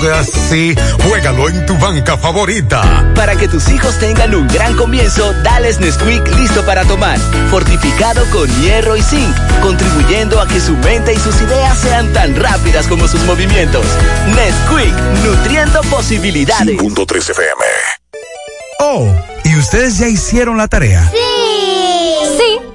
Claro que sí. Juégalo en tu banca favorita. Para que tus hijos tengan un gran comienzo, dales Nesquik listo para tomar. Fortificado con hierro y zinc, contribuyendo a que su mente y sus ideas sean tan rápidas como sus movimientos. Nesquik, nutriendo posibilidades. Punto FM. Oh, ¿y ustedes ya hicieron la tarea? Sí.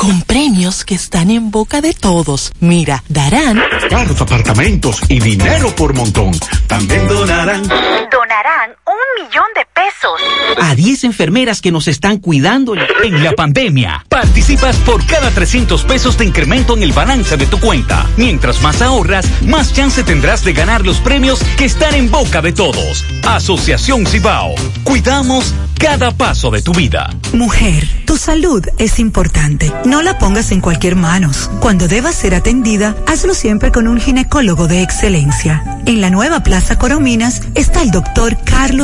Con premios que están en boca de todos. Mira, darán carros, apartamentos y dinero por montón. También donarán. Donarán un millón de pesos. A 10 enfermeras que nos están cuidando en la pandemia. Participas por cada 300 pesos de incremento en el balance de tu cuenta. Mientras más ahorras, más chance tendrás de ganar los premios que están en boca de todos. Asociación Cibao. Cuidamos cada paso de tu vida. Mujer, tu salud es importante. No la pongas en cualquier manos. Cuando debas ser atendida, hazlo siempre con un ginecólogo de excelencia. En la nueva Plaza Corominas está el doctor Carlos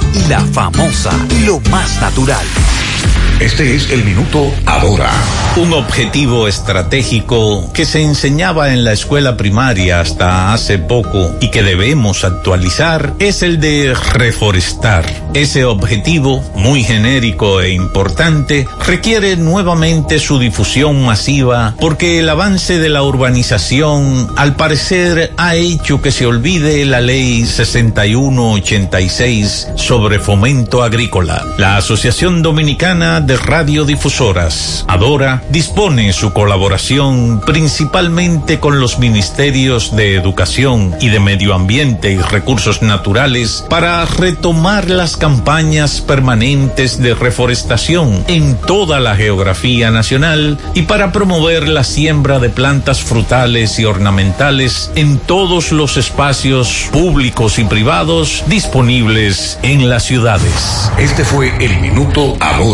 Y la famosa, lo más natural. Este es el minuto ahora. Un objetivo estratégico que se enseñaba en la escuela primaria hasta hace poco y que debemos actualizar es el de reforestar. Ese objetivo, muy genérico e importante, requiere nuevamente su difusión masiva porque el avance de la urbanización al parecer ha hecho que se olvide la ley 6186 sobre fomento agrícola. La Asociación Dominicana de Radiodifusoras, Adora, dispone su colaboración principalmente con los ministerios de Educación y de Medio Ambiente y Recursos Naturales para retomar las campañas permanentes de reforestación en toda la geografía nacional y para promover la siembra de plantas frutales y ornamentales en todos los espacios públicos y privados disponibles en las ciudades. Este fue el minuto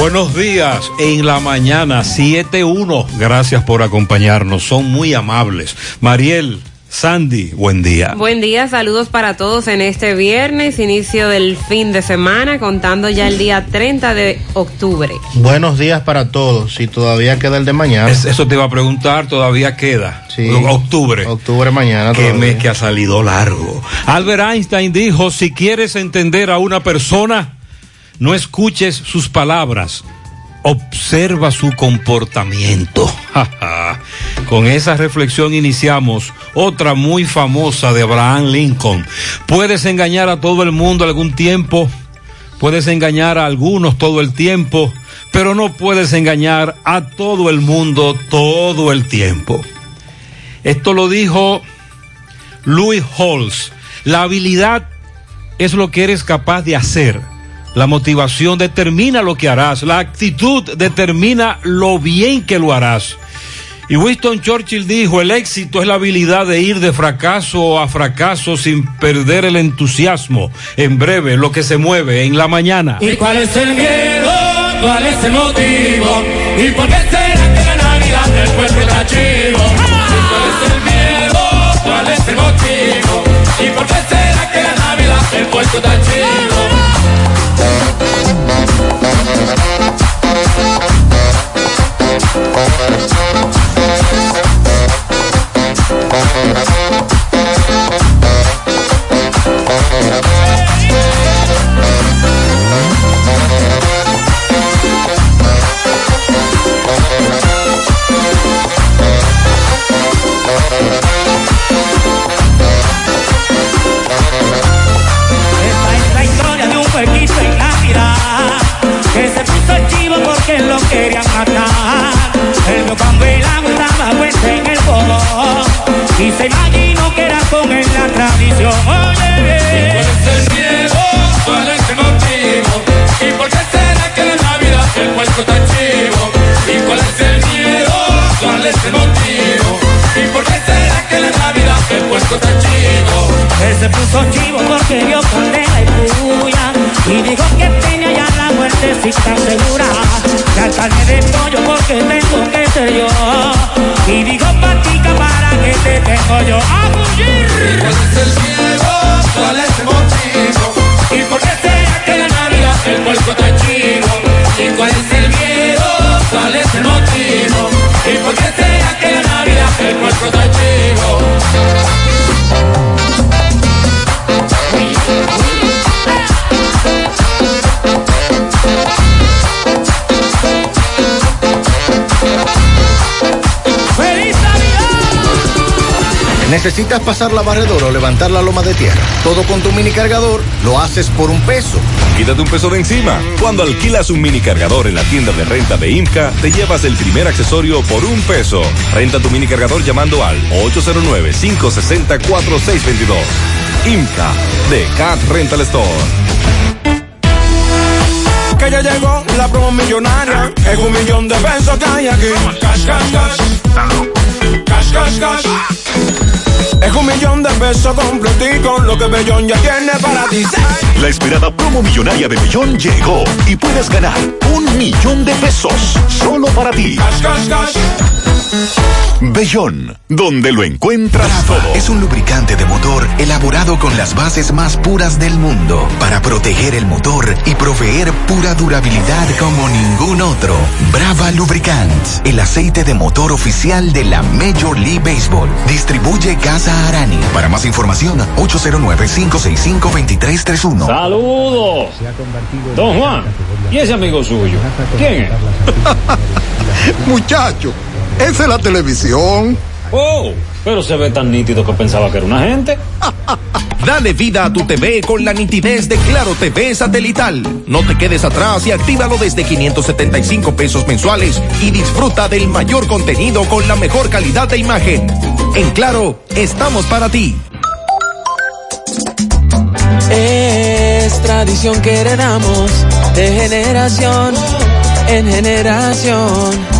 Buenos días en la mañana 7.1. Gracias por acompañarnos. Son muy amables. Mariel, Sandy, buen día. Buen día, saludos para todos en este viernes, inicio del fin de semana, contando ya el día 30 de octubre. Buenos días para todos, si todavía queda el de mañana. Es- eso te iba a preguntar, todavía queda. Sí. Octubre. Octubre mañana. Qué todavía. mes que ha salido largo. Albert Einstein dijo, si quieres entender a una persona, no escuches sus palabras, observa su comportamiento. Con esa reflexión iniciamos otra muy famosa de Abraham Lincoln. Puedes engañar a todo el mundo algún tiempo, puedes engañar a algunos todo el tiempo, pero no puedes engañar a todo el mundo todo el tiempo. Esto lo dijo Louis Halls. La habilidad es lo que eres capaz de hacer La motivación determina lo que harás, la actitud determina lo bien que lo harás. Y Winston Churchill dijo, el éxito es la habilidad de ir de fracaso a fracaso sin perder el entusiasmo. En breve, lo que se mueve en la mañana. ¿Y cuál es el miedo? ¿Cuál es el motivo? ¿Y por qué será que la Navidad del pueblo está chivo? Esta ¿Necesitas pasar la barredora o levantar la loma de tierra? Todo con tu mini cargador lo haces por un peso. Quítate un peso de encima. Cuando alquilas un mini cargador en la tienda de renta de IMCA, te llevas el primer accesorio por un peso. Renta tu mini cargador llamando al 809-560-4622. IMCA de Cat Rental Store. que ya llegó la promo millonaria. Es un millón de pesos que hay aquí. Cash, cash, cash. Cash, cash, cash. Es un millón de pesos completico, lo que Bellón ya tiene para ti. La esperada promo millonaria de Bellón llegó y puedes ganar un millón de pesos solo para ti. Cash, cash, cash. Bellón, donde lo encuentras Brava todo. es un lubricante de motor elaborado con las bases más puras del mundo para proteger el motor y proveer pura durabilidad como ningún otro. Brava Lubricants, el aceite de motor oficial de la Major League Baseball. Distribuye Casa Arani. Para más información, 809-565-2331. Saludos. Don Juan, ¿y ese amigo suyo? ¿Quién es? Muchacho, esa es la televisión. Oh, pero se ve tan nítido que pensaba que era una gente. Dale vida a tu TV con la nitidez de Claro TV satelital. No te quedes atrás y actívalo desde 575 pesos mensuales y disfruta del mayor contenido con la mejor calidad de imagen. En Claro, estamos para ti. Es tradición que heredamos de generación en generación.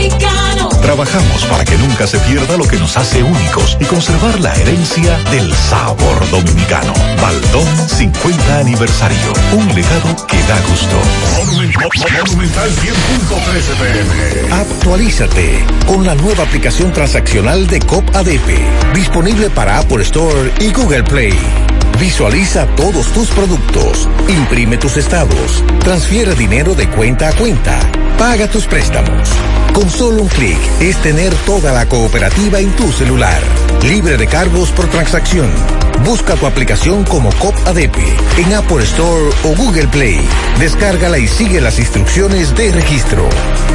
dominicano. Trabajamos para que nunca se pierda lo que nos hace únicos y conservar la herencia del sabor dominicano. Baldón 50 aniversario. Un legado que da gusto. Monumental 100.13 pm. Actualízate con la nueva aplicación transaccional de COP ADP. Disponible para Apple Store y Google Play. Visualiza todos tus productos, imprime tus estados, transfiere dinero de cuenta a cuenta, paga tus préstamos. Con solo un clic es tener toda la cooperativa en tu celular, libre de cargos por transacción. Busca tu aplicación como COP ADP en Apple Store o Google Play. Descárgala y sigue las instrucciones de registro.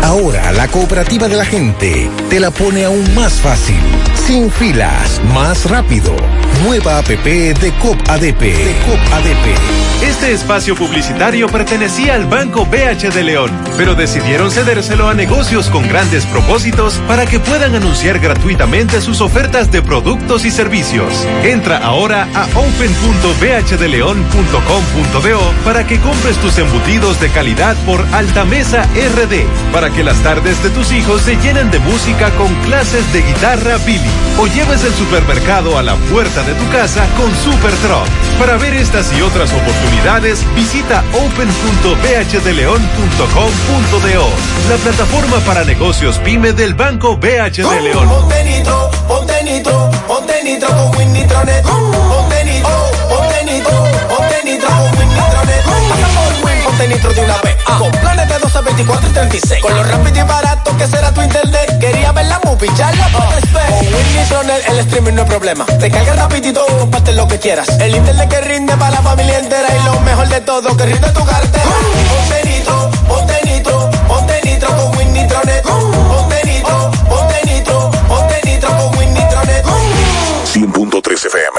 Ahora la cooperativa de la gente te la pone aún más fácil. Sin filas, más rápido. Nueva app de COP ADP. De COP ADP. Este espacio publicitario pertenecía al Banco BH de León, pero decidieron cedérselo a negocios con grandes propósitos para que puedan anunciar gratuitamente sus ofertas de productos y servicios. Entra ahora a open.bhdeleon.com.do para que compres tus embutidos de calidad por Altamesa RD, para que las tardes de tus hijos se llenen de música con clases de guitarra Billy, o lleves el supermercado a la puerta de tu casa con Super Truck. Para ver estas y otras oportunidades, visita open.bhdeleon.com.do, la plataforma para negocios pyme del Banco BH de León. Ponte nitro, ponte nitro, con Win Nitronet. Ponte nitro, ponte nitro, ponte nitro con Win Nitronet. Pasa por Win, ponte nitro de una vez. Con planes de 12, 24 y 36. Con lo rápido y barato que será tu internet. Quería ver la movie, ya la puedes ver. Con Win Nitronet el streaming no es problema. Te carga rapidito y comparte lo que quieras. El internet que rinde para la familia entera. Y lo mejor de todo, que rinde tu cartera. Ponte nitro, ponte nitro, ponte nitro con Win Nitronet. 100.3 FM.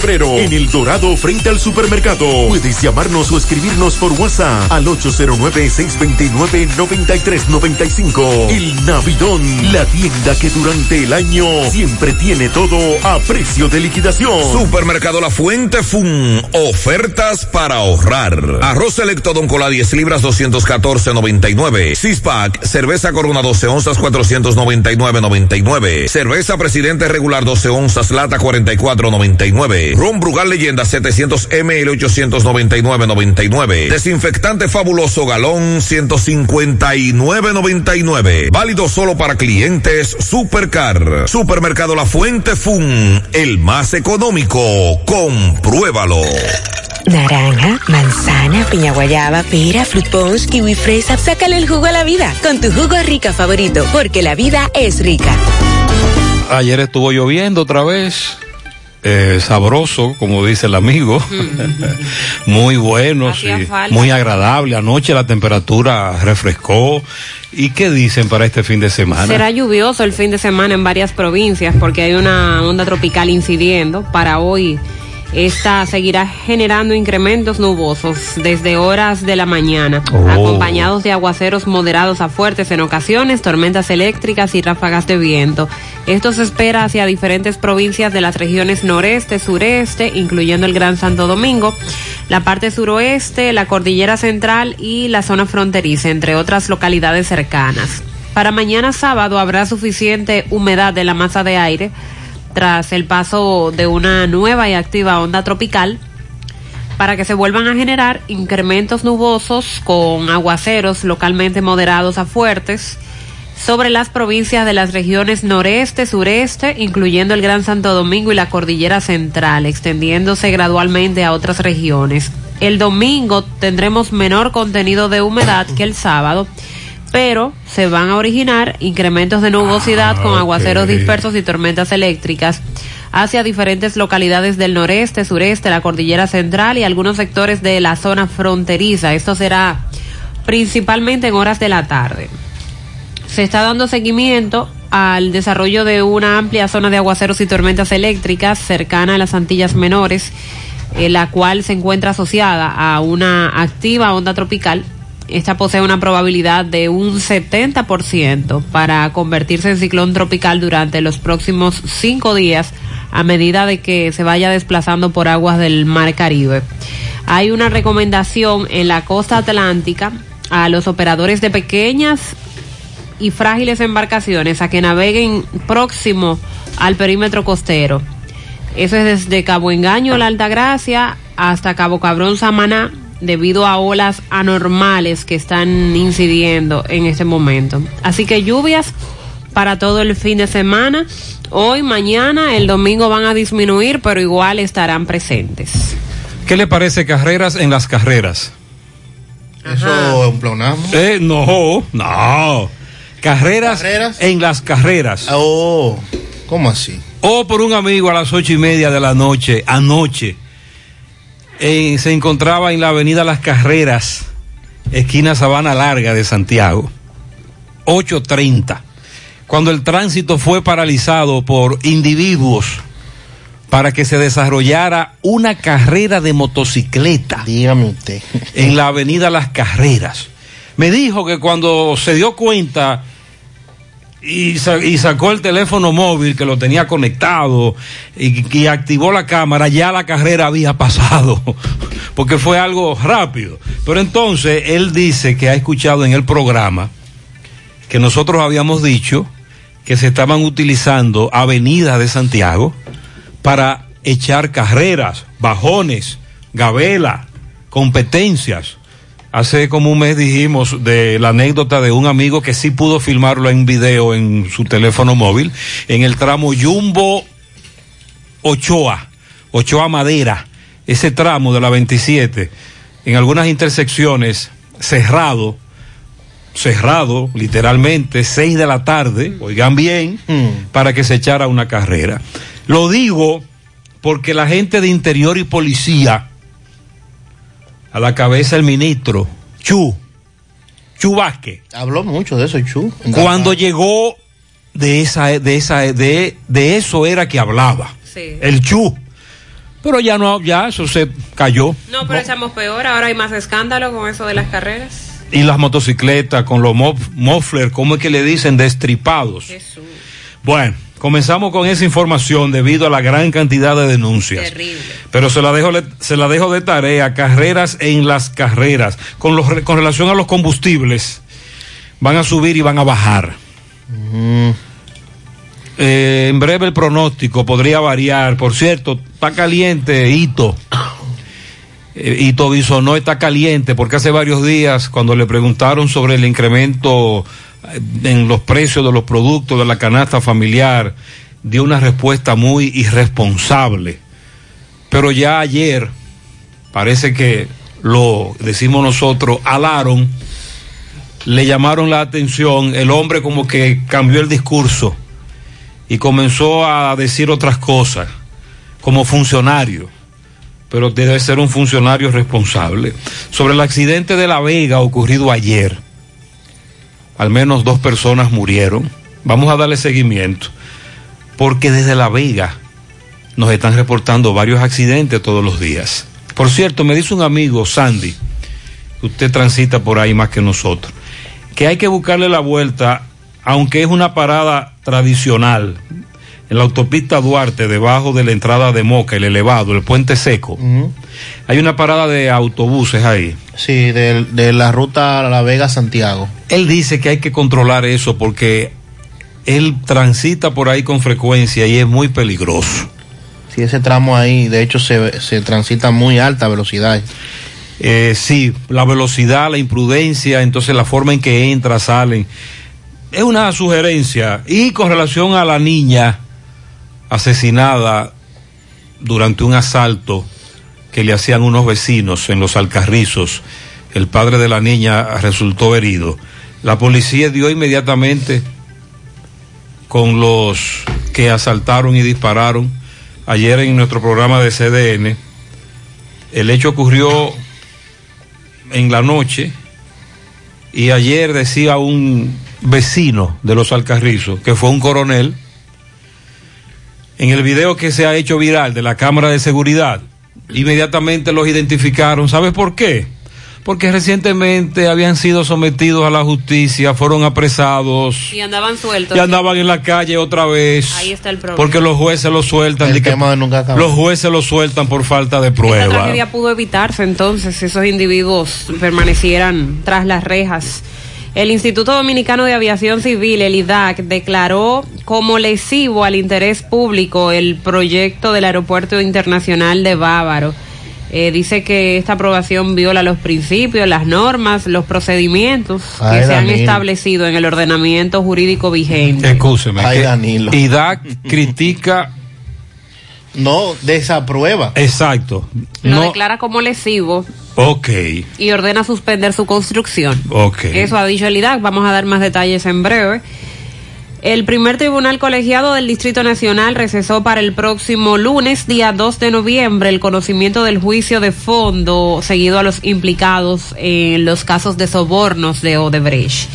febrero, en El Dorado, frente al supermercado. Puedes llamarnos o escribirnos por WhatsApp al 809-629-9395. El Navidón, la tienda que durante el año siempre tiene todo a precio de liquidación. Supermercado La Fuente Fun. Ofertas para ahorrar. Arroz selecto Don Cola 10 libras 214.99. Six pack. Cerveza Corona 12 onzas 499.99. Cerveza Presidente regular 12 onzas lata 44.99. Ron Brugal Leyenda 700 ml 899.99. Desinfectante fabuloso galón 159.99. Válido solo para clientes Supercar. Supermercado La Fuente Fun. El más económico. Compruébalo. Naranja, manzana, piña guayaba, pera, fruit punch, kiwi fresa. Sácale el jugo a la vida con tu jugo rica favorito, porque la vida es rica. Ayer estuvo lloviendo otra vez. Eh, sabroso, como dice el amigo. muy bueno, sí, muy agradable. Anoche la temperatura refrescó. ¿Y qué dicen para este fin de semana? Será lluvioso el fin de semana en varias provincias porque hay una onda tropical incidiendo. Para hoy esta seguirá generando incrementos nubosos desde horas de la mañana, Oh. acompañados de aguaceros moderados a fuertes en ocasiones, tormentas eléctricas y ráfagas de viento. Esto se espera hacia diferentes provincias de las regiones noreste, sureste, incluyendo el Gran Santo Domingo, la parte suroeste, la cordillera central y la zona fronteriza, entre otras localidades cercanas. Para mañana sábado habrá suficiente humedad de la masa de aire tras el paso de una nueva y activa onda tropical para que se vuelvan a generar incrementos nubosos con aguaceros localmente moderados a fuertes sobre las provincias de las regiones noreste, sureste, incluyendo el Gran Santo Domingo y la Cordillera Central, extendiéndose gradualmente a otras regiones. El domingo tendremos menor contenido de humedad que el sábado, pero se van a originar incrementos de nubosidad con aguaceros dispersos y tormentas eléctricas hacia diferentes localidades del noreste, sureste, la cordillera central y algunos sectores de la zona fronteriza. Esto será principalmente en horas de la tarde. Se está dando seguimiento al desarrollo de una amplia zona de aguaceros y tormentas eléctricas cercana a las Antillas Menores, eh, la cual se encuentra asociada a una activa onda tropical esta posee una probabilidad de un 70% para convertirse en ciclón tropical durante los próximos cinco días a medida de que se vaya desplazando por aguas del Mar Caribe. Hay una recomendación en la costa atlántica a los operadores de pequeñas y frágiles embarcaciones a que naveguen próximo al perímetro costero. Eso es desde Cabo Engaño, la Altagracia, hasta Cabo Cabrón, Samaná, debido a olas anormales que están incidiendo en este momento. Así que lluvias para todo el fin de semana. Hoy, mañana, el domingo van a disminuir, pero igual estarán presentes. ¿Qué le parece carreras en las carreras? Eso es un pleonasmo. Eh, no, no. Carreras, en las carreras. Oh, ¿cómo así? O por un amigo a las ocho y media de la noche, anoche, eh, se encontraba en la avenida Las Carreras, esquina Sabana Larga de Santiago, 8.30, cuando el tránsito fue paralizado por individuos para que se desarrollara una carrera de motocicleta. Dígame usted. en la avenida Las Carreras. Me dijo que cuando se dio cuenta y, sa- y sacó el teléfono móvil que lo tenía conectado y, activó la cámara, ya la carrera había pasado, porque fue algo rápido. Pero entonces él dice que ha escuchado en el programa que nosotros habíamos dicho que se estaban utilizando avenidas de Santiago para echar carreras, bajones, gabela, competencias. Hace como un mes dijimos de la anécdota de un amigo que sí pudo filmarlo en video en su teléfono móvil, en el tramo Jumbo Ochoa, Ochoa Madera, ese tramo de la 27, en algunas intersecciones cerrado, cerrado literalmente, 6 de la tarde, oigan bien, para que se echara una carrera. Lo digo porque la gente de interior y policía, a la cabeza el ministro, Chu, Chu Vázquez, Habló mucho de eso, Chu. cuando llegó de esa, de esa, de, de eso era que hablaba, Sí. el Chu. Pero ya no, ya eso se cayó. No, pero estamos peor. Ahora hay más escándalo con eso de las carreras. Y las motocicletas con los mof- mufflers, ¿cómo es que le dicen? Destripados. Bueno, comenzamos con esa información debido a la gran cantidad de denuncias. Terrible. Pero se la dejo, se la dejo de tarea, carreras en las carreras. Con, los, con relación a los combustibles, van a subir y van a bajar. Eh, en breve el pronóstico podría variar. Por cierto, está caliente, Hito. Eh, Hito Bisonó está caliente porque hace varios días, cuando le preguntaron sobre el incremento en los precios de los productos de la canasta familiar, dio una respuesta muy irresponsable. Pero ya ayer, parece que lo decimos nosotros, alaron, le llamaron la atención, el hombre como que cambió el discurso y comenzó a decir otras cosas como funcionario, pero debe ser un funcionario responsable. Sobre el accidente de La Vega ocurrido ayer, al menos dos personas murieron. Vamos a darle seguimiento, porque desde La Vega nos están reportando varios accidentes todos los días. Por cierto, me dice un amigo, Sandy, que usted transita por ahí más que nosotros, que hay que buscarle la vuelta, aunque es una parada tradicional, en la autopista Duarte, debajo de la entrada de Moca, el elevado, el puente seco. Hay una parada de autobuses ahí. Sí, de, de la ruta La Vega-Santiago. Él dice que hay que controlar eso porque él transita por ahí con frecuencia y es muy peligroso. Sí, ese tramo ahí, de hecho, se, se transita a muy alta velocidad. Eh, sí, la velocidad, la imprudencia, entonces la forma en que entra, salen. Es una sugerencia. Y con relación a la niña asesinada durante un asalto que le hacían unos vecinos en los Alcarrizos, el padre de la niña resultó herido. La policía dio inmediatamente con los que asaltaron y dispararon ayer en nuestro programa de CDN. El hecho ocurrió en la noche y ayer decía un vecino de los Alcarrizos, que fue un coronel, en el video que se ha hecho viral de la cámara de seguridad, inmediatamente los identificaron. ¿Sabes por qué? Porque recientemente habían sido sometidos a la justicia, fueron apresados Y andaban sueltos. y andaban en la calle otra vez. Ahí está el problema. Porque los jueces los sueltan. El tema nunca los jueces los sueltan por falta de Esta prueba. tragedia pudo evitarse entonces si esos individuos permanecieran tras las rejas. El Instituto Dominicano de Aviación Civil, el IDAC, declaró como lesivo al interés público el proyecto del Aeropuerto Internacional de Bávaro. Eh, dice que esta aprobación viola los principios, las normas, los procedimientos Ay, que se han Danilo. establecido en el ordenamiento jurídico vigente. Escúcheme. Ay, Danilo. IDAC critica. No, desaprueba. Exacto. Lo No. declara como lesivo Ok. y ordena suspender su construcción. Ok. Eso ha dicho el IDAC. Vamos a dar más detalles en breve. El primer tribunal colegiado del Distrito Nacional recesó para el próximo lunes, día 2 de noviembre, el conocimiento del juicio de fondo seguido a los implicados en los casos de sobornos de Odebrecht.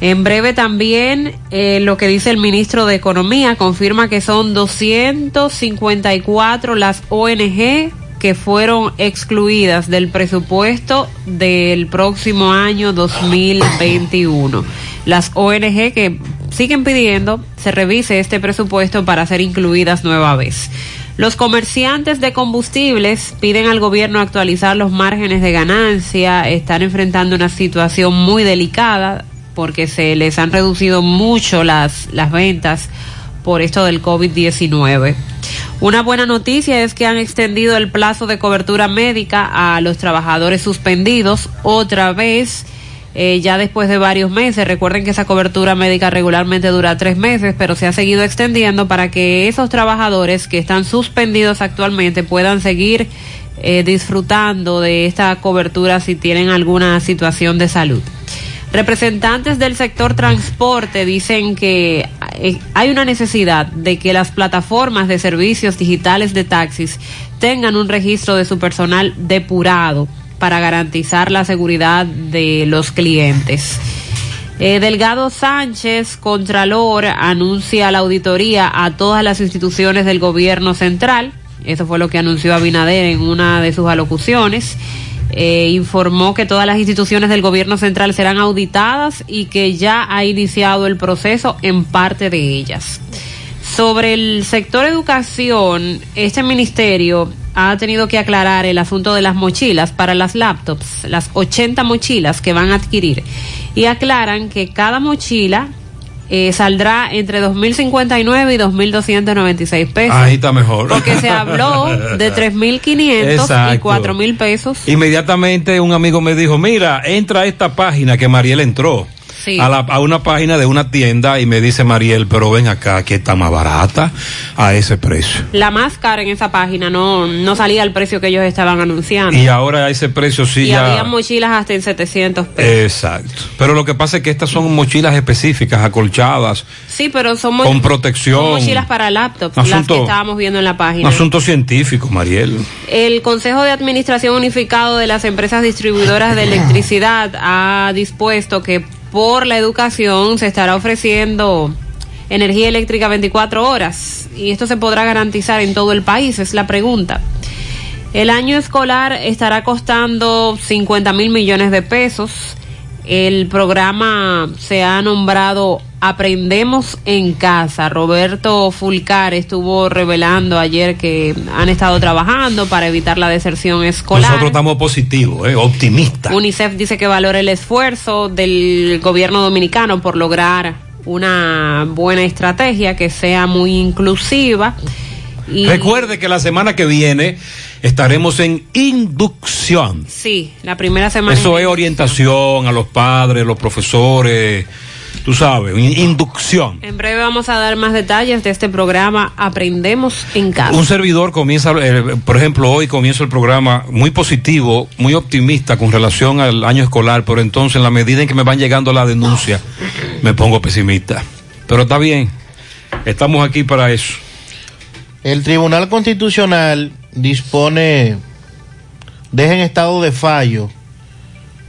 En breve también eh, lo que dice el ministro de Economía confirma que son 254 las ONG que fueron excluidas del presupuesto del próximo año 2021. Las ONG que siguen pidiendo se revise este presupuesto para ser incluidas nueva vez. Los comerciantes de combustibles piden al gobierno actualizar los márgenes de ganancia, están enfrentando una situación muy delicada porque se les han reducido mucho las, las ventas por esto del COVID-19. Una buena noticia es que han extendido el plazo de cobertura médica a los trabajadores suspendidos otra vez. eh, ya después de varios meses, recuerden que esa cobertura médica regularmente dura tres meses, pero se ha seguido extendiendo para que esos trabajadores que están suspendidos actualmente puedan seguir eh, disfrutando de esta cobertura si tienen alguna situación de salud. Representantes del sector transporte dicen que eh, hay una necesidad de que las plataformas de servicios digitales de taxis tengan un registro de su personal depurado para garantizar la seguridad de los clientes. Eh, Delgado Sánchez, Contralor, anuncia la auditoría a todas las instituciones del gobierno central. Eso fue lo que anunció Abinader en una de sus alocuciones. Eh, informó que todas las instituciones del gobierno central serán auditadas y que ya ha iniciado el proceso en parte de ellas. Sobre el sector educación, este ministerio ha tenido que aclarar el asunto de las mochilas para las laptops, las 80 mochilas que van a adquirir. Y aclaran que cada mochila eh, saldrá entre 2.059 y 2.296 pesos. Ahí está mejor. Porque se habló de 3.500 y Exacto. 4.000 pesos. Inmediatamente un amigo me dijo, mira, entra a esta página que Mariel entró. Sí. A, la- a una página de una tienda y me dice Mariel, pero ven acá, que está más barata a ese precio. La más cara en esa página no, no salía al precio que ellos estaban anunciando. Y ahora a ese precio sí y ya... había mochilas hasta en 700 pesos. Exacto. Pero lo que pasa es que estas son mochilas específicas, acolchadas, sí, pero son, con protección. son mochilas para laptops, las Asunto- que estábamos viendo en la Un página. asunto científico, Mariel. El Consejo de Administración Unificado de las Empresas Distribuidoras de Electricidad ha dispuesto que por la educación se estará ofreciendo energía eléctrica 24 horas y esto se podrá garantizar en todo el país, es la pregunta. El año escolar estará costando 50 mil millones de pesos. El programa se ha nombrado Aprendemos en Casa. Roberto Fulcar estuvo revelando ayer que han estado trabajando para evitar la deserción escolar. Nosotros estamos positivos, eh, optimistas. UNICEF dice que valora el esfuerzo del gobierno dominicano por lograr una buena estrategia que sea muy inclusiva. Y Recuerde que la semana que viene estaremos en inducción. sí, la primera semana. Eso es orientación a los padres, los profesores, tú sabes, in- inducción. En breve vamos a dar más detalles de este programa Aprendemos en Casa. Un servidor comienza, eh, por ejemplo, hoy comienzo el programa muy positivo, muy optimista con relación al año escolar, pero entonces en la medida en que me van llegando las denuncias, me pongo pesimista. Pero está bien, estamos aquí para eso. El Tribunal Constitucional dispone, deja en estado de fallo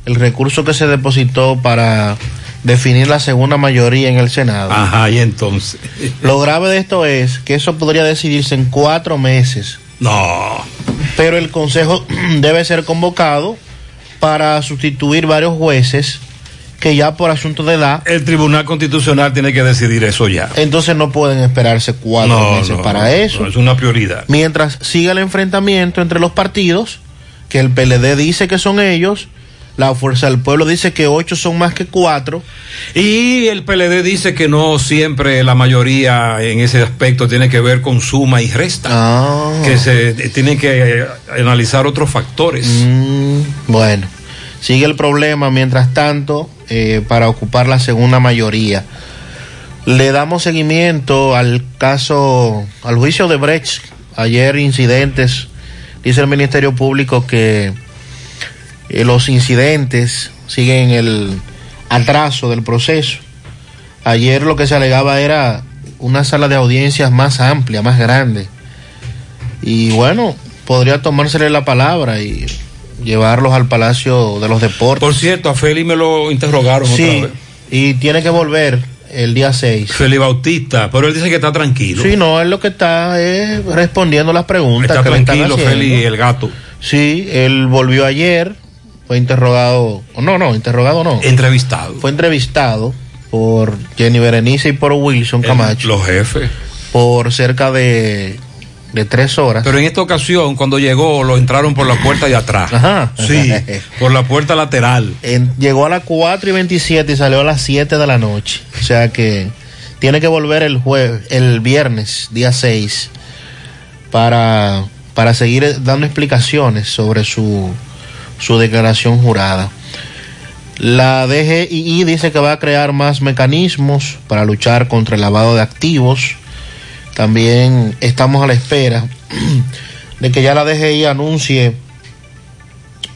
el recurso que se depositó para definir la segunda mayoría en el Senado. Ajá, y entonces. Lo grave de esto es que eso podría decidirse en cuatro meses. No. Pero el Consejo debe ser convocado para sustituir varios jueces que ya por asunto de edad. El Tribunal Constitucional tiene que decidir eso ya. Entonces no pueden esperarse cuatro No, meses no, para eso. no, es una prioridad. Mientras siga el enfrentamiento entre los partidos, que el PLD dice que son ellos, La Fuerza del Pueblo dice que ocho son más que cuatro. Y el PLD dice que no siempre la mayoría en ese aspecto tiene que ver con suma y resta. Ah. Que se tienen que eh, analizar otros factores. Mm, bueno, sigue el problema mientras tanto eh, para ocupar la segunda mayoría. Le damos seguimiento al caso, al juicio de Brecht. Ayer incidentes, dice el Ministerio Público que eh, los incidentes siguen el atraso del proceso. Ayer lo que se alegaba era una sala de audiencias más amplia, más grande. Y bueno, podría tomársele la palabra y llevarlos al Palacio de los Deportes. Por cierto, a Feli me lo interrogaron Sí, otra vez. y tiene que volver el día 6. Feli Bautista, pero él dice que está tranquilo. Sí, no, él lo que está es respondiendo las preguntas Está que le están tranquilo. Feli, el gato. Sí, él volvió ayer, fue interrogado, no, no, interrogado no. Entrevistado. Fue entrevistado por Jenny Berenice y por Wilson Camacho Los jefes. por cerca de, de tres horas. Pero en esta ocasión, cuando llegó, lo entraron por la puerta de atrás. Ajá. Sí, por la puerta lateral. En- llegó a las 4 y 27 y salió a las 7 de la noche. O sea que tiene que volver el jueves, el viernes, día 6, para, para seguir dando explicaciones sobre su, su declaración jurada. La DGI dice que va a crear más mecanismos para luchar contra el lavado de activos. También estamos a la espera de que ya la DGI anuncie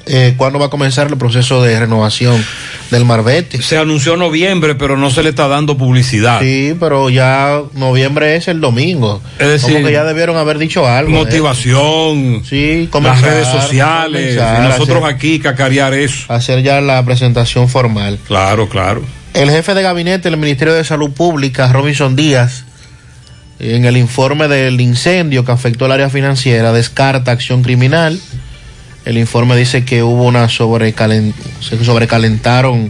eh, cuándo va a comenzar el proceso de renovación del Marbete. Se anunció noviembre, pero no se le está dando publicidad. Sí, pero ya noviembre es el domingo. Es decir, Como que ya debieron haber dicho algo. ¿eh? Motivación. Sí, las comenzar, redes sociales. comenzar y nosotros hacer- aquí cacarear eso. Hacer ya la presentación formal. Claro, claro. El jefe de gabinete del Ministerio de Salud Pública, Robinson Díaz, en el informe del incendio que afectó el área financiera, descarta acción criminal. El informe dice que hubo una sobrecalen- se sobrecalentaron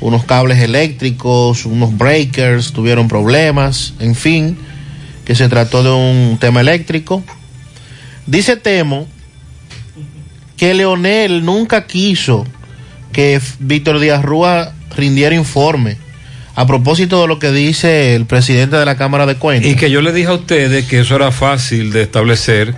unos cables eléctricos, unos breakers, tuvieron problemas, en fin, que se trató de un tema eléctrico. Dice Temo que Leonel nunca quiso que Víctor Díaz Rúa rindiera informe a propósito de lo que dice el presidente de la Cámara de Cuentas. Y que yo le dije a ustedes que eso era fácil de establecer,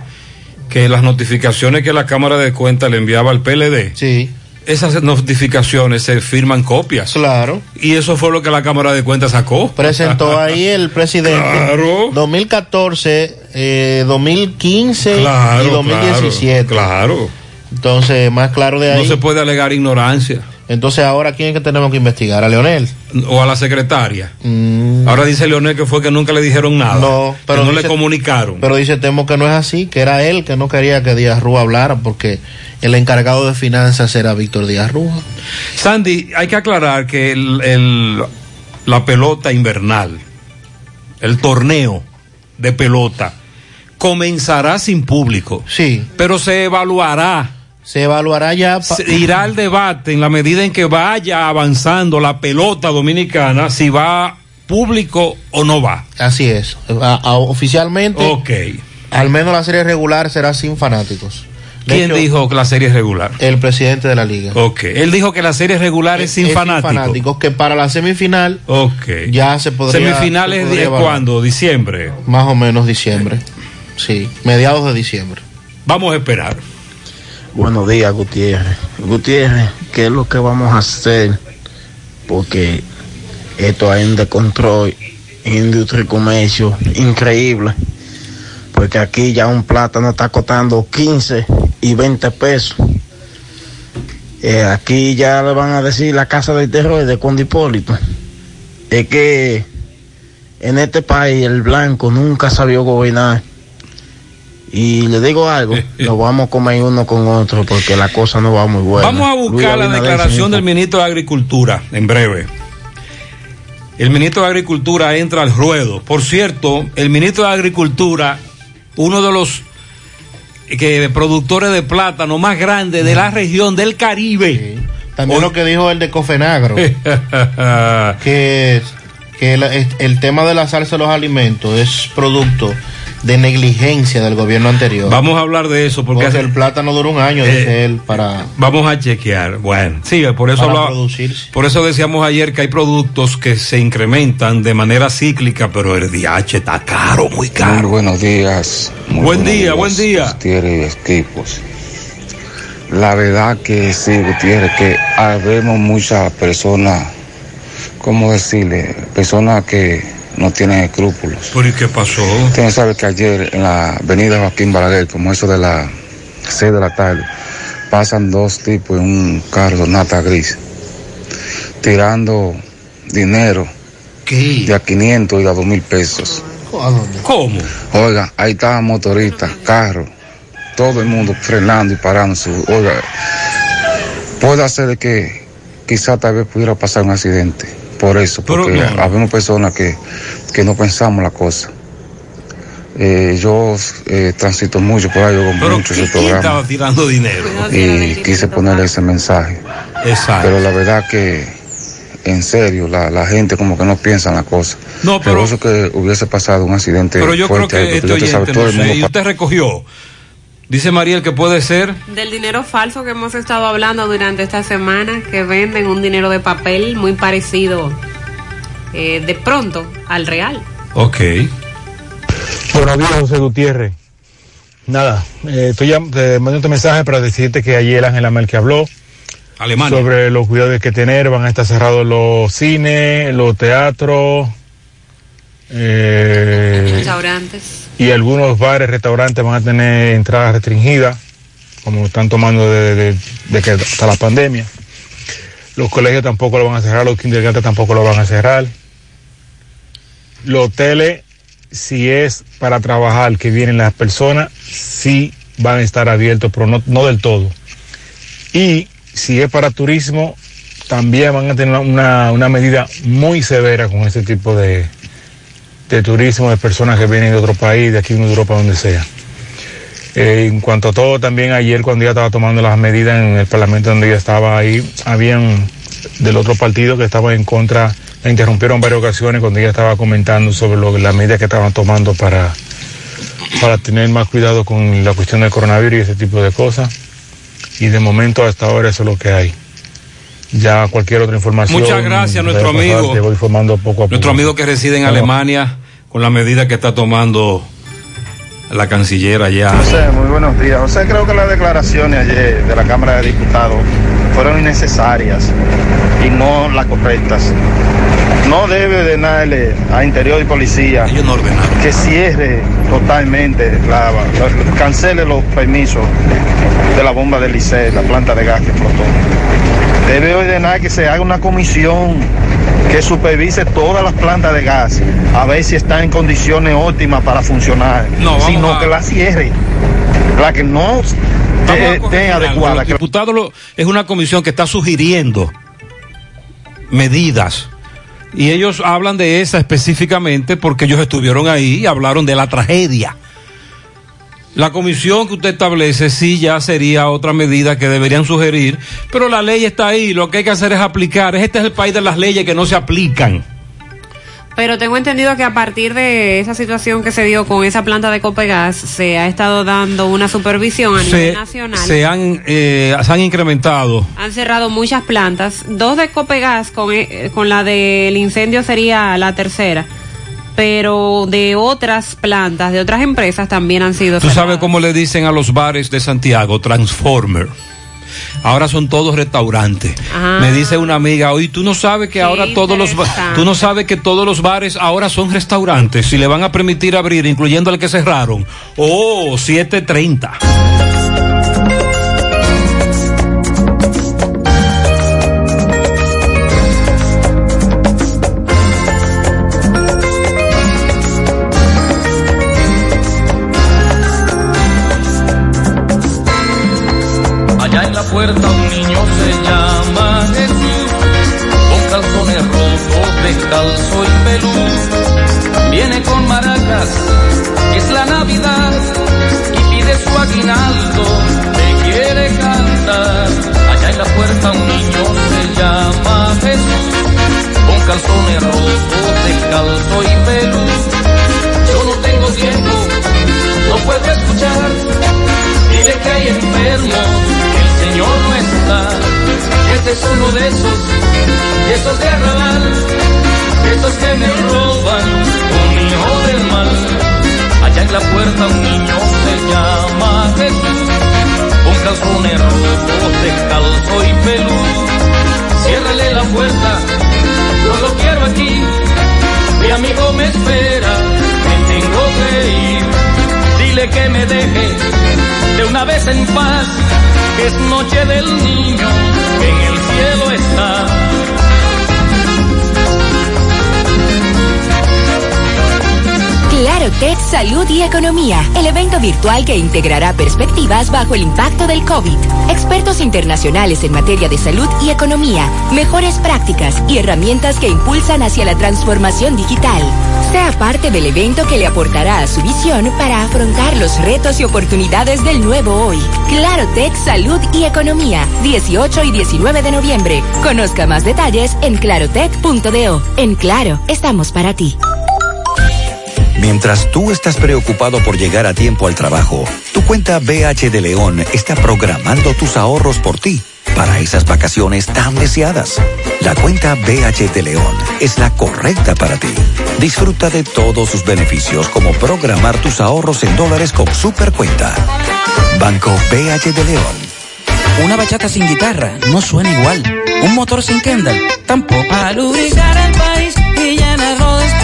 que las notificaciones que la Cámara de Cuentas le enviaba al PLD, sí. esas notificaciones se firman copias. Claro. Y eso fue lo que la Cámara de Cuentas sacó. Presentó ahí el presidente Claro. 2014, eh, 2015 Claro, y 2017. Claro. Entonces, más claro de ahí. No se puede alegar ignorancia. Entonces, ahora, ¿quién es que tenemos que investigar? ¿A Leonel? O a la secretaria. Mm, Ahora dice Leonel que fue que nunca le dijeron nada. No, pero que no dice- le comunicaron. Pero dice Temo que no es así, que era él que no quería que Díaz Rúa hablara porque el encargado de finanzas era Víctor Díaz Rúa. Sandy, hay que aclarar que el, el- la pelota invernal, el torneo de pelota, comenzará sin público. Sí. Pero se evaluará. Se evaluará ya. Se irá al debate en la medida en que vaya avanzando la pelota dominicana, si va público o no va. Así es. A- a- oficialmente, Ok. al menos la serie regular será sin fanáticos. De ¿Quién hecho, dijo que la serie es regular? El presidente de la liga. Ok. Él dijo que la serie regular es sin Es fanáticos. que para la semifinal Ok. ya se podría. ¿Semifinales se de cuándo? ¿Diciembre? Más o menos diciembre. Sí, mediados de diciembre. Vamos a esperar. Buenos días, Gutiérrez. Gutiérrez, ¿qué es lo que vamos a hacer? Porque esto hay un descontrol industria y comercio increíble. Porque aquí ya un plátano está costando 15 y 20 pesos. Eh, aquí ya le van a decir la casa del terror de Conde Hipólito. Es que en este país el blanco nunca sabió gobernar. Y le digo algo, nos vamos a comer uno con otro porque la cosa no va muy buena. Vamos a buscar Luis la declaración del ministro de Agricultura en breve. El ministro de Agricultura entra al ruedo. Por cierto, el ministro de Agricultura, uno de los que productores de plátano más grandes de la región del Caribe. También lo que dijo el de Cofenagro, que, que el, el tema de la salsa de los alimentos es producto de negligencia del gobierno anterior. Vamos a hablar de eso porque, Porque el plátano dura un año, Eh, dice él, para, Vamos a chequear. Bueno, sí, por eso hablaba- por eso decíamos ayer que hay productos que se incrementan de manera cíclica, pero el DH está caro, muy Muy caro. buenos días. Muy Buen buenos día, buen día. Gutiérrez y equipos. La verdad que sí, Gutiérrez, que habemos muchas personas, ¿cómo decirle? Personas que no tienen escrúpulos. ¿Pero y qué pasó? Usted sabe que ayer en la avenida Joaquín Balaguer, como eso de las 6 de la tarde, pasan dos tipos en un carro nata gris, tirando dinero de a 500 y a 2 mil pesos. ¿Cómo? Oiga, ahí estaban motoristas, carros, todo el mundo frenando y parándose. Oiga, puede ser de que quizá tal vez pudiera pasar un accidente. Por eso, Pero porque no. habemos personas que, que no pensamos la cosa. Eh, yo eh, transito mucho por ahí, yo compro mucho ¿quién ese programa estaba tirando dinero? y quise ponerle ese mensaje. Exacto. Pero la verdad que, en serio, la, la gente como que no piensa en la cosa. No, pero- Por eso que hubiese pasado un accidente Pero yo creo fuerte ahí, que porque este usted sabe, oyente, todo no el sé, mundo y usted recogió. Dice Mariel que puede ser. Del dinero falso que hemos estado hablando durante esta semana, que venden un dinero de papel muy parecido eh, de pronto al real. Ok. Buenos días, José Gutiérrez. Nada, eh, estoy llam- te mando este mensaje para decirte que ayer Ángela Merkel habló Alemania. sobre los cuidados que hay que tener. Van a estar cerrados los cines, los teatros eh, Restaurantes. y algunos bares, restaurantes van a tener entradas restringidas, como están tomando de, de- de que hasta la pandemia. Los colegios tampoco lo van a cerrar, los kindergarten tampoco lo van a cerrar. Los hoteles, si es para trabajar que vienen las personas, sí van a estar abiertos, pero no, no del todo. Y si es para turismo, también van a tener una, una medida muy severa con ese tipo de, de turismo de personas que vienen de otro país, de aquí de Europa, donde sea. Eh, en cuanto a todo, también ayer cuando ella estaba tomando las medidas en el Parlamento donde ella estaba ahí, habían del otro partido que estaban en contra, la interrumpieron varias ocasiones cuando ella estaba comentando sobre lo, las medidas que estaban tomando para, para tener más cuidado con la cuestión del coronavirus y ese tipo de cosas. Y de momento hasta ahora eso es lo que hay. Ya cualquier otra información. Muchas gracias, nuestro pasar, amigo. Te voy informando poco a poco. Nuestro amigo que reside en. Alemania, con la medida que está tomando la canciller allá. José, muy buenos días. José, creo que las declaraciones ayer de la Cámara de Diputados fueron innecesarias y no las correctas. No debe ordenarle a Interior y Policía que cierre totalmente, la, la- cancele los permisos de la bomba del Liceo, la planta de gas que explotó. Debe ordenar que se haga una comisión que supervise todas las plantas de gas, a ver si están en condiciones óptimas para funcionar, No, sino a- que la cierre, la que no esté esté adecuada. Los diputados lo- es una comisión que está sugiriendo medidas. Y ellos hablan de esa específicamente porque ellos estuvieron ahí y hablaron de la tragedia. La comisión que usted establece sí ya sería otra medida que deberían sugerir, pero la ley está ahí, lo que hay que hacer es aplicar. Este es el país de las leyes que no se aplican. Pero tengo entendido que a partir de esa situación que se dio con esa planta de Copegas, se ha estado dando una supervisión a nivel nacional. se han, eh, se han incrementado. Han cerrado muchas plantas, dos de Copegas, con, eh, con la del incendio sería la tercera, pero de otras plantas, de otras empresas también han sido Tú cerradas. sabes cómo le dicen a los bares de Santiago, Transformer. Ahora son todos restaurantes. Ah. Me dice una amiga, hoy tú no sabes que ahora todos los tú no sabes que todos los bares ahora son restaurantes, si le van a permitir abrir, incluyendo el que cerraron. Oh, 730. Descalzo y peludo. Ciérrale la puerta, yo lo quiero aquí, mi amigo me espera, me tengo que ir. Dile que me deje de una vez en paz, que es noche del niño, en el cielo Tech Salud y Economía, el evento virtual que integrará perspectivas bajo el impacto del COVID. Expertos internacionales en materia de salud y economía, mejores prácticas y herramientas que impulsan hacia la transformación digital. Sea parte del evento que le aportará a su visión para afrontar los retos y oportunidades del nuevo hoy. Claro Tech Salud y Economía, 18 y 19 de noviembre. Conozca más detalles en clarotech.do. En Claro, estamos para ti. Mientras tú estás preocupado por llegar a tiempo al trabajo, tu cuenta BH de León está programando tus ahorros por ti para esas vacaciones tan deseadas. La cuenta BH de León es la correcta para ti. Disfruta de todos sus beneficios como programar tus ahorros en dólares con Supercuenta. Banco BH de León. Una bachata sin guitarra no suena igual. Un motor sin Kendall tampoco. Para lubricar el país y llenarlo de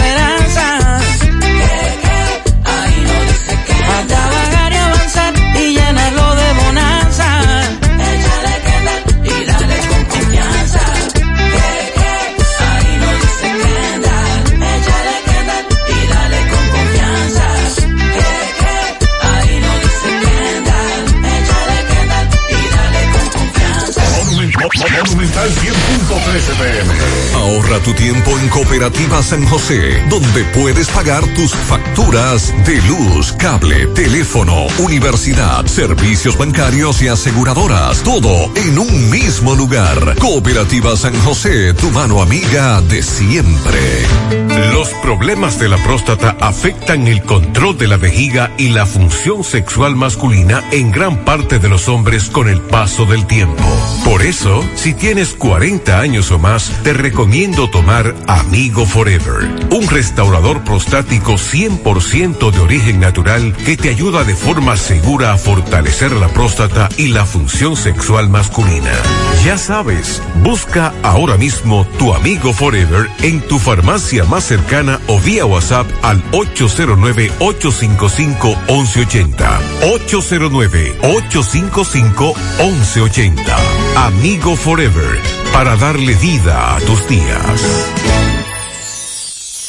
Ahorra tu tiempo en Cooperativa San José, donde puedes pagar tus facturas de luz, cable, teléfono, universidad, servicios bancarios y aseguradoras. Todo en un mismo lugar. Cooperativa San José, tu mano amiga de siempre. Los problemas de la próstata afectan el control de la vejiga y la función sexual masculina en gran parte de los hombres con el paso del tiempo. Por eso, si tienes 40 años o más, te recomiendo tomar Amigo Forever, un restaurador prostático 100% de origen natural que te ayuda de forma segura a fortalecer la próstata y la función sexual masculina. Ya sabes, busca ahora mismo tu Amigo Forever en tu farmacia más cercana o vía WhatsApp al 809-855-1180. 809-855-1180. Amigo Forever, para darle vida a tus días.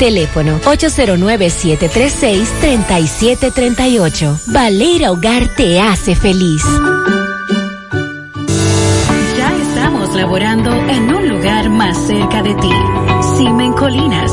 Teléfono 809-736-3738. Baleira Hogar te hace feliz. Ya estamos laborando en un lugar más cerca de ti. Simen Colinas,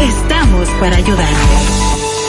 estamos para ayudarte.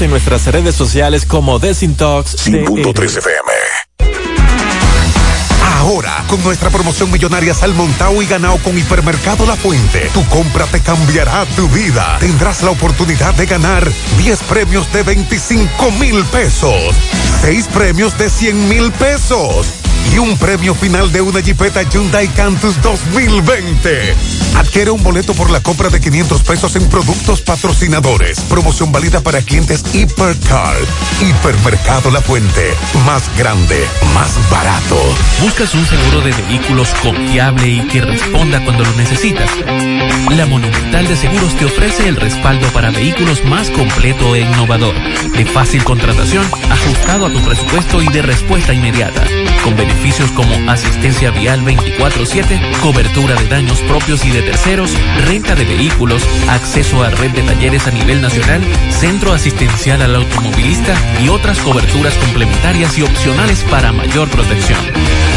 en nuestras redes sociales como Desintox. 5.3 FM. Ahora, con nuestra promoción millonaria Salmontao y ganado con Hipermercado La Fuente, tu compra te cambiará tu vida. Tendrás la oportunidad de ganar 10 premios de 25 mil pesos, 6 premios de 100 mil pesos y un premio final de una Jeepeta Hyundai Cantus 2020. Adquiere un boleto por la compra de 500 pesos en productos patrocinadores. Promoción válida para clientes Hipercar. Hipermercado La Fuente. Más grande, más barato. ¿Buscas un seguro de vehículos confiable y que responda cuando lo necesitas? La Monumental de Seguros te ofrece el respaldo para vehículos más completo e innovador, de fácil contratación, ajustado a tu presupuesto y de respuesta inmediata, con beneficios como asistencia vial 24/7, cobertura de daños propios y de terceros, renta de vehículos, acceso a red de talleres a nivel nacional, centro asistencial al automovilista y otras coberturas complementarias y opcionales para mayor protección.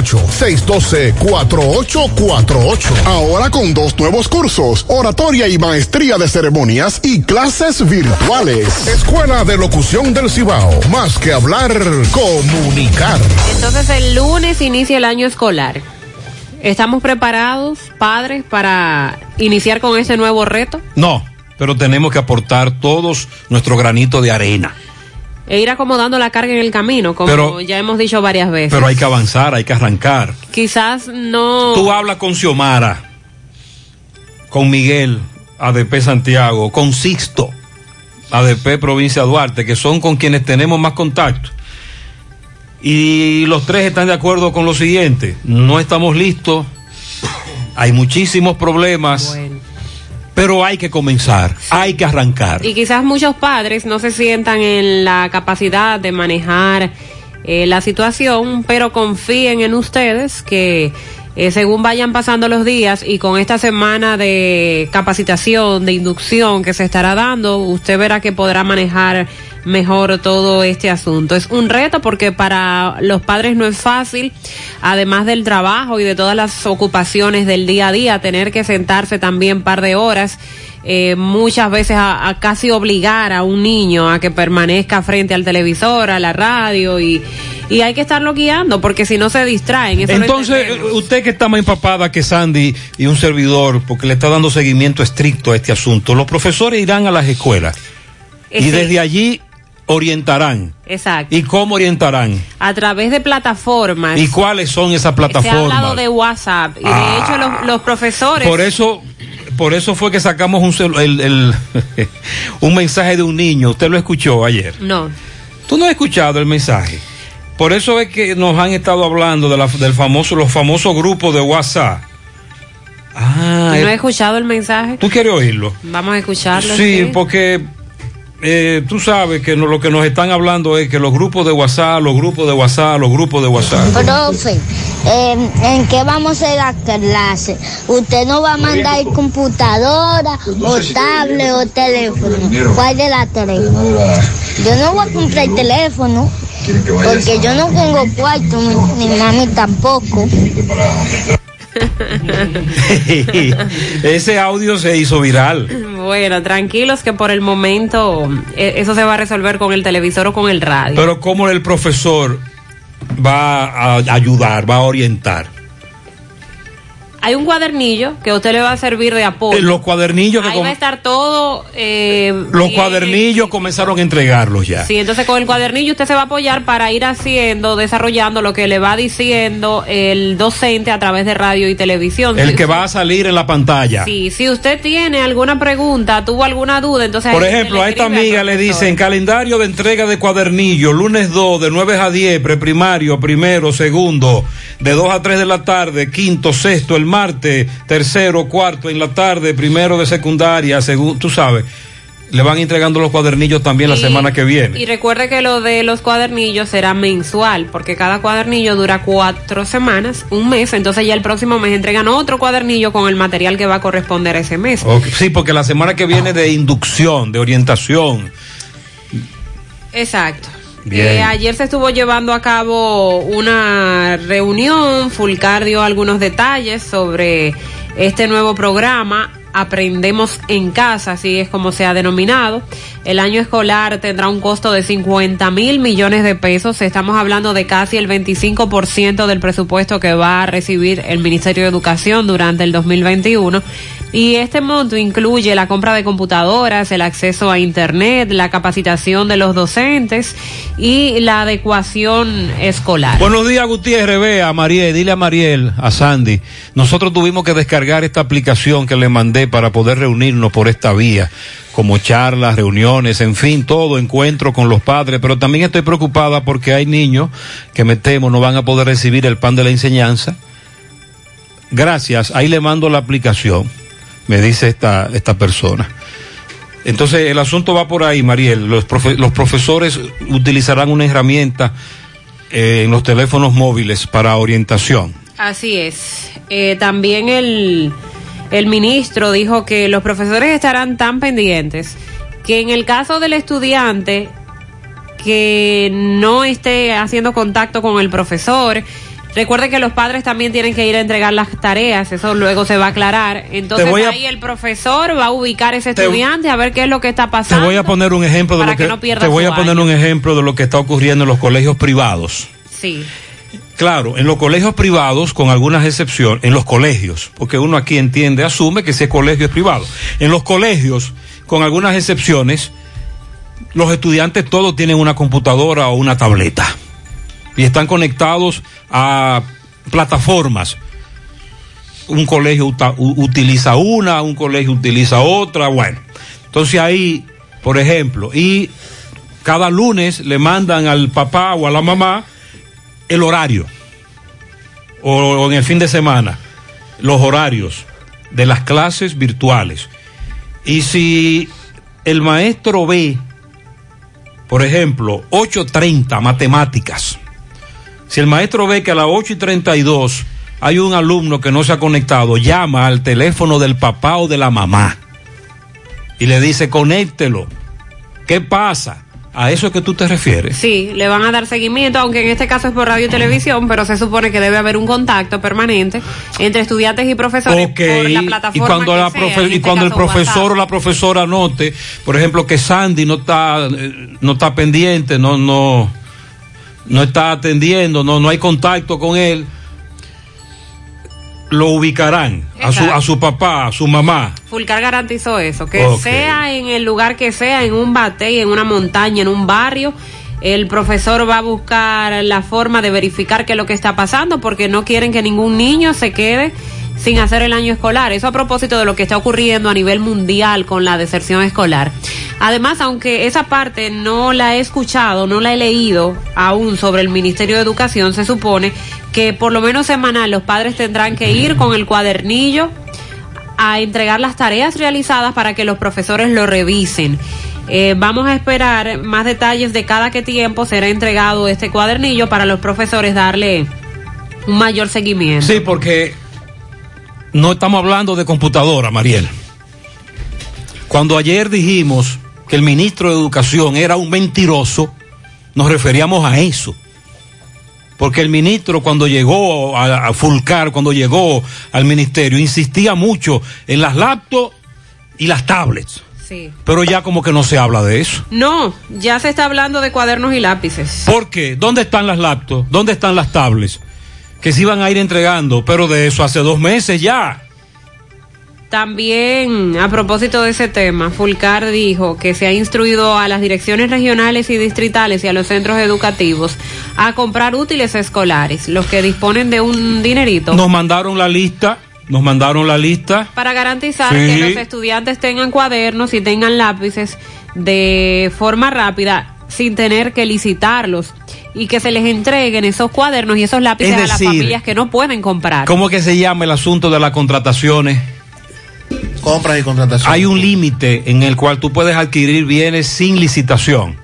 612-4848. Ahora con dos nuevos cursos, oratoria y maestría de ceremonias y clases virtuales. Escuela de Locución del Cibao. Más que hablar, comunicar. Entonces el lunes inicia el año escolar. ¿Estamos preparados, padres, para iniciar con ese nuevo reto? No, pero tenemos que aportar todos nuestro granito de arena. E ir acomodando la carga en el camino, como Pero- ya hemos dicho varias veces. Pero hay que avanzar, hay que arrancar. Quizás no. Tú hablas con Xiomara, con Miguel, ADP Santiago, con Sixto, ADP Provincia Duarte, que son con quienes tenemos más contacto. Y los tres están de acuerdo con lo siguiente, no estamos listos, hay muchísimos problemas, pero hay que comenzar, hay que arrancar. Y quizás muchos padres no se sientan en la capacidad de manejar eh, la situación, pero confíen en ustedes que eh, según vayan pasando los días y con esta semana de capacitación, de inducción que se estará dando, usted verá que podrá manejar mejor todo este asunto. Es un reto porque para los padres no es fácil, además del trabajo y de todas las ocupaciones del día a día, tener que sentarse también par de horas eh, muchas veces a, a casi obligar a un niño a que permanezca frente al televisor, a la radio y, y hay que estarlo guiando porque si no se distraen. Eso Entonces, usted que está más empapada que Sandy y un servidor, porque le está dando seguimiento estricto a este asunto, los profesores irán a las escuelas Eh, y sí. desde allí orientarán. Exacto. ¿Y cómo orientarán? A través de plataformas. ¿Y cuáles son esas Se ha hablado plataformas? de WhatsApp y de Ah. hecho los, los profesores. Por eso, por eso fue que sacamos un, celu- el- el- un mensaje de un niño. ¿Usted lo escuchó ayer? No. ¿Tú no has escuchado el mensaje? Por eso es que nos han estado hablando de la- del famoso, los famosos grupos de WhatsApp. Ah, no he eh, escuchado el mensaje. ¿tú quieres oírlo? Vamos a escucharlo. Sí, porque eh, tú sabes que no- lo que nos están hablando es que los grupos de WhatsApp, los grupos de WhatsApp, los grupos de WhatsApp. Profe, eh, ¿en qué vamos a hacer la clase? ¿Usted no va a mandar computadora o tablet o teléfono? ¿Cuál de las tres? Yo no voy a comprar teléfono porque yo no tengo cuarto, ni, ni mami tampoco. Ese audio se hizo viral. Bueno, tranquilos que por el momento eh, eso se va a resolver con el televisor o con el radio. Pero cómo el profesor va a ayudar, va a orientar. Hay un cuadernillo que a usted le va a servir de apoyo. Eh, Los cuadernillos que Ahí va a estar todo. eh, los bien cuadernillos comenzaron a entregarlos ya. Sí, entonces con el cuadernillo usted se va a apoyar para ir haciendo, desarrollando lo que le va diciendo el docente a través de radio y televisión. El que va a salir en la pantalla. Sí, si usted tiene alguna pregunta, tuvo alguna duda, entonces... Por ejemplo, a esta amiga le dicen calendario de entrega de cuadernillo, lunes 2, de 9 a 10, preprimario, primero, segundo, de 2 a 3 de la tarde, quinto, sexto, el martes, tercero, cuarto en la tarde, primero de secundaria, segundo, tú sabes, le van entregando los cuadernillos también la semana que viene. Y recuerde que lo de los cuadernillos será mensual, porque cada cuadernillo dura cuatro semanas, un mes, entonces ya el próximo mes entregan otro cuadernillo con el material que va a corresponder a ese mes. Sí, porque la semana que viene de inducción, de orientación. Exacto. Eh, ayer se estuvo llevando a cabo una reunión, Fulcar dio algunos detalles sobre este nuevo programa. Aprendemos en casa, así es como se ha denominado. El año escolar tendrá un costo de 50 mil millones de pesos. Estamos hablando de casi el 25% del presupuesto que va a recibir el Ministerio de Educación durante el 2021. Y este monto incluye la compra de computadoras, el acceso a Internet, la capacitación de los docentes y la adecuación escolar. Buenos días, Gutiérrez. Ve a Mariel, dile a Mariel, a Sandy. Nosotros tuvimos que descargar esta aplicación que le mandé para poder reunirnos por esta vía, como charlas, reuniones, en fin, todo, encuentro con los padres. Pero también estoy preocupada porque hay niños que me temo no van a poder recibir el pan de la enseñanza. Gracias, ahí le mando la aplicación, me dice esta, esta persona. Entonces el asunto va por ahí, Mariel. Los, profe- los profesores utilizarán una herramienta eh, en los teléfonos móviles para orientación. Así es. Eh, también el, el ministro dijo que los profesores estarán tan pendientes que en el caso del estudiante que no esté haciendo contacto con el profesor, recuerde que los padres también tienen que ir a entregar las tareas, eso luego se va a aclarar. Entonces Te a- ahí el profesor va a ubicar a ese Te- estudiante a ver qué es lo que está Te pasando. voy a poner un ejemplo de lo que que, no pierda te voy a poner año. un ejemplo de lo que está ocurriendo en los colegios privados. Sí. Claro, en los colegios privados, con algunas excepciones, en los colegios, porque uno aquí entiende, asume que ese colegio es privado. En los colegios, con algunas excepciones, los estudiantes todos tienen una computadora o una tableta y están conectados a plataformas. Un colegio utiliza una, un colegio utiliza otra, bueno. Entonces ahí, por ejemplo, y cada lunes le mandan al papá o a la mamá el horario o en el fin de semana los horarios de las clases virtuales. Y si el maestro ve, por ejemplo, 8.30 matemáticas, si el maestro ve que a las 8 y 32 hay un alumno que no se ha conectado, llama al teléfono del papá o de la mamá y le dice, conéctelo. ¿Qué pasa? ¿A eso es que tú te refieres? Sí, le van a dar seguimiento, aunque en este caso es por radio y televisión, pero se supone que debe haber un contacto permanente entre estudiantes y profesores Ok, por la y plataforma cuando, que la sea, y este cuando el profesor WhatsApp. o la profesora note, por ejemplo, que Sandy no está, eh, no está pendiente, no, no, no está atendiendo, no, no hay contacto con él, lo ubicarán a su, a su papá, a su mamá. Fulcar garantizó eso, que sea en el lugar que sea, en un batey, en una montaña, en un barrio, el profesor va a buscar la forma de verificar qué es lo que está pasando, porque no quieren que ningún niño se quede sin hacer el año escolar. Eso a propósito de lo que está ocurriendo a nivel mundial con la deserción escolar. Además, aunque esa parte no la he escuchado, no la he leído aún sobre el Ministerio de Educación, se supone que por lo menos semanal los padres tendrán que ir con el cuadernillo a entregar las tareas realizadas para que los profesores lo revisen. Eh, vamos a esperar más detalles de cada qué tiempo será entregado este cuadernillo para los profesores darle un mayor seguimiento. Sí, porque no estamos hablando de computadora, Mariel. Cuando ayer dijimos que el ministro de Educación era un mentiroso, nos referíamos a eso. Porque el ministro cuando llegó a, a Fulcar, cuando llegó al ministerio, insistía mucho en las laptops y las tablets. Sí. Pero ya como que no se habla de eso. No, ya se está hablando de cuadernos y lápices. ¿Por qué? ¿Dónde están las laptops? ¿Dónde están las tablets? Que se iban a ir entregando, pero de eso hace dos meses ya. También, a propósito de ese tema, Fulcar dijo que se ha instruido a las direcciones regionales y distritales y a los centros educativos a comprar útiles escolares, los que disponen de un dinerito. Nos mandaron la lista, nos mandaron la lista. Para garantizar Sí. que los estudiantes tengan cuadernos y tengan lápices de forma rápida sin tener que licitarlos y que se les entreguen esos cuadernos y esos lápices Es a las familias que no pueden comprar. ¿Cómo que se llama el asunto de las contrataciones? Compras y contrataciones. Hay un límite en el cual tú puedes adquirir bienes sin licitación.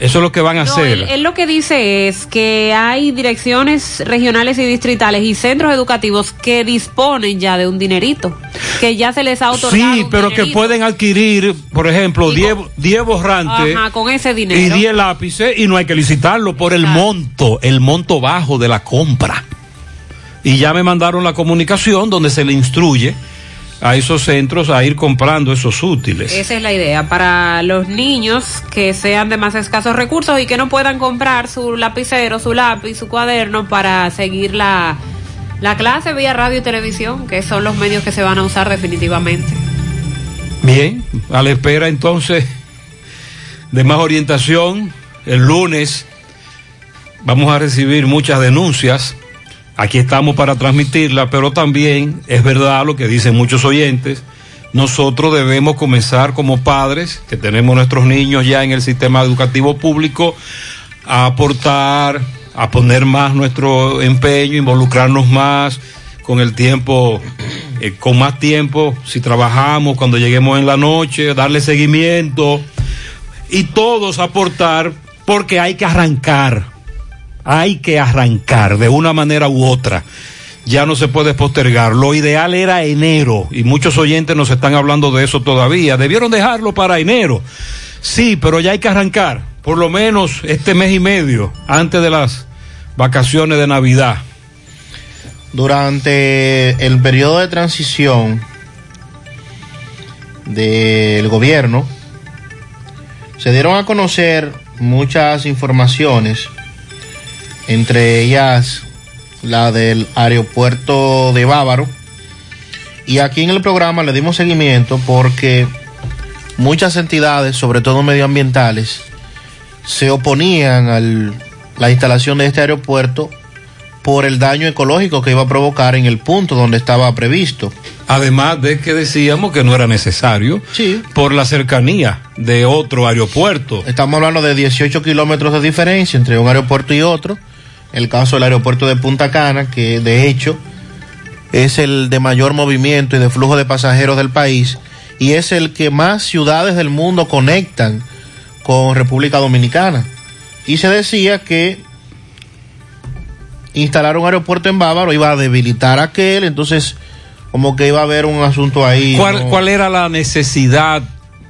Eso es lo que van a No, hacer. él, él lo que dice es que hay direcciones regionales y distritales y centros educativos que disponen ya de un dinerito, que ya se les ha otorgado. Sí, pero que pueden adquirir, por ejemplo, 10 10 borrantes Ajá, con ese y dinero. 10 lápices y no hay que licitarlo por el monto, el monto bajo de la compra. Y ya me mandaron la comunicación donde se le instruye a esos centros a ir comprando esos útiles. Esa es la idea, para los niños que sean de más escasos recursos y que no puedan comprar su lapicero, su lápiz, su cuaderno para seguir la, la clase vía radio y televisión, que son los medios que se van a usar definitivamente. Bien, a la espera entonces de más orientación. El lunes vamos a recibir muchas denuncias. Aquí estamos para transmitirla, pero también es verdad lo que dicen muchos oyentes. Nosotros debemos comenzar como padres, que tenemos nuestros niños ya en el sistema educativo público, a aportar, a poner más nuestro empeño, involucrarnos más con el tiempo, eh, con más tiempo, si trabajamos, cuando lleguemos en la noche, darle seguimiento y todos aportar porque hay que arrancar, hay que arrancar de una manera u otra. Ya no se puede postergar. Lo ideal era enero y muchos oyentes nos están hablando de eso todavía. Debieron dejarlo para enero. Sí, pero ya hay que arrancar, por lo menos este mes y medio antes de las vacaciones de Navidad. Durante el periodo de transición del gobierno, se dieron a conocer muchas informaciones, entre ellas la del aeropuerto de Bávaro. Y aquí en el programa le dimos seguimiento porque muchas entidades, sobre todo medioambientales, se oponían a la instalación de este aeropuerto por el daño ecológico que iba a provocar en el punto donde estaba previsto. Además de que decíamos que no era necesario por la cercanía de otro aeropuerto. Estamos hablando de 18 kilómetros de diferencia entre un aeropuerto y otro. El caso del aeropuerto de Punta Cana, que de hecho es el de mayor movimiento y de flujo de pasajeros del país y es el que más ciudades del mundo conectan con República Dominicana. Y se decía que instalar un aeropuerto en Bávaro iba a debilitar aquel, entonces como que iba a haber un asunto ahí. ¿Cuál, ¿no? cuál era la necesidad?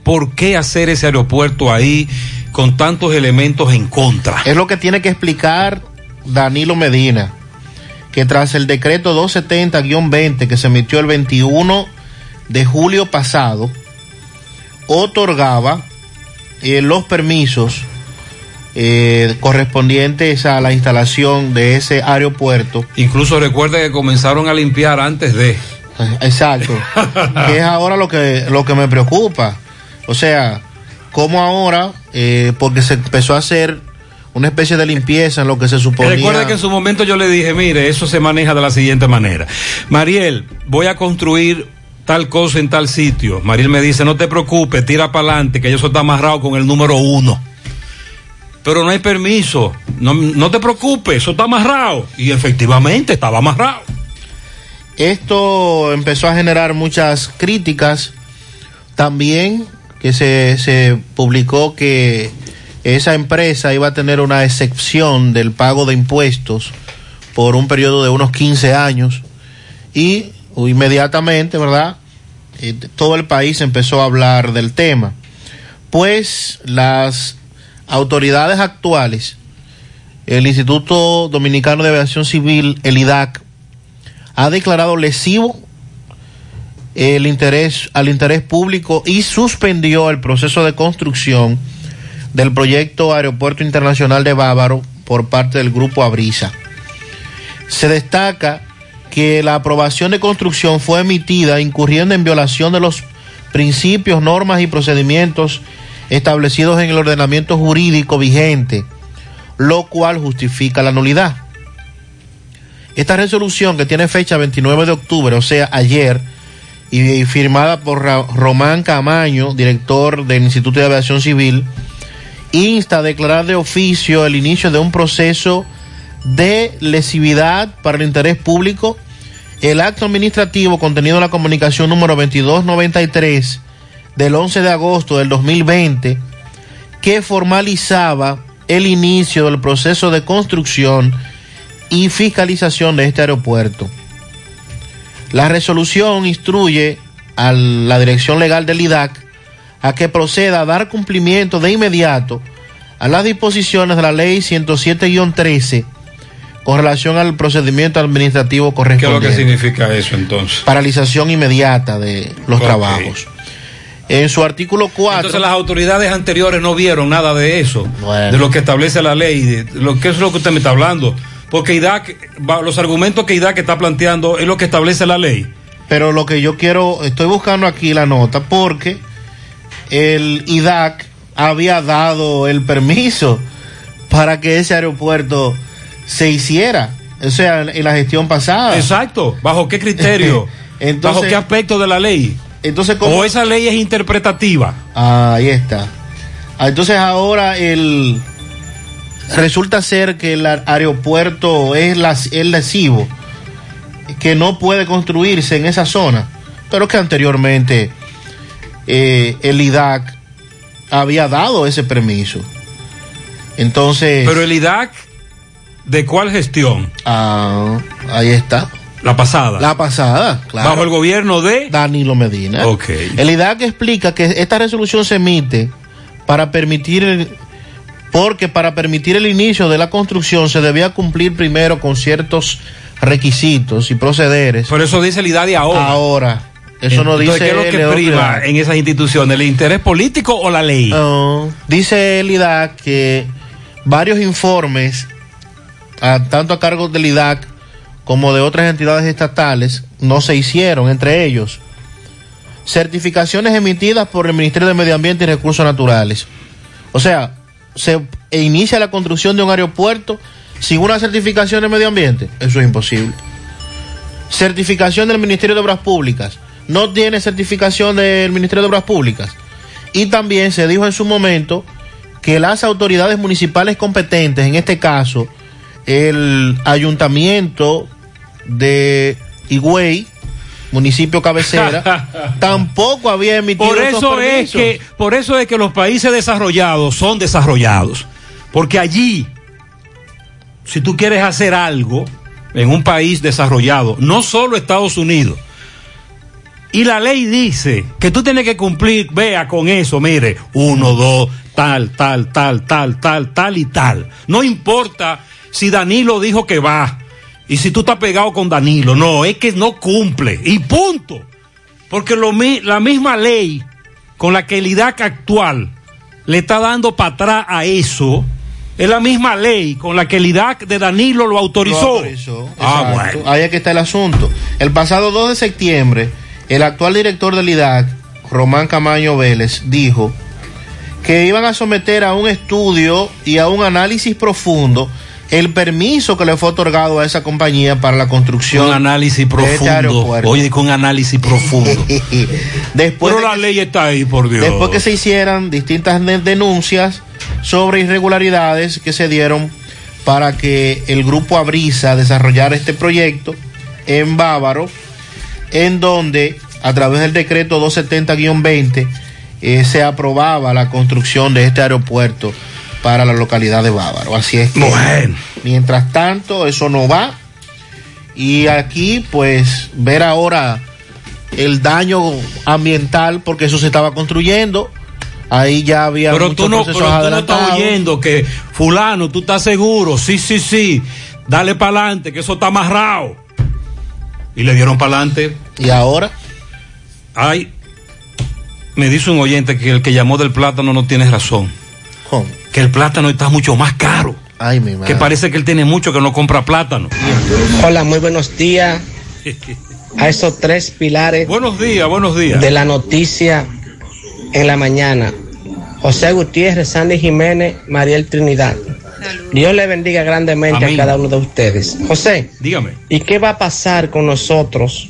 ¿Por qué hacer ese aeropuerto ahí con tantos elementos en contra? Es lo que tiene que explicar Danilo Medina, que tras el decreto 270-20 que se emitió el 21 de julio pasado, otorgaba eh, los permisos eh, correspondientes a la instalación de ese aeropuerto. Incluso recuerde que comenzaron a limpiar antes de. Exacto. que es ahora lo que, lo que me preocupa. O sea, como ahora, eh, porque se empezó a hacer una especie de limpieza en lo que se suponía. Recuerda que en su momento yo le dije, mire, eso se maneja de la siguiente manera. Mariel, voy a construir tal cosa en tal sitio. Mariel me dice, no te preocupes, tira para adelante, que eso está amarrado con el número uno. Pero no hay permiso, no, no te preocupes, eso está amarrado. Y efectivamente estaba amarrado. Esto empezó a generar muchas críticas. También que se, se publicó que esa empresa iba a tener una excepción del pago de impuestos por un periodo de unos 15 años y inmediatamente, ¿verdad? Eh, todo el país empezó a hablar del tema. Pues las autoridades actuales, el Instituto Dominicano de Aviación Civil, el IDAC, ha declarado lesivo el interés al interés público y suspendió el proceso de construcción del proyecto Aeropuerto Internacional de Bávaro por parte del Grupo Abrisa. Se destaca que la aprobación de construcción fue emitida incurriendo en violación de los principios, normas y procedimientos establecidos en el ordenamiento jurídico vigente, lo cual justifica la nulidad. Esta resolución que tiene fecha 29 de octubre, o sea, ayer, y firmada por Román Camaño, director del Instituto de Aviación Civil, insta a declarar de oficio el inicio de un proceso de lesividad para el interés público. El acto administrativo contenido en la comunicación número 2293 del 11 de agosto del 2020 que formalizaba el inicio del proceso de construcción y fiscalización de este aeropuerto. La resolución instruye a la dirección legal del IDAC a que proceda a dar cumplimiento de inmediato a las disposiciones de la ley 107-13 con relación al procedimiento administrativo correspondiente. ¿Qué es lo que significa eso entonces? Paralización inmediata de los okay. trabajos. En su artículo 4. Entonces las autoridades anteriores no vieron nada de eso, bueno. de lo que establece la ley, de lo que es lo que usted me está hablando. Porque IDAC, los argumentos que IDAC está planteando es lo que establece la ley. Pero lo que yo quiero, estoy buscando aquí la nota porque el IDAC había dado el permiso para que ese aeropuerto se hiciera. O sea, en la gestión pasada. Exacto. ¿Bajo qué criterio? entonces, ¿Bajo qué aspecto de la ley? Entonces, ¿cómo? ¿O esa ley es interpretativa? Ah, ahí está. Entonces ahora el resulta ser que el aeropuerto es, es lesivo, que no puede construirse en esa zona, pero que anteriormente eh, el IDAC había dado ese permiso. Entonces. Pero el IDAC, ¿de cuál gestión? Ah, ahí está. La pasada. La pasada, claro. Bajo el gobierno de Danilo Medina. Ok. El IDAC explica que esta resolución se emite para permitir el, porque para permitir el inicio de la construcción se debía cumplir primero con ciertos requisitos y procederes. Por eso dice el IDAC de ahora. Ahora. Eso no dice ¿Qué es lo que priva en esas instituciones? ¿El interés político o la ley? Dice el IDAC que varios informes, a, tanto a cargo del IDAC como de otras entidades estatales, no se hicieron, entre ellos certificaciones emitidas por el Ministerio de Medio Ambiente y Recursos Naturales. O sea, se inicia la construcción de un aeropuerto sin una certificación de medio ambiente. Eso es imposible. Certificación del Ministerio de Obras Públicas. No tiene certificación del Ministerio de Obras Públicas. Y también se dijo en su momento que las autoridades municipales competentes, en este caso el ayuntamiento de Higüey, municipio cabecera, tampoco había emitido por eso es que por eso es que los países desarrollados son desarrollados porque allí si tú quieres hacer algo en un país desarrollado no solo Estados Unidos y la ley dice que tú tienes que cumplir vea con eso mire uno dos tal tal tal tal tal tal y tal no importa si Danilo dijo que va y si tú estás pegado con Danilo, no, es que no cumple. Y punto. Porque lo, la misma ley con la que el IDAC actual le está dando para atrás a eso, es la misma ley con la que el IDAC de Danilo lo autorizó. Lo autorizó. Ah, bueno. Ahí es que está el asunto. El pasado 2 de septiembre, el actual director del IDAC, Román Camaño Vélez, dijo que iban a someter a un estudio y a un análisis profundo el permiso que le fue otorgado a esa compañía para la construcción. Un análisis de este profundo. aeropuerto. Oye, con un análisis profundo. Después Pero la ley está ahí, por Dios. Después que se hicieran distintas de- denuncias sobre irregularidades que se dieron para que el grupo Abrisa desarrollara este proyecto en Bávaro, en donde a través del decreto 270-20 eh, se aprobaba la construcción de este aeropuerto para la localidad de Bávaro. Así es que, Bueno. mientras tanto, eso no va. Y aquí, pues, ver ahora el daño ambiental, porque eso se estaba construyendo. Ahí ya había Pero muchos tú no, procesos pero tú no estás oyendo que fulano, tú estás seguro, sí, sí, sí, dale para adelante, que eso está amarrado. Y le dieron para adelante. ¿Y ahora? Ay, me dice un oyente que el que llamó del plátano no tiene razón. ¿Cómo? Que el plátano está mucho más caro. Ay, mi madre. Que parece que él tiene mucho que no compra plátano. Hola, muy buenos días a esos tres pilares. Buenos días, buenos días. De la noticia en la mañana. José Gutiérrez, Sandy Jiménez, Mariel Trinidad. Dios le bendiga grandemente Amén. a cada uno de ustedes. José, Dígame. ¿y qué va a pasar con nosotros,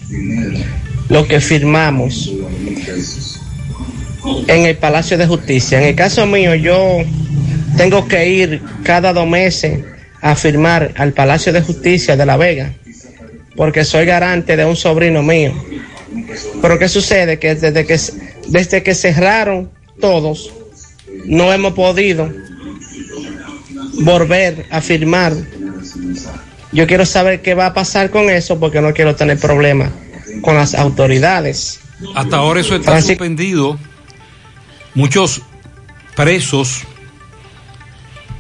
los que firmamos en el Palacio de Justicia? En el caso mío, yo tengo que ir cada dos meses a firmar al Palacio de Justicia de La Vega, porque soy garante de un sobrino mío. Pero ¿qué sucede? Que desde que, desde que cerraron todos, no hemos podido volver a firmar. Yo quiero saber qué va a pasar con eso porque no quiero tener problemas con las autoridades. Hasta ahora eso está Francis- suspendido. Muchos presos,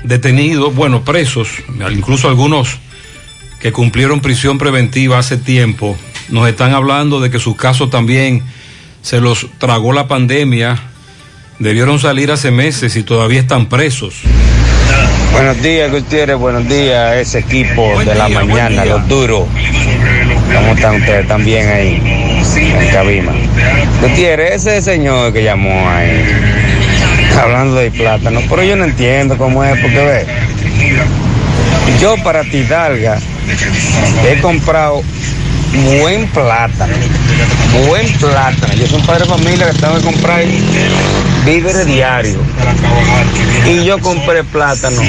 detenidos, bueno, presos, incluso algunos que cumplieron prisión preventiva hace tiempo, nos están hablando de que sus casos también se los tragó la pandemia, debieron salir hace meses y todavía están presos. Buenos días, Gutiérrez. Buenos días, ese equipo de la mañana, los duros. ¿Cómo están ustedes también ahí en Cabima? Gutiérrez, ese señor que llamó ahí, hablando de plátano, pero yo no entiendo cómo es, porque ve, yo para Tidalga he comprado buen plátano, buen plátano. Yo soy un padre de familia que tengo que comprar víveres diarios. Y yo compré plátano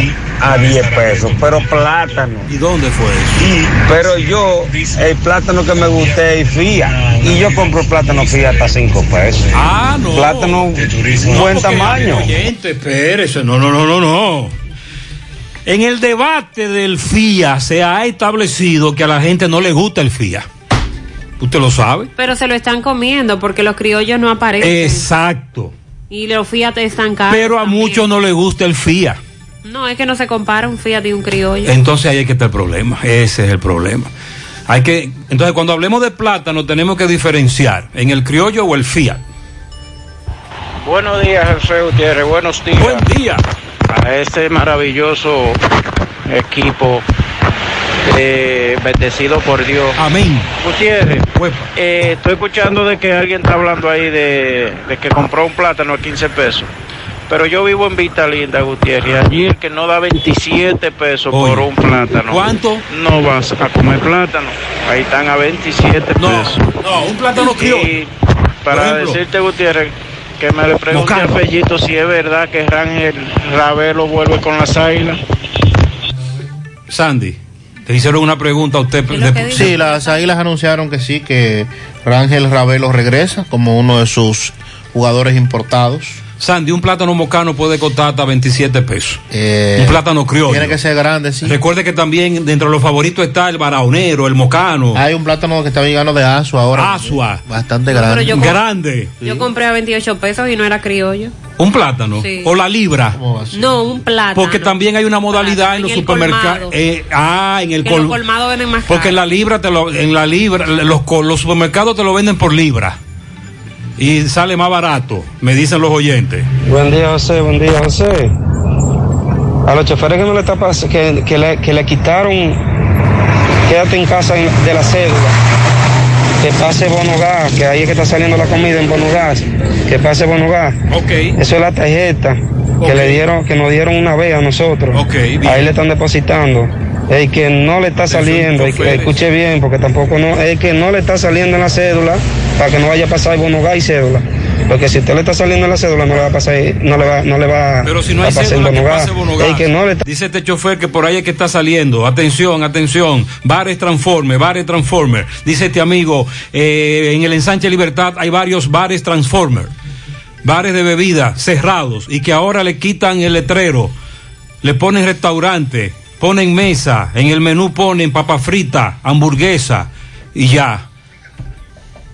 a 10 pesos, pero plátano. ¿Y dónde fue eso? Pero yo, el plátano que me gusta es FIA. Y yo compro plátano FIA hasta 5 pesos. Ah, no. Plátano No, buen tamaño. Oyente, espérese, no, no, no, no, no. En el debate del FIA se ha establecido que a la gente no le gusta el FIA. ¿Usted lo sabe? Pero se lo están comiendo porque los criollos no aparecen. Exacto. Y los Fiat están caros. Pero a también. muchos no les gusta el FIA. No, es que no se compara un Fiat y un criollo. Entonces ahí hay que estar el problema. Ese es el problema. Hay que, entonces cuando hablemos de plátano tenemos que diferenciar en el criollo o el FIA. Buenos días, José Gutiérrez. Buenos días. Buen día. A este maravilloso equipo eh, bendecido por Dios. Amén. Gutiérrez, eh, estoy escuchando de que alguien está hablando ahí de, de que compró un plátano a 15 pesos. Pero yo vivo en Vista Linda, Gutiérrez. Allí el que no da 27 pesos por un plátano. ¿Cuánto? No vas a comer plátano. Ahí están a 27 pesos. No, un plátano criollo. Y para ejemplo. decirte, Gutiérrez, que me le pregunte a. Fellito si es verdad que Rangel Ravelo vuelve con las águilas. Sandy, te hicieron una pregunta a usted. de- Sí, las águilas anunciaron que sí, que Rangel Ravelo regresa como uno de sus jugadores importados. Sandy, un plátano mocano puede costar hasta 27 pesos. un plátano criollo. Tiene que ser grande, sí. Recuerde que también dentro de los favoritos está el baraonero, el mocano. Hay un plátano que está llegando de Asua ahora. Asua. Bastante Pero grande. yo- Grande. Yo compré a 28 pesos y no era criollo. Un plátano. Sí. O la libra. No, un plátano. Porque también hay una modalidad en los en supermercados. colmado. eh, ah, en el Que los col- colmados venden más Porque en la libra te lo, en la libra, los, los supermercados te lo venden por libra. Y sale más barato, me dicen los oyentes. Buen día, José. Buen día, José. A los choferes que no le está que, que le, que le quitaron, quédate en casa de la cédula. Que pase bono gas, que ahí es que está saliendo la comida en bono gas. Que pase bono gas. Ok. Eso es la tarjeta. que le dieron, que nos dieron una vez a nosotros. Ahí le están depositando. El que no le está saliendo, el que- escuche bien, porque tampoco no, el que no le está saliendo en la cédula, para que no vaya a pasar bono gas y cédula. Porque si usted le está saliendo en la cédula, no le va a pasar, no le va, no le va Pero si no a hay pasar cédula que bono gas. pase que no le está Dice este chofer que por ahí es que está saliendo. Atención, atención. Bares Transformer, bares Transformer. Dice este amigo, eh, en el ensanche Libertad hay varios bares Transformer. Bares de bebida cerrados y que ahora le quitan el letrero. Le ponen restaurante, ponen mesa. En el menú ponen papa frita, hamburguesa y ya.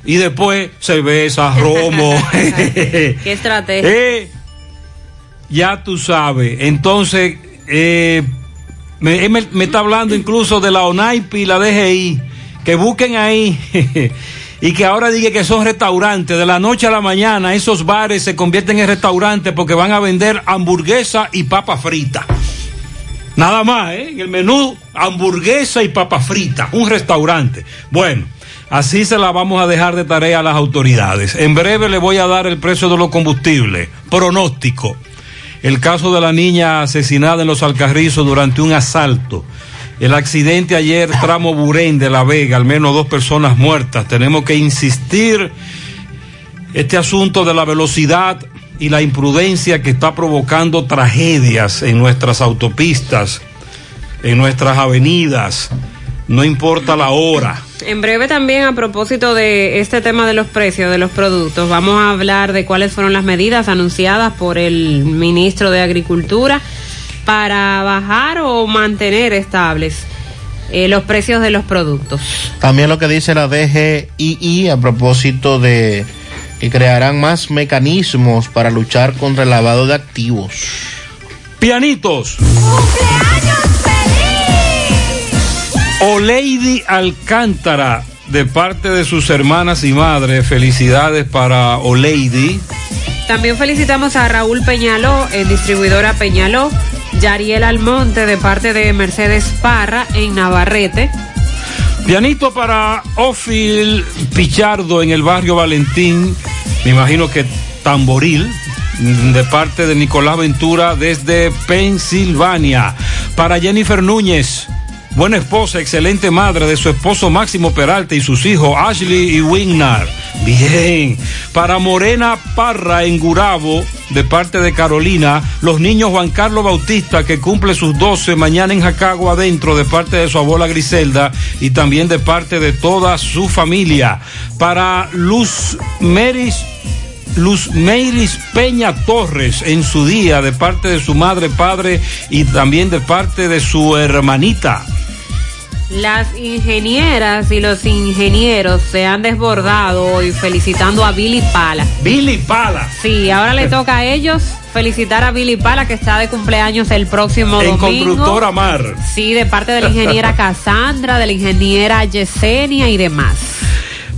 Y después cerveza, romo. Qué estrategia. Eh, ya tú sabes. Entonces, eh, me, él me- me está hablando incluso de la ONAIP y la DGI. Que busquen ahí. y que ahora diga que son restaurantes. De la noche a la mañana, esos bares se convierten en restaurantes porque van a vender hamburguesa y papa frita. Nada más, ¿eh? En el menú, hamburguesa y papa frita. Un restaurante. Bueno. Así se la vamos a dejar de tarea a las autoridades. En breve le voy a dar el precio de los combustibles. Pronóstico. El caso de la niña asesinada en los Alcarrizos durante un asalto. El accidente ayer, tramo Burén de La Vega, al menos dos personas muertas. Tenemos que insistir este asunto de la velocidad y la imprudencia que está provocando tragedias en nuestras autopistas, en nuestras avenidas. No importa la hora. En breve también a propósito de este tema de los precios de los productos, vamos a hablar de cuáles fueron las medidas anunciadas por el ministro de Agricultura para bajar o mantener estables eh, los precios de los productos. También lo que dice la DGII a propósito de que crearán más mecanismos para luchar contra el lavado de activos. Pianitos. O Lady Alcántara, de parte de sus hermanas y madres, felicidades para O'Lady. También felicitamos a Raúl Peñaló, en distribuidora Peñaló, Yariel Almonte de parte de Mercedes Parra en Navarrete. Pianito para Ofil Pichardo en el barrio Valentín, me imagino que Tamboril, de parte de Nicolás Ventura desde Pensilvania. Para Jennifer Núñez, buena esposa, excelente madre de su esposo Máximo Peralta y sus hijos Ashley y Wignar. Bien. Para Morena Parra en Gurabo, de parte de Carolina, los niños Juan Carlos Bautista, que cumple sus 12 mañana en Jacagua adentro, de parte de su abuela Griselda y también de parte de toda su familia. Para Luz Meris Luz Meiris Peña Torres en su día de parte de su madre, padre y también de parte de su hermanita. Las ingenieras y los ingenieros se han desbordado hoy felicitando a Billy Pala. Billy Pala. Sí, ahora le toca a ellos felicitar a Billy Pala que está de cumpleaños el próximo En domingo. Constructora Mar. Sí, de parte de la ingeniera Cassandra, de la ingeniera Yesenia y demás.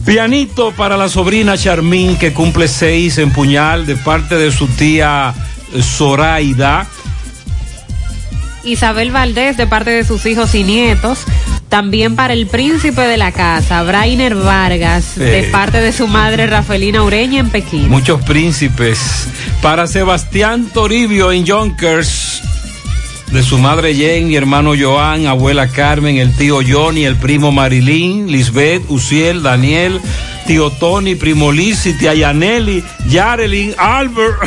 Pianito para la sobrina Charmín que cumple seis en puñal de parte de su tía Zoraida. Isabel Valdés de parte de sus hijos y nietos. También para el príncipe de la casa, Brainer Vargas, de parte de su madre Rafelina Ureña en Pekín. Muchos príncipes. Para Sebastián Toribio en Yonkers. De su madre Jen, hermano Joan, abuela Carmen, el tío Johnny, el primo Marilyn, Lisbeth, Uciel, Daniel, tío Tony, primo Lizzy, tía Yaneli, Yarelin, Albert.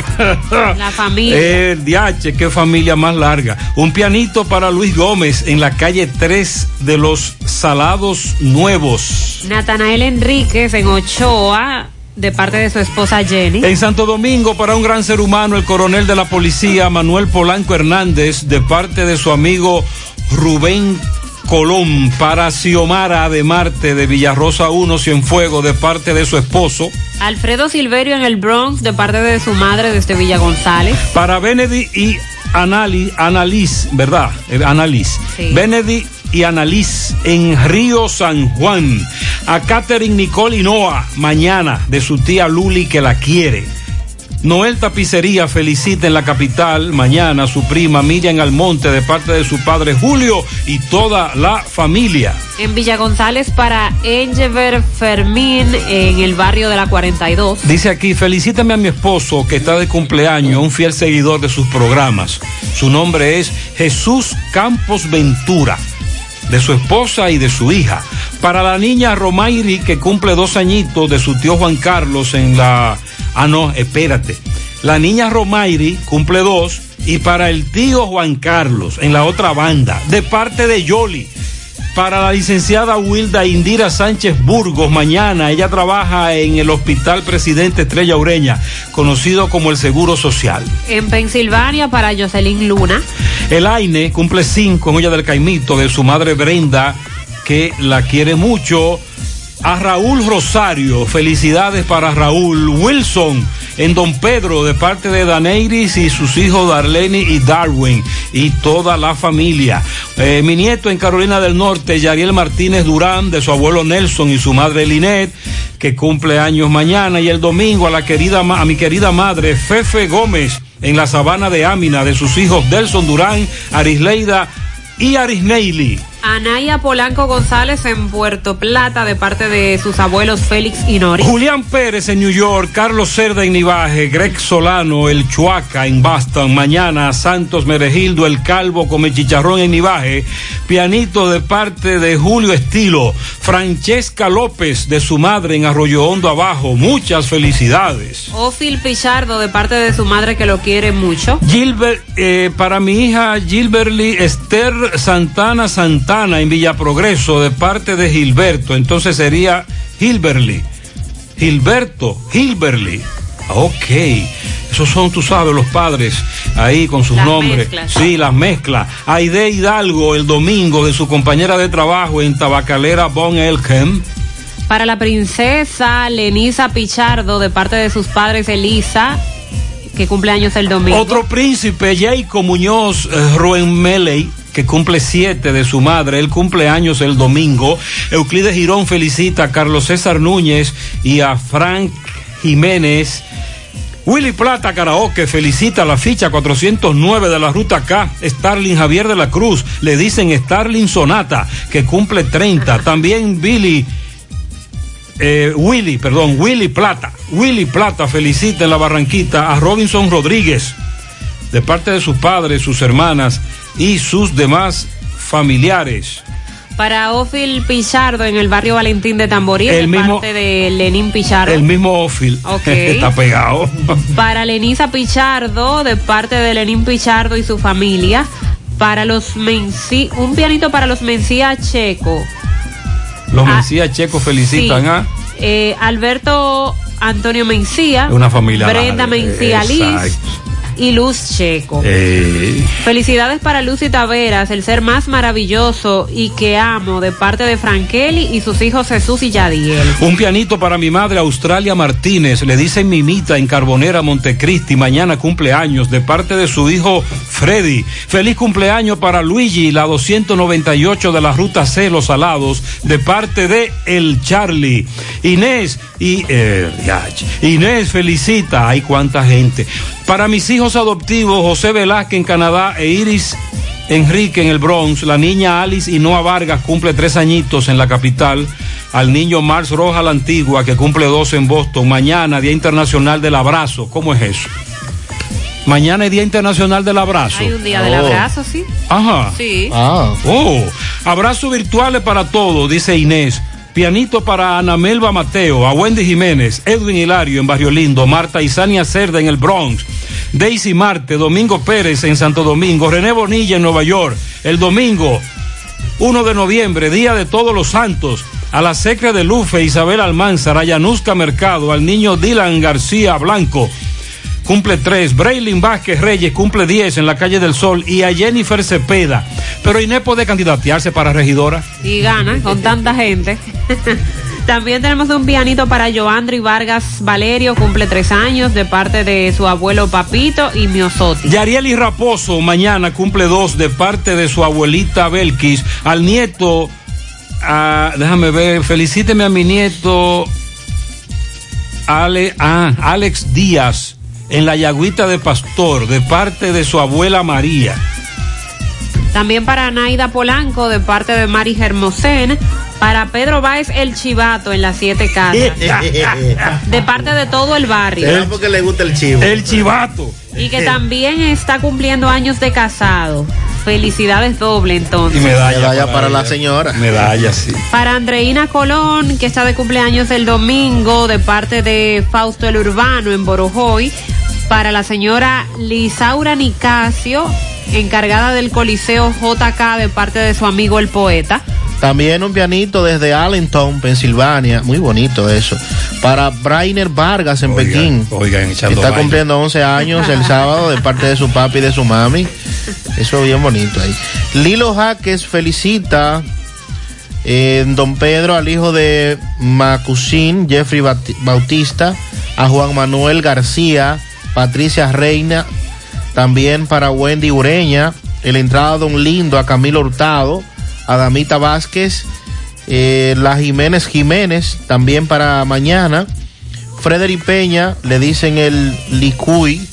La familia. El DH, qué familia más larga. Un pianito para Luis Gómez en la calle 3 de los Salados Nuevos. Natanael Enríquez en Ochoa, de parte de su esposa Jenny. En Santo Domingo, para un gran ser humano, el coronel de la policía, Manuel Polanco Hernández, de parte de su amigo Rubén Colón, para Xiomara de Marte, de Villarrosa 1, Cienfuego, de parte de su esposo. Alfredo Silverio en el Bronx, de parte de su madre desde Villa González. Para Benedy y Anali, Annalise, ¿verdad? Eh, Annalise. Sí. Benedy y Annalise en Río San Juan. A Catherine Nicole Hinoa, mañana, de su tía Luli que la quiere. Noel Tapicería felicita en la capital mañana a su prima Miriam Almonte de parte de su padre Julio y toda la familia. En Villa González para Engever Fermín en el barrio de la 42. Dice aquí, felicítame a mi esposo que está de cumpleaños, un fiel seguidor de sus programas. Su nombre es Jesús Campos Ventura, de su esposa y de su hija. Para la niña Romairi que cumple dos añitos de su tío Juan Carlos en la Ah, no, espérate. La niña Romairi cumple dos y para el tío Juan Carlos en la otra banda, de parte de Yoli. Para la licenciada Wilda Indira Sánchez Burgos, mañana ella trabaja en el Hospital Presidente Estrella Ureña, conocido como el Seguro Social. En Pensilvania para Jocelyn Luna. El AINE cumple cinco en Olla del Caimito de su madre Brenda, que la quiere mucho a Raúl Rosario. Felicidades para Raúl Wilson en Don Pedro de parte de Daneiris y sus hijos Darlene y Darwin y toda la familia. Eh, mi nieto en Carolina del Norte, Yariel Martínez Durán, de su abuelo Nelson y su madre Linet, que cumple años mañana. Y el domingo a, la querida, a mi querida madre Fefe Gómez en la sabana de Ámina, de sus hijos Delson Durán, Arisleida y Arisneili. Anaya Polanco González en Puerto Plata de parte de sus abuelos Félix y Nori. Julián Pérez en New York, Carlos Cerda en Nivaje, Greg Solano, el Chuaca en Boston, mañana Santos Meregildo, el Calvo come chicharrón en Nivaje, pianito de parte de Julio Estilo, Francesca López de su madre en Arroyo Hondo Abajo, muchas felicidades. Ofil Pichardo de parte de su madre que lo quiere mucho. Gilbert, eh, para mi hija Gilberly Esther Santana Santana en Villa Progreso de parte de Gilberto, entonces sería Gilberly. Gilberto, Gilberly. Ok, esos son, tú sabes, los padres ahí con sus Las nombres. mezclas. Sí, las mezclas. Aide Hidalgo el domingo de su compañera de trabajo en Tabacalera Bon Elkem. Para la princesa Lenisa Pichardo de parte de sus padres Elisa, que cumple años el domingo. Otro príncipe, Jacob Muñoz eh, Ruenmeley, que cumple siete de su madre. Él cumple años el domingo. Euclides Girón felicita a Carlos César Núñez y a Frank Jiménez. Willy Plata Karaoke felicita la ficha 409 de la ruta K. Starling Javier de la Cruz. Le dicen Starling Sonata, que cumple 30. También Billy. eh, Willy, perdón, Willy Plata. Willy Plata felicita en la Barranquita a Robinson Rodríguez, de parte de sus padres, sus hermanas y sus demás familiares. Para Ofil Pichardo en el barrio Valentín de Tamboril, El de mismo- parte de Lenín Pichardo. El mismo Ofil Ok. está pegado. Para Lenisa Pichardo, de parte de Lenín Pichardo y su familia. Para los Mencí, un pianito para los Mencía Checo. Los Ah, Mencía Checos felicitan sí. a Eh, Alberto Antonio Mencía. una familia. Brenda. Mencía Liz. Y Luz Checo. Eh, Felicidades para Lucy Taveras, el ser más maravilloso y que amo, de parte de Frankeli y sus hijos Jesús y Yadiel. Un pianito para mi madre Australia Martínez, le dicen Mimita en Carbonera Montecristi, mañana cumpleaños de parte de su hijo Freddy. Feliz cumpleaños para Luigi, la 298 de la ruta C, Los Salados, de parte de El Charlie. Inés y eh. Inés felicita, hay cuánta gente. Para mis hijos adoptivos, José Velázquez en Canadá e Iris Enrique en el Bronx, la niña Alice y Noah Vargas cumple tres añitos en la capital, al niño Mars Roja la Antigua que cumple dos en Boston, mañana Día Internacional del Abrazo, ¿cómo es eso? Mañana es Día Internacional del Abrazo. Hay un día del Oh. abrazo, sí. Ajá. Sí. Oh, abrazos virtuales para todos, dice Inés. Pianito para Ana Melba Mateo, a Wendy Jiménez, Edwin Hilario en Barrio Lindo, Marta Isania Cerda en el Bronx, Daisy Marte, Domingo Pérez en Santo Domingo, René Bonilla en Nueva York, el domingo 1 de noviembre, Día de Todos los Santos, a la Secre de Lufe, Isabel Almanzar, a Yanuska Mercado, al niño Dylan García Blanco, cumple 3, Braylin Vázquez Reyes cumple 10 en la calle del Sol y a Jennifer Cepeda. Pero Inés puede candidatearse para regidora. Y gana con tanta gente. También tenemos un pianito para Joandri Vargas Valerio, cumple tres años, de parte de su abuelo Papito y Miosotti. Yarieli Raposo mañana cumple dos de parte de su abuelita Belkis. Al nieto, déjame ver, felicíteme a mi nieto Ale, ah, Alex Díaz en la Yagüita de Pastor, de parte de su abuela María. También para Naida Polanco, de parte de Mari Germosén. Para Pedro Báez El Chivato en las siete casas. de parte de todo el barrio. Es porque le gusta el chivo. El chivato. Y que también está cumpliendo años de casado. Felicidades doble entonces. Y medalla, medalla para, la señora. Medalla, sí. Para Andreina Colón, que está de cumpleaños el domingo, de parte de Fausto el Urbano en Borojoy. Para la señora Lisaura Nicasio, encargada del Coliseo JK de parte de su amigo el poeta. También un pianito desde Allentown, Pensilvania. Muy bonito eso. Para Brainer Vargas en Pekín. Oigan, Está cumpliendo 11 años el sábado de parte de su papi y de su mami. Eso bien bonito ahí. Lilo Jaques felicita en Don Pedro al hijo de Macusín, Jeffrey Bautista, a Juan Manuel García, Patricia Reina, también para Wendy Ureña, el entrada Don Lindo, a Camilo Hurtado, a Damita Vázquez, eh, la Jiménez Jiménez, también para mañana. Frederick Peña, le dicen el Licuy,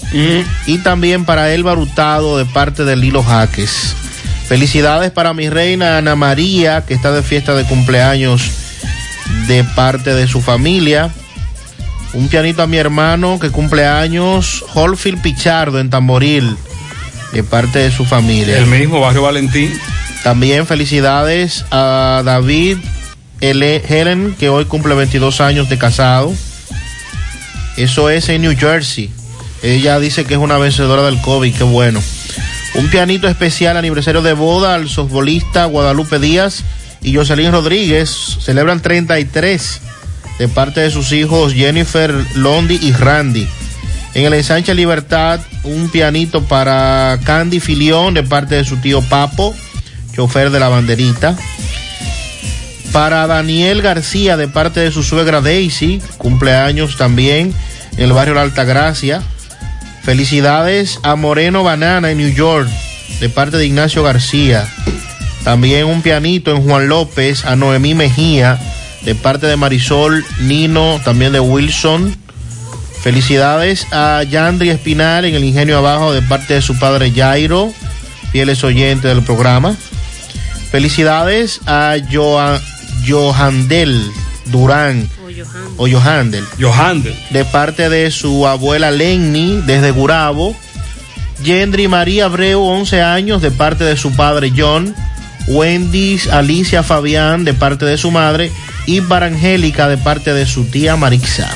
y también para Elba Hurtado de parte de Lilo Jaques. Felicidades para mi reina Ana María, que está de fiesta de cumpleaños de parte de su familia. Un pianito a mi hermano que cumple años, Holfield Pichardo en Tamboril, de parte de su familia. El mismo Barrio Valentín. También felicidades a David. Helen, que hoy cumple 22 años de casado. Eso es en New Jersey. Ella dice que es una vencedora del COVID, qué bueno. Un pianito especial aniversario de boda al softbolista Guadalupe Díaz y Jocelyn Rodríguez. Celebran 33 de parte de sus hijos Jennifer, Londi y Randy. En el ensanche Libertad, un pianito para Candy Filión de parte de su tío Papo, chofer de la banderita. Para Daniel García de parte de su suegra Daisy, cumpleaños también en el barrio La Altagracia. Felicidades a Moreno Banana en New York de parte de Ignacio García. También un pianito en Juan López a Noemí Mejía de parte de Marisol, Nino, también de Wilson. Felicidades a Yandri Espinal en el Ingenio Abajo de parte de su padre Jairo, fieles oyentes del programa. Felicidades a Joan, Johandel Durán. O Johandel. Johandel. De parte de su abuela Lenny desde Gurabo. Yendri María Abreu, 11 años, de parte de su padre John. Wendy Alicia Fabián, de parte de su madre y Barangélica de parte de su tía Marixa.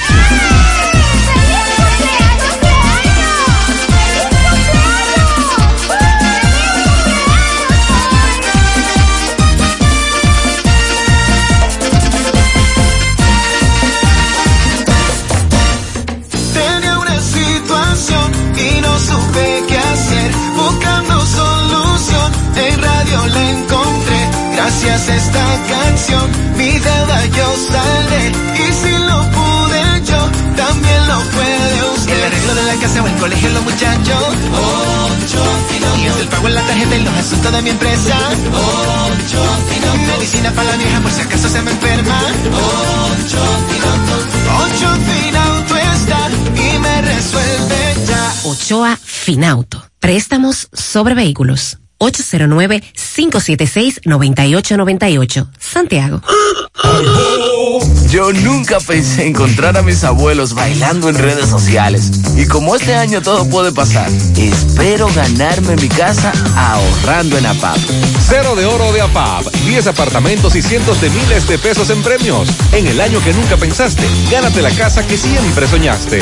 Gracias a esta canción, mi deuda yo saldré. Y si lo pude yo, también lo puede usted. El arreglo de la casa o el colegio, los muchachos. Ocho Y es el pago en la tarjeta y los asuntos de mi empresa. Ocho Medicina para la vieja por si acaso se me enferma. Ocho Ocho Finauto está y me resuelve ya. Ochoa Finauto. Préstamos sobre vehículos. 809-576-9898. Santiago. Yo nunca pensé encontrar a mis abuelos bailando en redes sociales. Y como este año todo puede pasar, espero ganarme mi casa ahorrando en APAP. Cero de oro de APAP. 10 apartamentos y cientos de miles de pesos en premios. En el año que nunca pensaste, gánate la casa que siempre soñaste.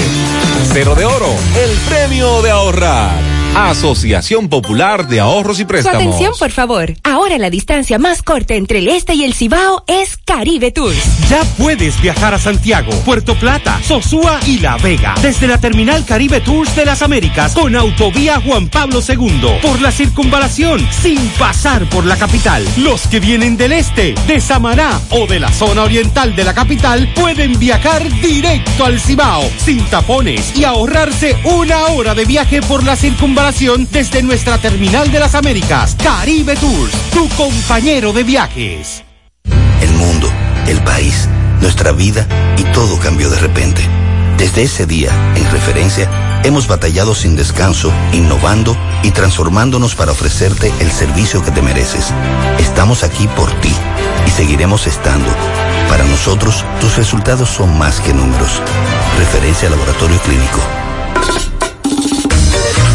Cero de oro. El premio de ahorrar. Asociación Popular de Ahorros y Su Préstamos. atención, por favor. Ahora la distancia más corta entre el este y el Cibao es Caribe Tours. Ya puedes viajar a Santiago, Puerto Plata, Sosúa y La Vega desde la terminal Caribe Tours de las Américas con autovía Juan Pablo II por la circunvalación sin pasar por la capital. Los que vienen del este, de Samaná o de la zona oriental de la capital pueden viajar directo al Cibao sin tapones y ahorrarse una hora de viaje por la circunvalación desde nuestra terminal de las Américas. Caribe Tours, tu compañero de viajes. El mundo, el país, nuestra vida y todo cambió de repente. Desde ese día, en referencia, hemos batallado sin descanso, innovando y transformándonos para ofrecerte el servicio que te mereces. Estamos aquí por ti y seguiremos estando. Para nosotros, tus resultados son más que números. Referencia Laboratorio Clínico.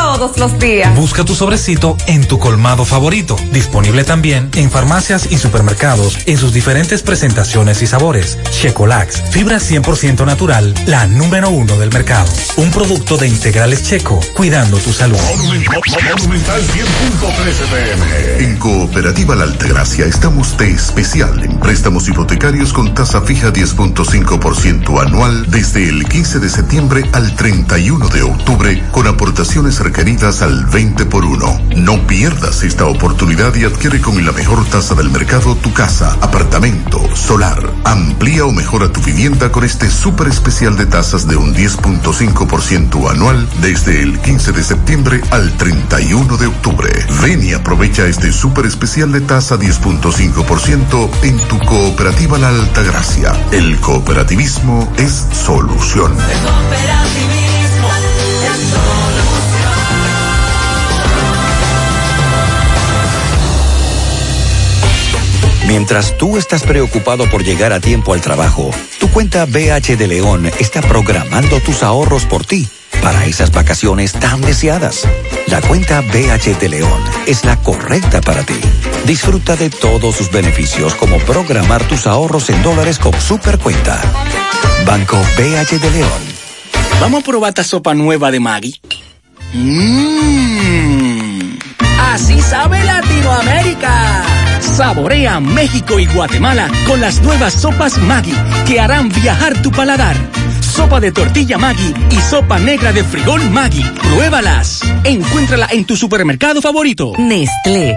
todos los días. Busca tu sobrecito en tu colmado favorito. Disponible también en farmacias y supermercados en sus diferentes presentaciones y sabores. Checolax, fibra 100% natural, la número uno del mercado. Un producto de integrales checo, cuidando tu salud. Monumental 100.13 pm. En Cooperativa La Altagracia estamos de especial en préstamos hipotecarios con tasa fija 10.5% anual desde el 15 de septiembre al 31 de octubre con aportaciones requeridas al 20 por 1. No pierdas esta oportunidad y adquiere con la mejor tasa del mercado tu casa, apartamento, solar. Amplía o mejora tu vivienda con este súper especial de tasas de un 10.5% anual desde el 15 de septiembre al 31 de octubre. Ven y aprovecha este súper especial de tasa 10.5% en tu cooperativa La Altagracia. El cooperativismo es solución. Mientras tú estás preocupado por llegar a tiempo al trabajo, tu cuenta BH de León está programando tus ahorros por ti para esas vacaciones tan deseadas. La cuenta BH de León es la correcta para ti. Disfruta de todos sus beneficios como programar tus ahorros en dólares con Supercuenta. Banco BH de León. Vamos a probar esta sopa nueva de Maggi. Mmm. Así sabe Latinoamérica. Saborea México y Guatemala con las nuevas sopas Maggi que harán viajar tu paladar. Sopa de tortilla Maggi y sopa negra de frijol Maggi. Pruébalas. Encuéntrala en tu supermercado favorito. Nestlé.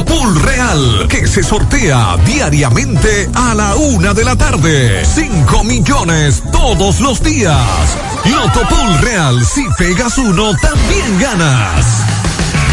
Pool Real, que se sortea diariamente a la una de la tarde. 5 millones todos los días. Loto Real, si pegas uno, también ganas.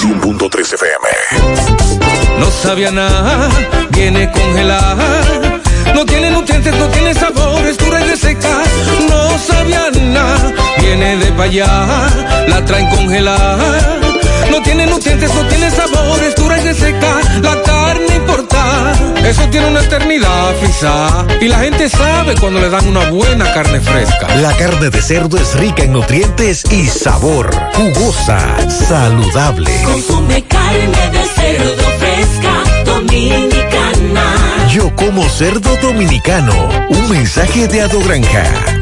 100.3 FM. No sabía nada, viene congelada. No tiene nutrientes, no tiene sabor, es dura y reseca. No sabía nada, viene de pa' allá, la traen congelada. No tiene nutrientes, no tiene sabor, es dura y reseca. La carne importa, eso tiene una eternidad frisada. Y la gente sabe cuando le dan una buena carne fresca. La carne de cerdo es rica en nutrientes y sabor, jugosa, saludable. Consume carne de cerdo fresca, dominicana. Yo como cerdo dominicano. Un mensaje de Ado Granja.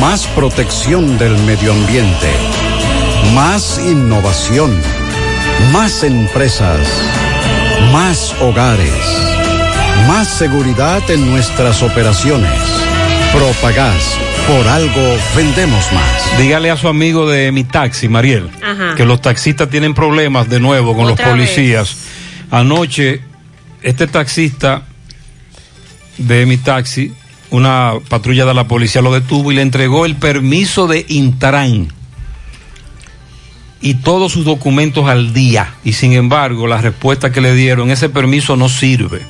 Más protección del medio ambiente. Más innovación. Más empresas. Más hogares. Más seguridad en nuestras operaciones. Propagás. Por algo vendemos más. Dígale a su amigo de mi taxi, Mariel, Ajá. que los taxistas tienen problemas de nuevo con los policías. Anoche, este taxista de mi taxi, una patrulla de la policía lo detuvo y le entregó el permiso de Intran y todos sus documentos al día. Y sin embargo, la respuesta que le dieron, ese permiso no sirve.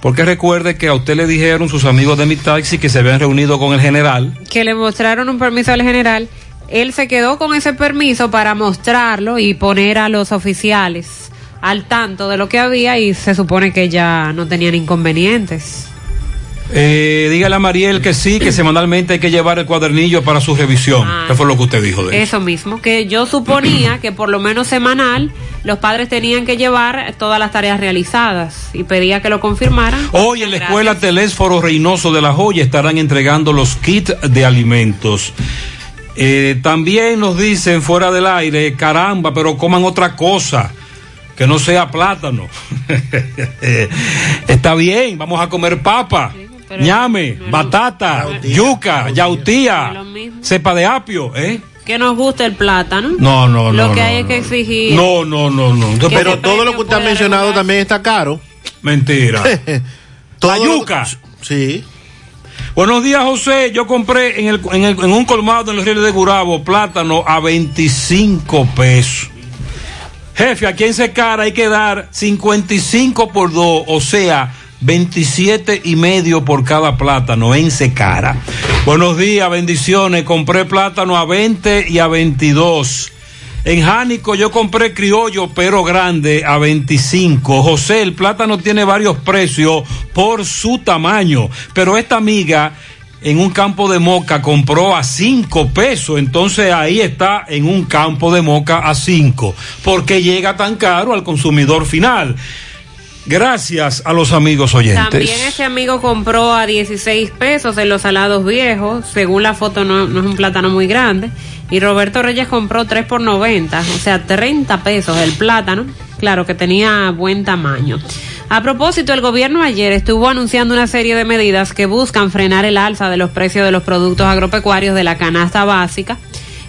Porque recuerde que a usted le dijeron sus amigos de mi taxi que se habían reunido con el general que le mostraron un permiso al general, él se quedó con ese permiso para mostrarlo y poner a los oficiales al tanto de lo que había y se supone que ya no tenían inconvenientes. Eh, dígale a Mariel que sí, que semanalmente hay que llevar el cuadernillo para su revisión. Ah. ¿Qué fue lo que usted dijo de eso? Eso mismo, que yo suponía que por lo menos semanal los padres tenían que llevar todas las tareas realizadas y pedía que lo confirmaran. Hoy en la escuela Telésforo Reynoso de la Joya estarán entregando los kits de alimentos. Eh, también nos dicen fuera del aire, caramba, pero coman otra cosa, que no sea plátano. Está bien, vamos a comer papa, ñame, batata, yuca, yautía, cepa de apio, ¿eh? Que nos guste el plátano. No, no, Lo no, que no, hay es no. que exigir. No, no, no, no. Que Pero todo lo que usted ha mencionado regular. también está caro. Mentira. La lo- yuca. Sí. Buenos días, José. Yo compré en, el, en, el- en un colmado en los ríos de Gurabo plátano a 25 pesos. Jefe, aquí en Secara hay que dar 55 por 2, o sea, 27 y medio por cada plátano en Secara. Buenos días, bendiciones. Compré plátano a 20 y a 22. En Jánico yo compré criollo pero grande a 25. José, el plátano tiene varios precios por su tamaño, pero esta amiga en un campo de moca compró a 5 pesos, entonces ahí está en un campo de moca a 5, porque llega tan caro al consumidor final. Gracias a los amigos oyentes. También ese amigo compró a 16 pesos en los salados viejos. Según la foto, no, no es un plátano muy grande. Y Roberto Reyes compró 3 por 90, o sea, 30 pesos el plátano. Claro que tenía buen tamaño. A propósito, el gobierno ayer estuvo anunciando una serie de medidas que buscan frenar el alza de los precios de los productos agropecuarios de la canasta básica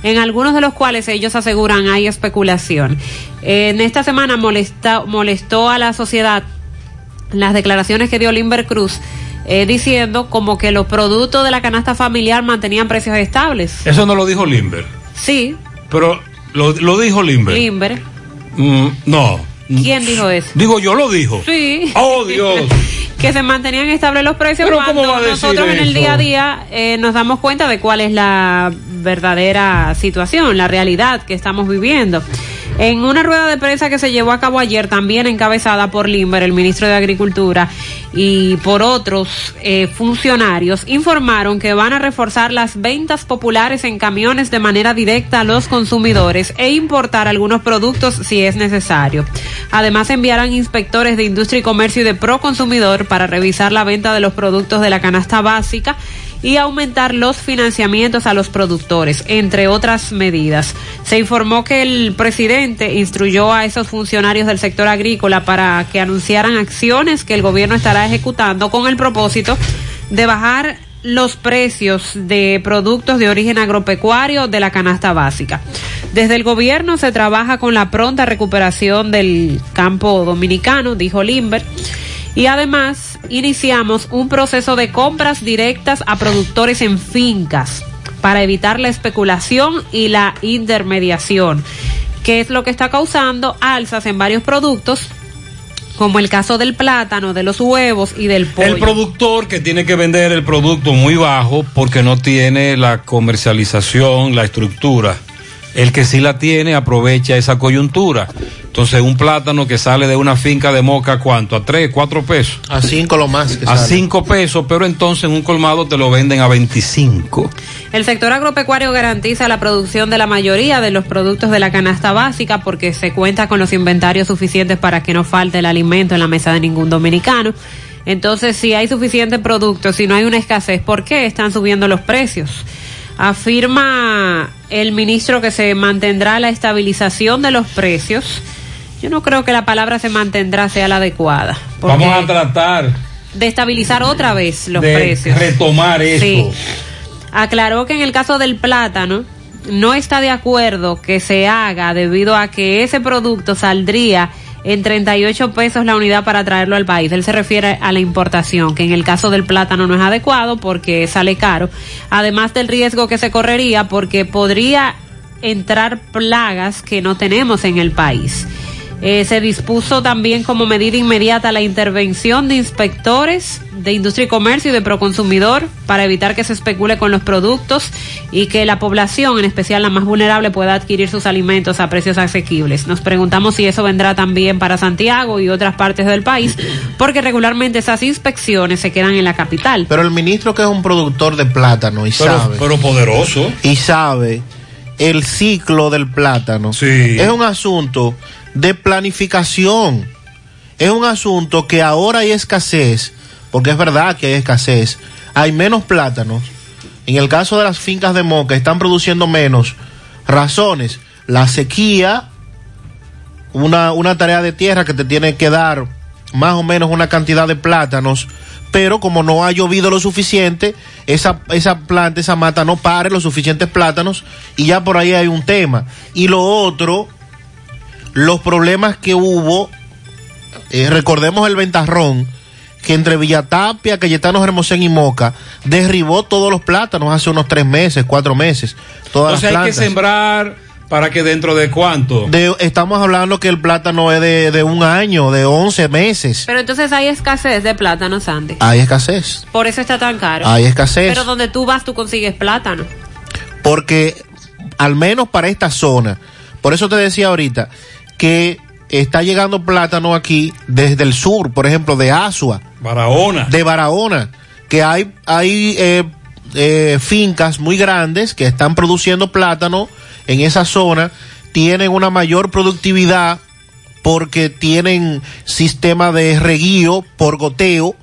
en algunos de los cuales ellos aseguran hay especulación. En esta semana molesta- molestó a la sociedad las declaraciones que dio Limber Cruz eh, diciendo como que los productos de la canasta familiar mantenían precios estables. Eso no lo dijo Limber, Sí, pero lo, lo dijo Limber. Limber. Mm, no. ¿Quién dijo eso? Digo, yo lo dijo. Sí. Oh, Dios. que se mantenían estables los precios Pero cuando ¿cómo va a decir nosotros en el eso? día a día eh, nos damos cuenta de cuál es la verdadera situación, la realidad que estamos viviendo. En una rueda de prensa que se llevó a cabo ayer, también encabezada por Limber, el ministro de Agricultura, y por otros eh, funcionarios, informaron que van a reforzar las ventas populares en camiones de manera directa a los consumidores e importar algunos productos si es necesario. Además, enviarán inspectores de industria y comercio y de Proconsumidor para revisar la venta de los productos de la canasta básica y aumentar los financiamientos a los productores, entre otras medidas. Se informó que el presidente instruyó a esos funcionarios del sector agrícola para que anunciaran acciones que el gobierno estará ejecutando con el propósito de bajar los precios de productos de origen agropecuario de la canasta básica. Desde el gobierno se trabaja con la pronta recuperación del campo dominicano, dijo Limber. Y además iniciamos un proceso de compras directas a productores en fincas para evitar la especulación y la intermediación, que es lo que está causando alzas en varios productos como el caso del plátano, de los huevos y del pollo. El productor que tiene que vender el producto muy bajo porque no tiene la comercialización, la estructura. El que sí la tiene aprovecha esa coyuntura. Entonces, un plátano que sale de una finca de moca, ¿cuánto? ¿A tres, cuatro pesos? A cinco lo más. Que a sale. cinco pesos, pero entonces en un colmado te lo venden a 25. El sector agropecuario garantiza la producción de la mayoría de los productos de la canasta básica porque se cuenta con los inventarios suficientes para que no falte el alimento en la mesa de ningún dominicano. Entonces, si hay suficiente producto, si no hay una escasez, ¿por qué están subiendo los precios? Afirma el ministro que se mantendrá la estabilización de los precios. Yo no creo que la palabra se mantendrá sea la adecuada. Vamos a tratar de estabilizar otra vez los de precios. retomar esto. Sí. Aclaró que en el caso del plátano no está de acuerdo que se haga debido a que ese producto saldría en 38 pesos la unidad para traerlo al país. Él se refiere a la importación, que en el caso del plátano no es adecuado porque sale caro, además del riesgo que se correría porque podría entrar plagas que no tenemos en el país. Eh, se dispuso también como medida inmediata la intervención de inspectores de industria y comercio y de proconsumidor para evitar que se especule con los productos y que la población, en especial la más vulnerable, pueda adquirir sus alimentos a precios asequibles. Nos preguntamos si eso vendrá también para Santiago y otras partes del país, porque regularmente esas inspecciones se quedan en la capital. Pero el ministro que es un productor de plátano y Pero- sabe. pero poderoso. Y sabe el ciclo del plátano. Es un asunto de planificación. Es un asunto que ahora hay escasez, porque es verdad que hay escasez. Hay menos plátanos. En el caso de las fincas de moca, están produciendo menos. Razones. La sequía, una, una tarea de tierra que te tiene que dar más o menos una cantidad de plátanos, pero como no ha llovido lo suficiente, esa, esa planta, esa mata no pare los suficientes plátanos y ya por ahí hay un tema. Y lo otro, los problemas que hubo, eh, recordemos el ventarrón, que entre Villatapia, Cayetano Hermosén y Moca derribó todos los plátanos hace unos tres meses, cuatro meses. Todas Entonces las hay que sembrar para que dentro de cuánto. De- estamos hablando que el plátano es de, de un año, de 11 meses. Pero entonces hay escasez de plátano, Sandy. Hay escasez. Por eso está tan caro. Hay escasez. Pero donde tú vas, tú consigues plátano. Porque al menos para esta zona, por eso te decía ahorita que está llegando plátano aquí desde el sur, por ejemplo, de Asua. Barahona. De Barahona. Que hay, hay eh, eh, fincas muy grandes que están produciendo plátano en esa zona, tienen una mayor productividad porque tienen sistema de reguío por goteo.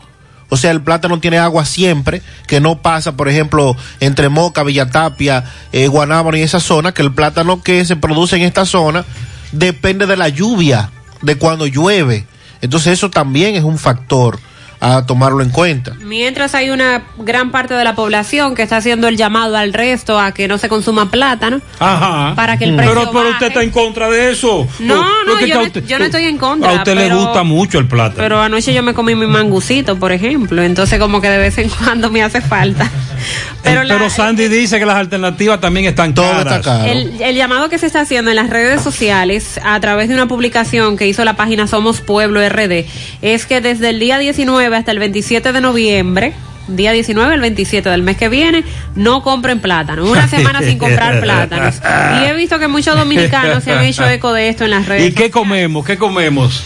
O sea, el plátano tiene agua siempre, que no pasa, por ejemplo, entre Moca, Villatapia, eh, Guanábana y esa zona, que el plátano que se produce en esta zona depende de la lluvia, de cuando llueve. Entonces eso también es un factor a tomarlo en cuenta. Mientras hay una gran parte de la población que está haciendo el llamado al resto a que no se consuma plátano. Ajá. Para que el precio pero, pero baje. usted está en contra de eso. No, no, yo, no, usted- yo no estoy en contra. A usted le pero- gusta mucho el plátano. Pero anoche yo me comí mi mangucito, por ejemplo. Entonces como que de vez en cuando me hace falta. pero Sandy dice que las alternativas también están caras. El, el llamado que se está haciendo en las redes sociales a través de una publicación que hizo la página Somos Pueblo RD es que desde el día 19 hasta el 27 de noviembre, día 19 al 27 del mes que viene, no compren plátano. Una semana sin comprar plátanos. Y he visto que muchos dominicanos se han hecho eco de esto en las redes. ¿Y qué comemos? ¿Qué comemos?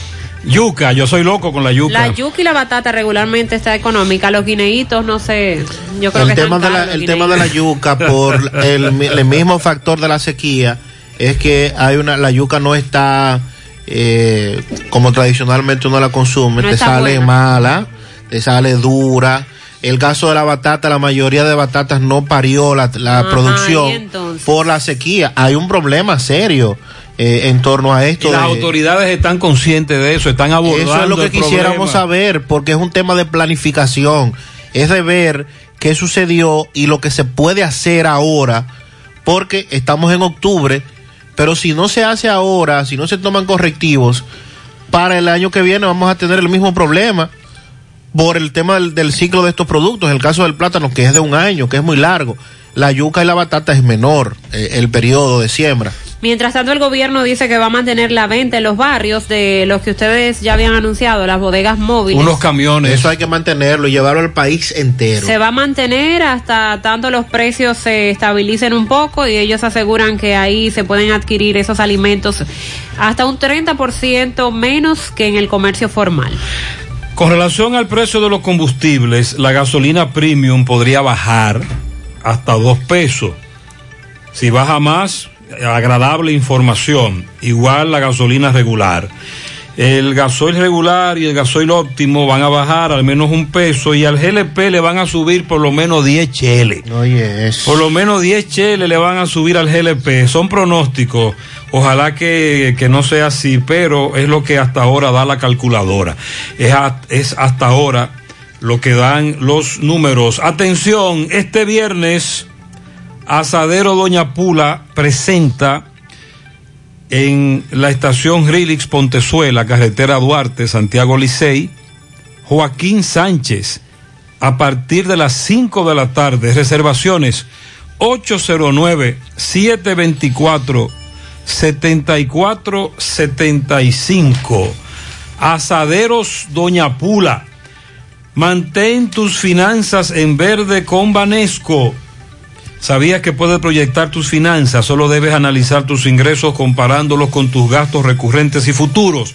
Yuca, yo soy loco con la yuca. La yuca y la batata regularmente está económica. Los guineitos, no sé. Yo creo el que tema, de la, el tema de la yuca por el, mi- el mismo factor de la sequía es que hay una la yuca no está eh, como tradicionalmente uno la consume No te sale buena. mala te sale dura el caso de la batata la mayoría de batatas no parió la, la Ajá, producción por la sequía hay un problema serio eh, en torno a esto Y las de- autoridades están conscientes de eso, están abordando eso es lo que quisiéramos problema. saber, porque es un tema de planificación. Es de ver qué sucedió y lo que se puede hacer ahora, porque estamos en octubre, pero si no se hace ahora, si no se toman correctivos, para el año que viene vamos a tener el mismo problema por el tema del, ciclo de estos productos. En el caso del plátano, que es de un año, que es muy largo, la yuca y la batata es menor eh, el periodo de siembra. Mientras tanto, el gobierno dice que va a mantener la venta en los barrios de los que ustedes ya habían anunciado, las bodegas móviles. Unos camiones. Eso hay que mantenerlo y llevarlo al país entero. Se va a mantener hasta tanto los precios se estabilicen un poco y ellos aseguran que ahí se pueden adquirir esos alimentos hasta un 30% menos que en el comercio formal. Con relación al precio de los combustibles, la gasolina premium podría bajar hasta dos pesos. Si baja más, agradable información. Igual la gasolina regular. El gasoil regular y el gasoil óptimo van a bajar al menos un peso y al GLP le van a subir por lo menos 10 cheles. Oye. Por lo menos 10 cheles le van a subir al GLP. Son pronósticos. Ojalá que, que no sea así, pero es lo que hasta ahora da la calculadora. Es, a- es hasta ahora lo que dan los números. Atención, este viernes, Asadero Doña Pula presenta en la estación Rilix Pontezuela, carretera Duarte, Santiago Licey, Joaquín Sánchez, a partir de las 5 de la tarde. Reservaciones 809-724-7475. Asaderos Doña Pula. Mantén tus finanzas en verde con Banesco. ¿Sabías que puedes proyectar tus finanzas? Solo debes analizar tus ingresos comparándolos con tus gastos recurrentes y futuros.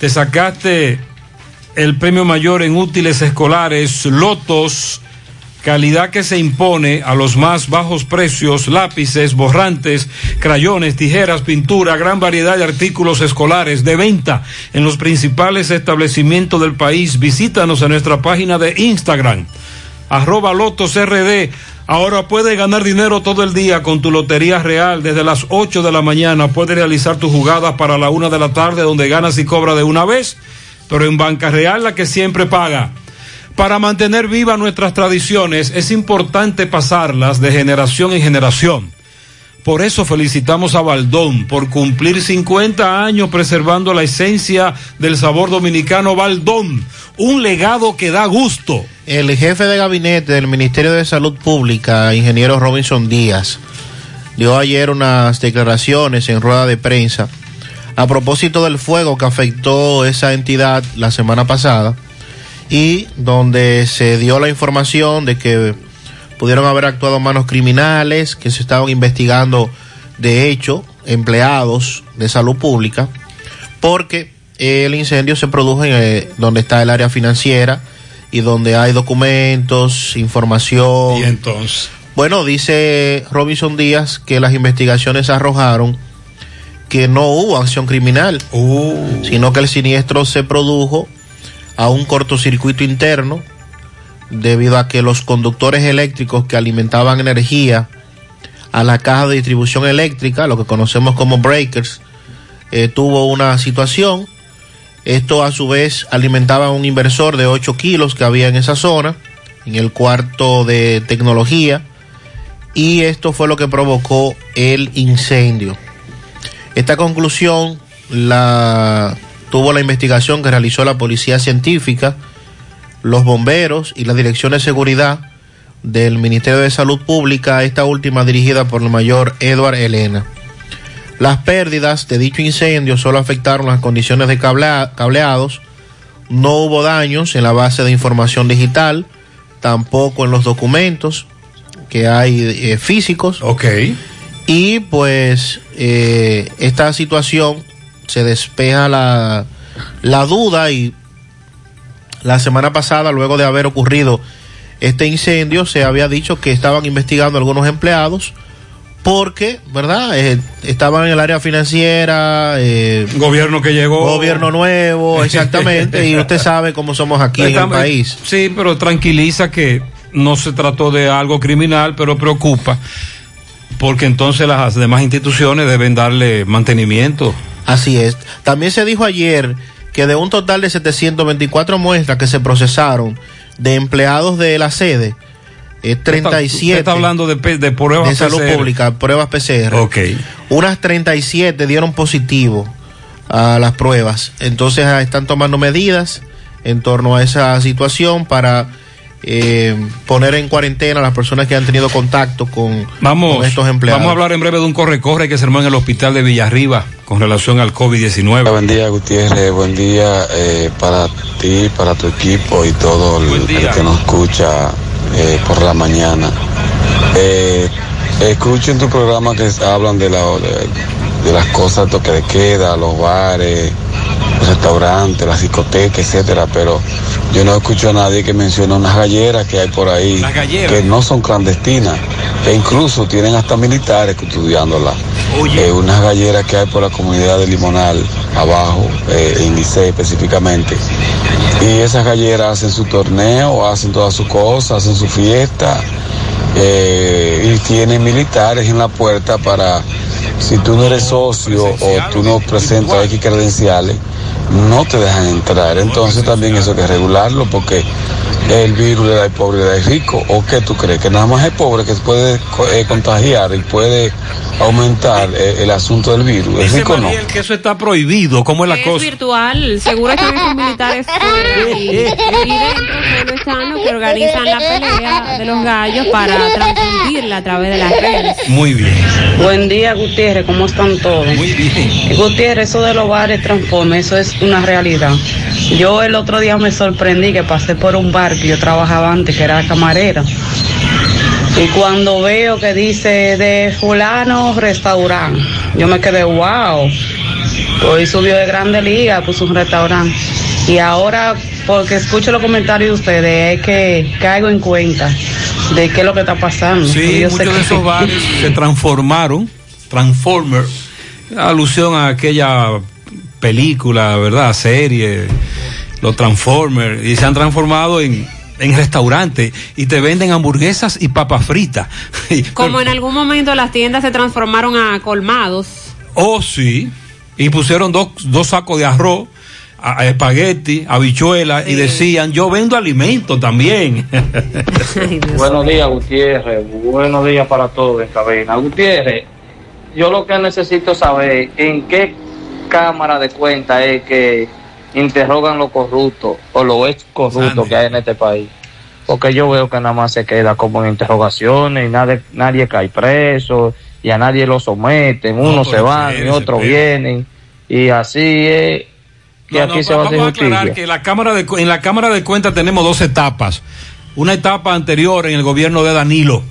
te sacaste el premio mayor en útiles escolares, Lotos, calidad que se impone a los más bajos precios, lápices, borrantes, crayones, tijeras, pintura, gran variedad de artículos escolares de venta en los principales establecimientos del país. Visítanos en nuestra página de Instagram, arroba Lotos RD. Ahora puedes ganar dinero todo el día con tu Lotería Real. Desde las 8 de la mañana puedes realizar tus jugadas para la 1 de la tarde donde ganas y cobras de una vez, pero en Banca Real la que siempre paga. Para mantener vivas nuestras tradiciones es importante pasarlas de generación en generación. Por eso felicitamos a Baldón por cumplir 50 años preservando la esencia del sabor dominicano Baldón, un legado que da gusto. El jefe de gabinete del Ministerio de Salud Pública, ingeniero Robinson Díaz, dio ayer unas declaraciones en rueda de prensa a propósito del fuego que afectó esa entidad la semana pasada y donde se dio la información de que pudieron haber actuado manos criminales, que se estaban investigando de hecho empleados de salud pública, porque el incendio se produjo en eh, donde está el área financiera y donde hay documentos, información. Y entonces. Bueno, dice Robinson Díaz que las investigaciones arrojaron que no hubo acción criminal, sino que el siniestro se produjo a un cortocircuito interno debido a que los conductores eléctricos que alimentaban energía a la caja de distribución eléctrica, lo que conocemos como breakers, eh, tuvo una situación. Esto a su vez alimentaba un inversor de 8 kilos que había en esa zona, en el cuarto de tecnología, y esto fue lo que provocó el incendio. Esta conclusión la tuvo la investigación que realizó la Policía Científica, los bomberos y la Dirección de Seguridad del Ministerio de Salud Pública, esta última dirigida por el mayor Edward Elena. Las pérdidas de dicho incendio solo afectaron las condiciones de cablea- cableados, no hubo daños en la base de información digital, tampoco en los documentos que hay eh, físicos. Ok. Y pues eh, esta situación se despeja la, la duda y la semana pasada, luego de haber ocurrido este incendio se había dicho que estaban investigando algunos empleados porque, ¿verdad? Eh, estaban en el área financiera. Eh, gobierno que llegó. Gobierno nuevo, exactamente. y usted sabe cómo somos aquí en el país. Sí, pero tranquiliza que no se trató de algo criminal, pero preocupa. Porque entonces las demás instituciones deben darle mantenimiento. Así es. También se dijo ayer que de un total de 724 muestras que se procesaron de empleados de la sede, eh, 37. Usted está hablando de, pe- de pruebas de salud PCR. pública, pruebas PCR. Ok. Unas 37 dieron positivo a las pruebas. Entonces ah, están tomando medidas en torno a esa situación para eh, poner en cuarentena a las personas que han tenido contacto con, Vamos, con estos empleados. vamos a hablar en breve de un corre-corre que se armó en el hospital de Villarriba con relación al COVID-19. Buen día, Gutiérrez. Buen día eh, para ti, para tu equipo y todo el, el que nos escucha eh, por la mañana. Eh, escucho en tu programa que hablan de, la, de las cosas, toque de queda, los bares, los restaurantes, las discotecas, etcétera, pero yo no escucho a nadie que mencione unas galleras que hay por ahí que no son clandestinas, e incluso tienen hasta militares estudiándolas. Eh, unas galleras que hay por la comunidad de Limonal, abajo, eh, en Licey específicamente. Y esas galleras hacen su torneo, hacen todas sus cosas, hacen su fiesta. eh, y tienen militares en la puerta para, si tú no eres socio o tú no presentas X credenciales, no te dejan entrar. Entonces también eso hay que regularlo porque el virus le da al pobre y le da al rico. ¿O qué tú crees? Que nada más es pobre que puede co- eh, contagiar y puede aumentar eh, el asunto del virus. El rico no. Que eso está prohibido. ¿Cómo es la Es cosa? virtual, seguro están esos militares fuera y, y dentro solo están los que organizan la pelea de los gallos para transmitirla a través de las redes. Muy bien. Buen día, Gutiérrez, ¿cómo están todos? Muy bien. Gutiérrez, eso de los bares transforma, eso es una realidad. Yo el otro día me sorprendí que pasé por un bar que yo trabajaba antes, que era camarera. Y cuando veo que dice de fulano restaurante, yo me quedé, wow. Hoy subió de Grande Liga, puso un restaurante. Y ahora, porque escucho los comentarios de ustedes, es que caigo en cuenta de qué es lo que está pasando. Sí, Yo sé muchos de que- esos bares se transformaron, Transformer, alusión a aquella película, ¿verdad? Serie, los Transformers, y se han transformado en, en restaurantes y te venden hamburguesas y papas fritas. Como en algún momento las tiendas se transformaron a colmados. Oh, sí. Y pusieron dos, dos sacos de arroz, a, a espagueti, habichuelas, y decían, yo vendo alimento también. Buenos días, Gutiérrez. Buenos días para todos en cabina. Gutiérrez, yo lo que necesito saber en qué cámara de cuenta es que interrogan los corruptos o los ex corruptos que hay en este país. Porque yo veo que nada más se queda como en interrogaciones y nadie, nadie cae preso y a nadie lo someten. Unos se van y espérese. vienen y así es que No, aquí no, se va vamos a aclarar que la cámara de, en la Cámara de Cuentas tenemos dos etapas. Una etapa anterior en el gobierno de Danilo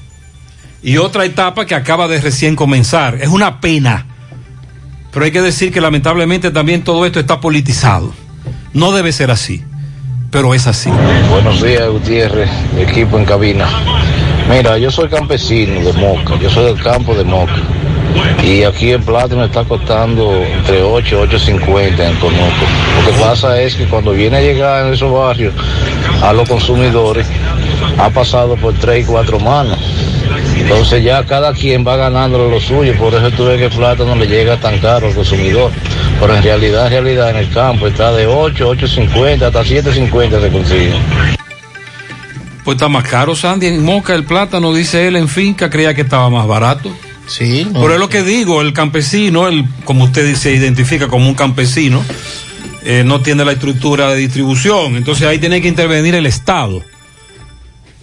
y otra etapa que acaba de recién comenzar. Es una pena. Pero hay que decir que lamentablemente también todo esto está politizado. No debe ser así, pero es así. Buenos días, Gutiérrez, equipo en cabina. Mira, yo soy campesino de Moca, yo soy del campo de Moca. Y aquí el plátano está costando entre 8 y 8.50 en Conuco. Lo que pasa es que cuando viene a llegar en esos barrios a los consumidores, ha pasado por 3 y 4 manos. Entonces ya cada quien va ganando lo suyo, por eso tú ves que el plátano le llega tan caro al consumidor. Pero en realidad, en realidad en el campo está de 8, 8.50 hasta 7.50 se consigue. Pues está más caro, Sandy. En Moca el plátano, dice él, en finca, creía que estaba más barato. Sí. Pero es lo que digo, el campesino, el, como usted se identifica como un campesino, eh, no tiene la estructura de distribución. Entonces ahí tiene que intervenir el Estado.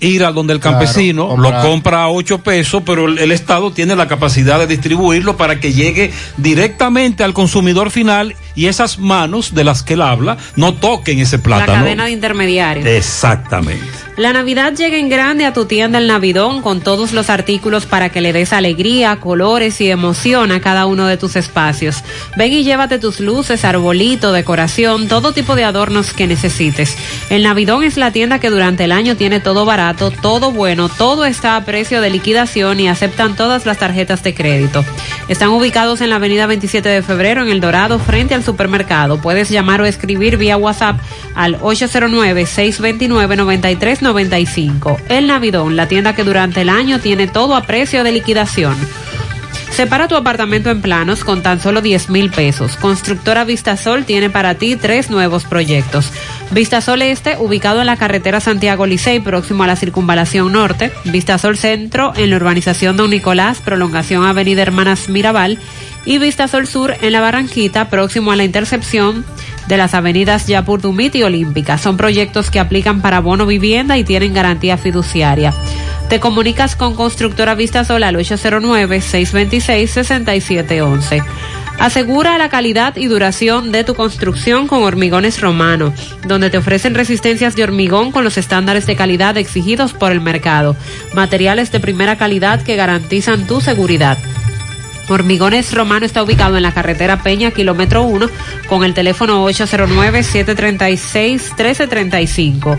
Ir a donde el campesino lo compra a 8 pesos, pero el, el Estado tiene la capacidad de distribuirlo para que llegue directamente al consumidor final y esas manos de las que él habla no toquen ese La plátano. cadena de intermediarios. Exactamente. La Navidad llega en grande a tu tienda El Navidón con todos los artículos para que le des alegría, colores y emoción a cada uno de tus espacios. Ven y llévate tus luces, arbolito, decoración, todo tipo de adornos que necesites. El Navidón es la tienda que durante el año tiene todo barato, todo bueno, todo está a precio de liquidación y aceptan todas las tarjetas de crédito. Están ubicados en la avenida 27 de febrero en El Dorado frente al supermercado. Puedes llamar o escribir vía WhatsApp al 809-629-9395. El Navidón, la tienda que durante el año tiene todo a precio de liquidación. Separa tu apartamento en planos con tan solo 10 mil pesos. Constructora Vistasol tiene para ti tres nuevos proyectos. Vistasol Este, ubicado en la carretera Santiago Licey, próximo a la circunvalación norte. Vistasol Centro, en la urbanización Don Nicolás, prolongación Avenida Hermanas Mirabal. Y Vistasol Sur, en la Barranquita, próximo a la intercepción de las avenidas Yapur Dumit y Olímpica. Son proyectos que aplican para bono vivienda y tienen garantía fiduciaria. Te comunicas con Constructora Vistasol al 809-626-6711. Asegura la calidad y duración de tu construcción con Hormigones Romano, donde te ofrecen resistencias de hormigón con los estándares de calidad exigidos por el mercado. Materiales de primera calidad que garantizan tu seguridad. Hormigones Romano está ubicado en la carretera Peña, kilómetro 1, con el teléfono 809-736-1335.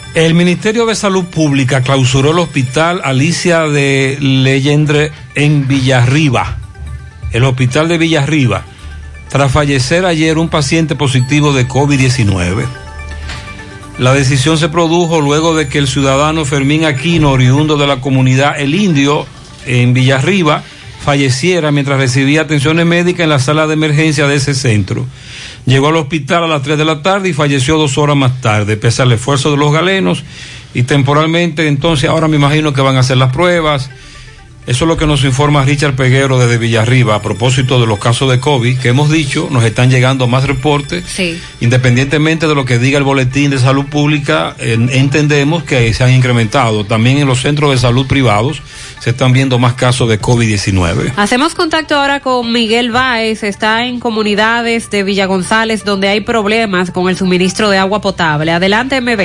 El Ministerio de Salud Pública clausuró el hospital Alicia de Leyendre en Villarriba. El hospital de Villarriba, tras fallecer ayer un paciente positivo de COVID-19. La decisión se produjo luego de que el ciudadano Fermín Aquino, oriundo de la comunidad El Indio, en Villarriba, falleciera mientras recibía atenciones médicas en la sala de emergencia de ese centro. Llegó al hospital a las 3 de la tarde y falleció dos horas más tarde, pese al esfuerzo de los galenos y temporalmente entonces ahora me imagino que van a hacer las pruebas. Eso es lo que nos informa Richard Peguero desde Villarriba a propósito de los casos de COVID que hemos dicho, nos están llegando más reportes. Sí. Independientemente de lo que diga el boletín de salud pública, en- entendemos que se han incrementado. También en los centros de salud privados se están viendo más casos de COVID-19. Hacemos contacto ahora con Miguel Báez, está en comunidades de Villa González donde hay problemas con el suministro de agua potable. Adelante, MB.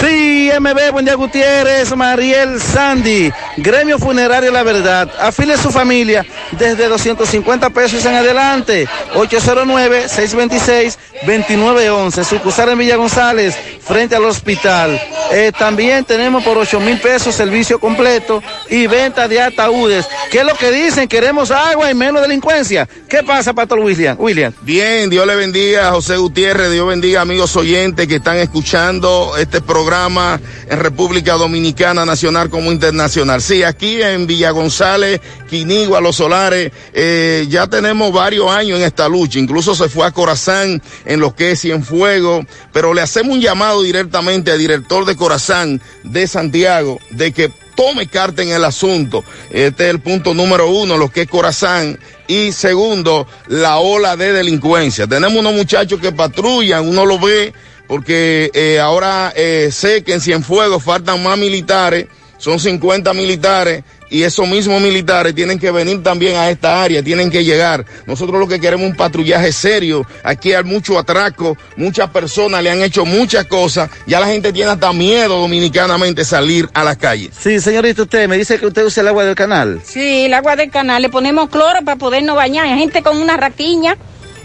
Sí, MB, buen día Gutiérrez, Mariel Sandy, Gremio Funerario La Verdad, afile su familia desde 250 pesos en adelante, 809-626-2911, sucursal en Villa González, frente al hospital. Eh, también tenemos por 8 mil pesos servicio completo y venta de ataúdes. ¿Qué es lo que dicen? Queremos agua y menos delincuencia. ¿Qué pasa, Pastor William? William. Bien, Dios le bendiga a José Gutiérrez, Dios bendiga amigos oyentes que están escuchando este programa en República Dominicana, nacional como internacional. Sí, aquí en Villa González, Quinigua, Los Solares, eh, ya tenemos varios años en esta lucha, incluso se fue a Corazán en lo que es Cienfuego, pero le hacemos un llamado directamente al director de Corazán de Santiago de que tome carta en el asunto. Este es el punto número uno, lo que es Corazán. Y segundo, la ola de delincuencia. Tenemos unos muchachos que patrullan, uno lo ve, porque eh, ahora eh, sé que en Cienfuegos faltan más militares, son 50 militares, y esos mismos militares tienen que venir también a esta área, tienen que llegar. Nosotros lo que queremos es un patrullaje serio. Aquí hay mucho atraco, muchas personas le han hecho muchas cosas, ya la gente tiene hasta miedo dominicanamente salir a las calles. Sí, señorita, usted me dice que usted usa el agua del canal. Sí, el agua del canal, le ponemos cloro para podernos bañar. Hay gente con una raquiña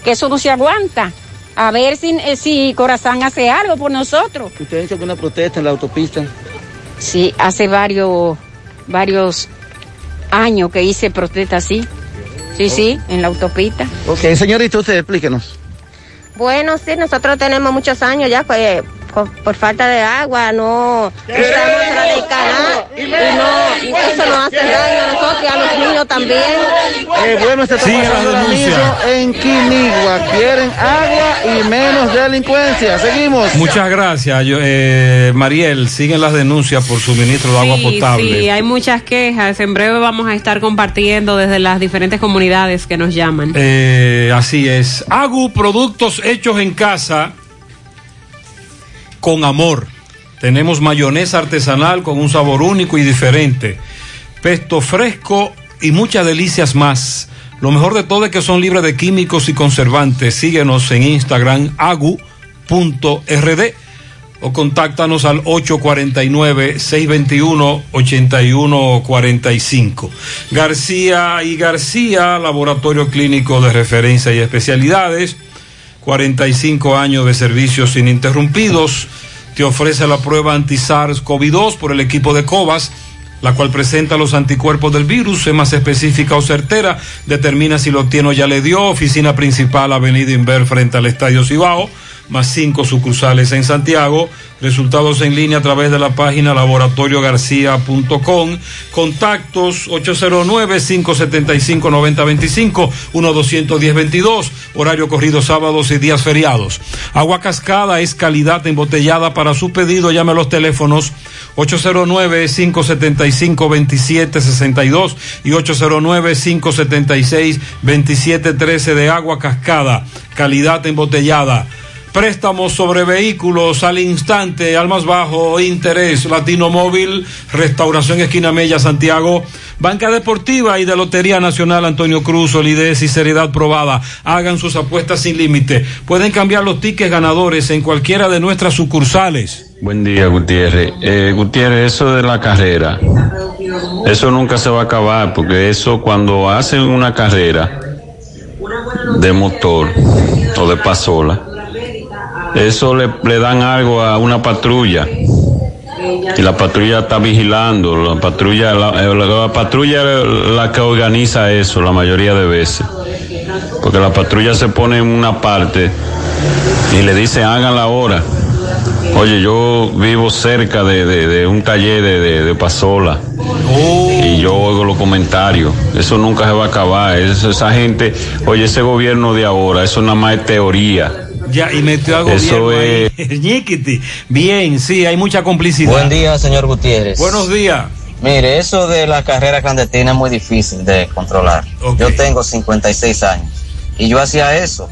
que eso no se aguanta. A ver si, eh, si Corazán hace algo por nosotros. ¿Usted ha hecho alguna protesta en la autopista? Sí, hace varios, varios años que hice protesta así. Sí, sí, en la autopista. Ok, señorita, usted explíquenos. Bueno, sí, nosotros tenemos muchos años ya pues, por, por falta de agua, no usamos la del canal y no, y eso nos hace daño a nosotros que a los niños también. Eh, bueno, este mismo en Quinigua. Quieren agua y menos delincuencia. Seguimos. Muchas gracias, yo- eh, Mariel. Siguen las denuncias por suministro de agua Sí, potable. sí, hay muchas quejas. En breve vamos a estar compartiendo desde las diferentes comunidades que nos llaman. Eh, así es. Agu, productos hechos en casa con amor. Tenemos mayonesa artesanal con un sabor único y diferente. Pesto fresco y muchas delicias más. Lo mejor de todo es que son libres de químicos y conservantes. Síguenos en Instagram agu.rd o contáctanos al 849-621-8145. García y García, laboratorio clínico de referencia y especialidades, 45 años de servicios ininterrumpidos, te ofrece la prueba anti-SARS-CoV-2 por el equipo de COVAS, la cual presenta los anticuerpos del virus, es más específica o certera, determina si lo tiene o ya le dio, oficina principal, Avenida Inver frente al Estadio Cibao, más cinco sucursales en Santiago, resultados en línea a través de la página laboratoriogarcia.com, contactos 809-575-9025, 1-210-22, horario corrido sábados y días feriados. Agua cascada es calidad embotellada para su pedido, llame a los teléfonos 809-575-2762 y 809-576-2713 de agua cascada, calidad embotellada. Préstamos sobre vehículos al instante, al más bajo interés, Latino Móvil, Restauración Esquina Mella, Santiago, Banca Deportiva y de Lotería Nacional Antonio Cruz, solidez y seriedad probada. Hagan sus apuestas sin límite. Pueden cambiar los tickets ganadores en cualquiera de nuestras sucursales. Buen día, Gutiérrez. Eh, Gutiérrez, eso de la carrera, eso nunca se va a acabar, porque eso cuando hacen una carrera de motor o de pasola, eso le, le dan algo a una patrulla y la patrulla está vigilando, la patrulla, la, la- la patrulla es la que organiza eso la mayoría de veces, porque la patrulla se pone en una parte y le dice hagan la hora. Oye, yo vivo cerca de, de- de un taller de, de- pasola y yo oigo los comentarios. Eso nunca se va a acabar. Eso- esa gente, oye, ese gobierno de ahora, eso nada más es teoría. Ya, y metió a Eso ahí. Ñiquiti. Bien, sí, hay mucha complicidad. Buen día, señor Gutiérrez. Buenos días. Mire, eso de la carrera clandestina es muy difícil de controlar. Yo tengo 56 años y yo hacía eso.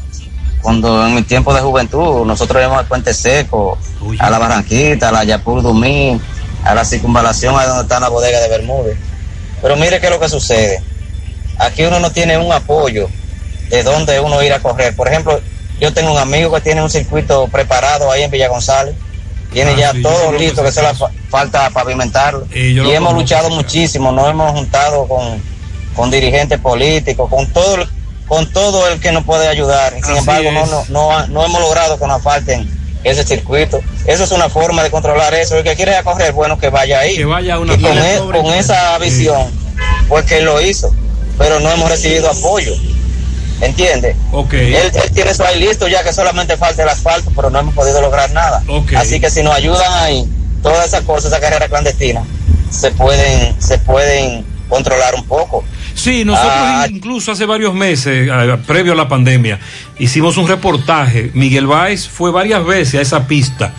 Cuando en mi tiempo de juventud nosotros íbamos al Puente Seco, a la Barranquita, a la Yapur Dumí, a la circunvalación, a donde está la bodega de Bermúdez. Pero mire qué es lo que sucede. Aquí uno no tiene un apoyo de dónde uno ir a correr. Por ejemplo, yo tengo un amigo que tiene un circuito preparado ahí en Villa González. Tiene Ah, ya sí, todo listo, que solo fa- falta pavimentarlo. Y hemos luchado muchísimo, nos hemos juntado con, con dirigentes políticos, con todo, el- con todo el que nos puede ayudar. Sin Así embargo, no, no, no, hemos logrado que nos falten ese circuito. Eso es una forma de controlar eso. El que quiere ir a correr, bueno, que vaya ahí. Que vaya una y con, e- con esa visión, pues que lo hizo. Pero no hemos recibido apoyo. ¿Entiende? Ok. Él, él tiene eso ahí listo ya que solamente falta el asfalto, pero no hemos podido lograr nada. Ok. Así que si nos ayudan ahí, todas esas cosas, esa carrera clandestina, se pueden, se pueden controlar un poco. Sí, nosotros Ah. incluso hace varios meses, previo a la pandemia, hicimos un reportaje. Miguel Báez fue varias veces a esa pista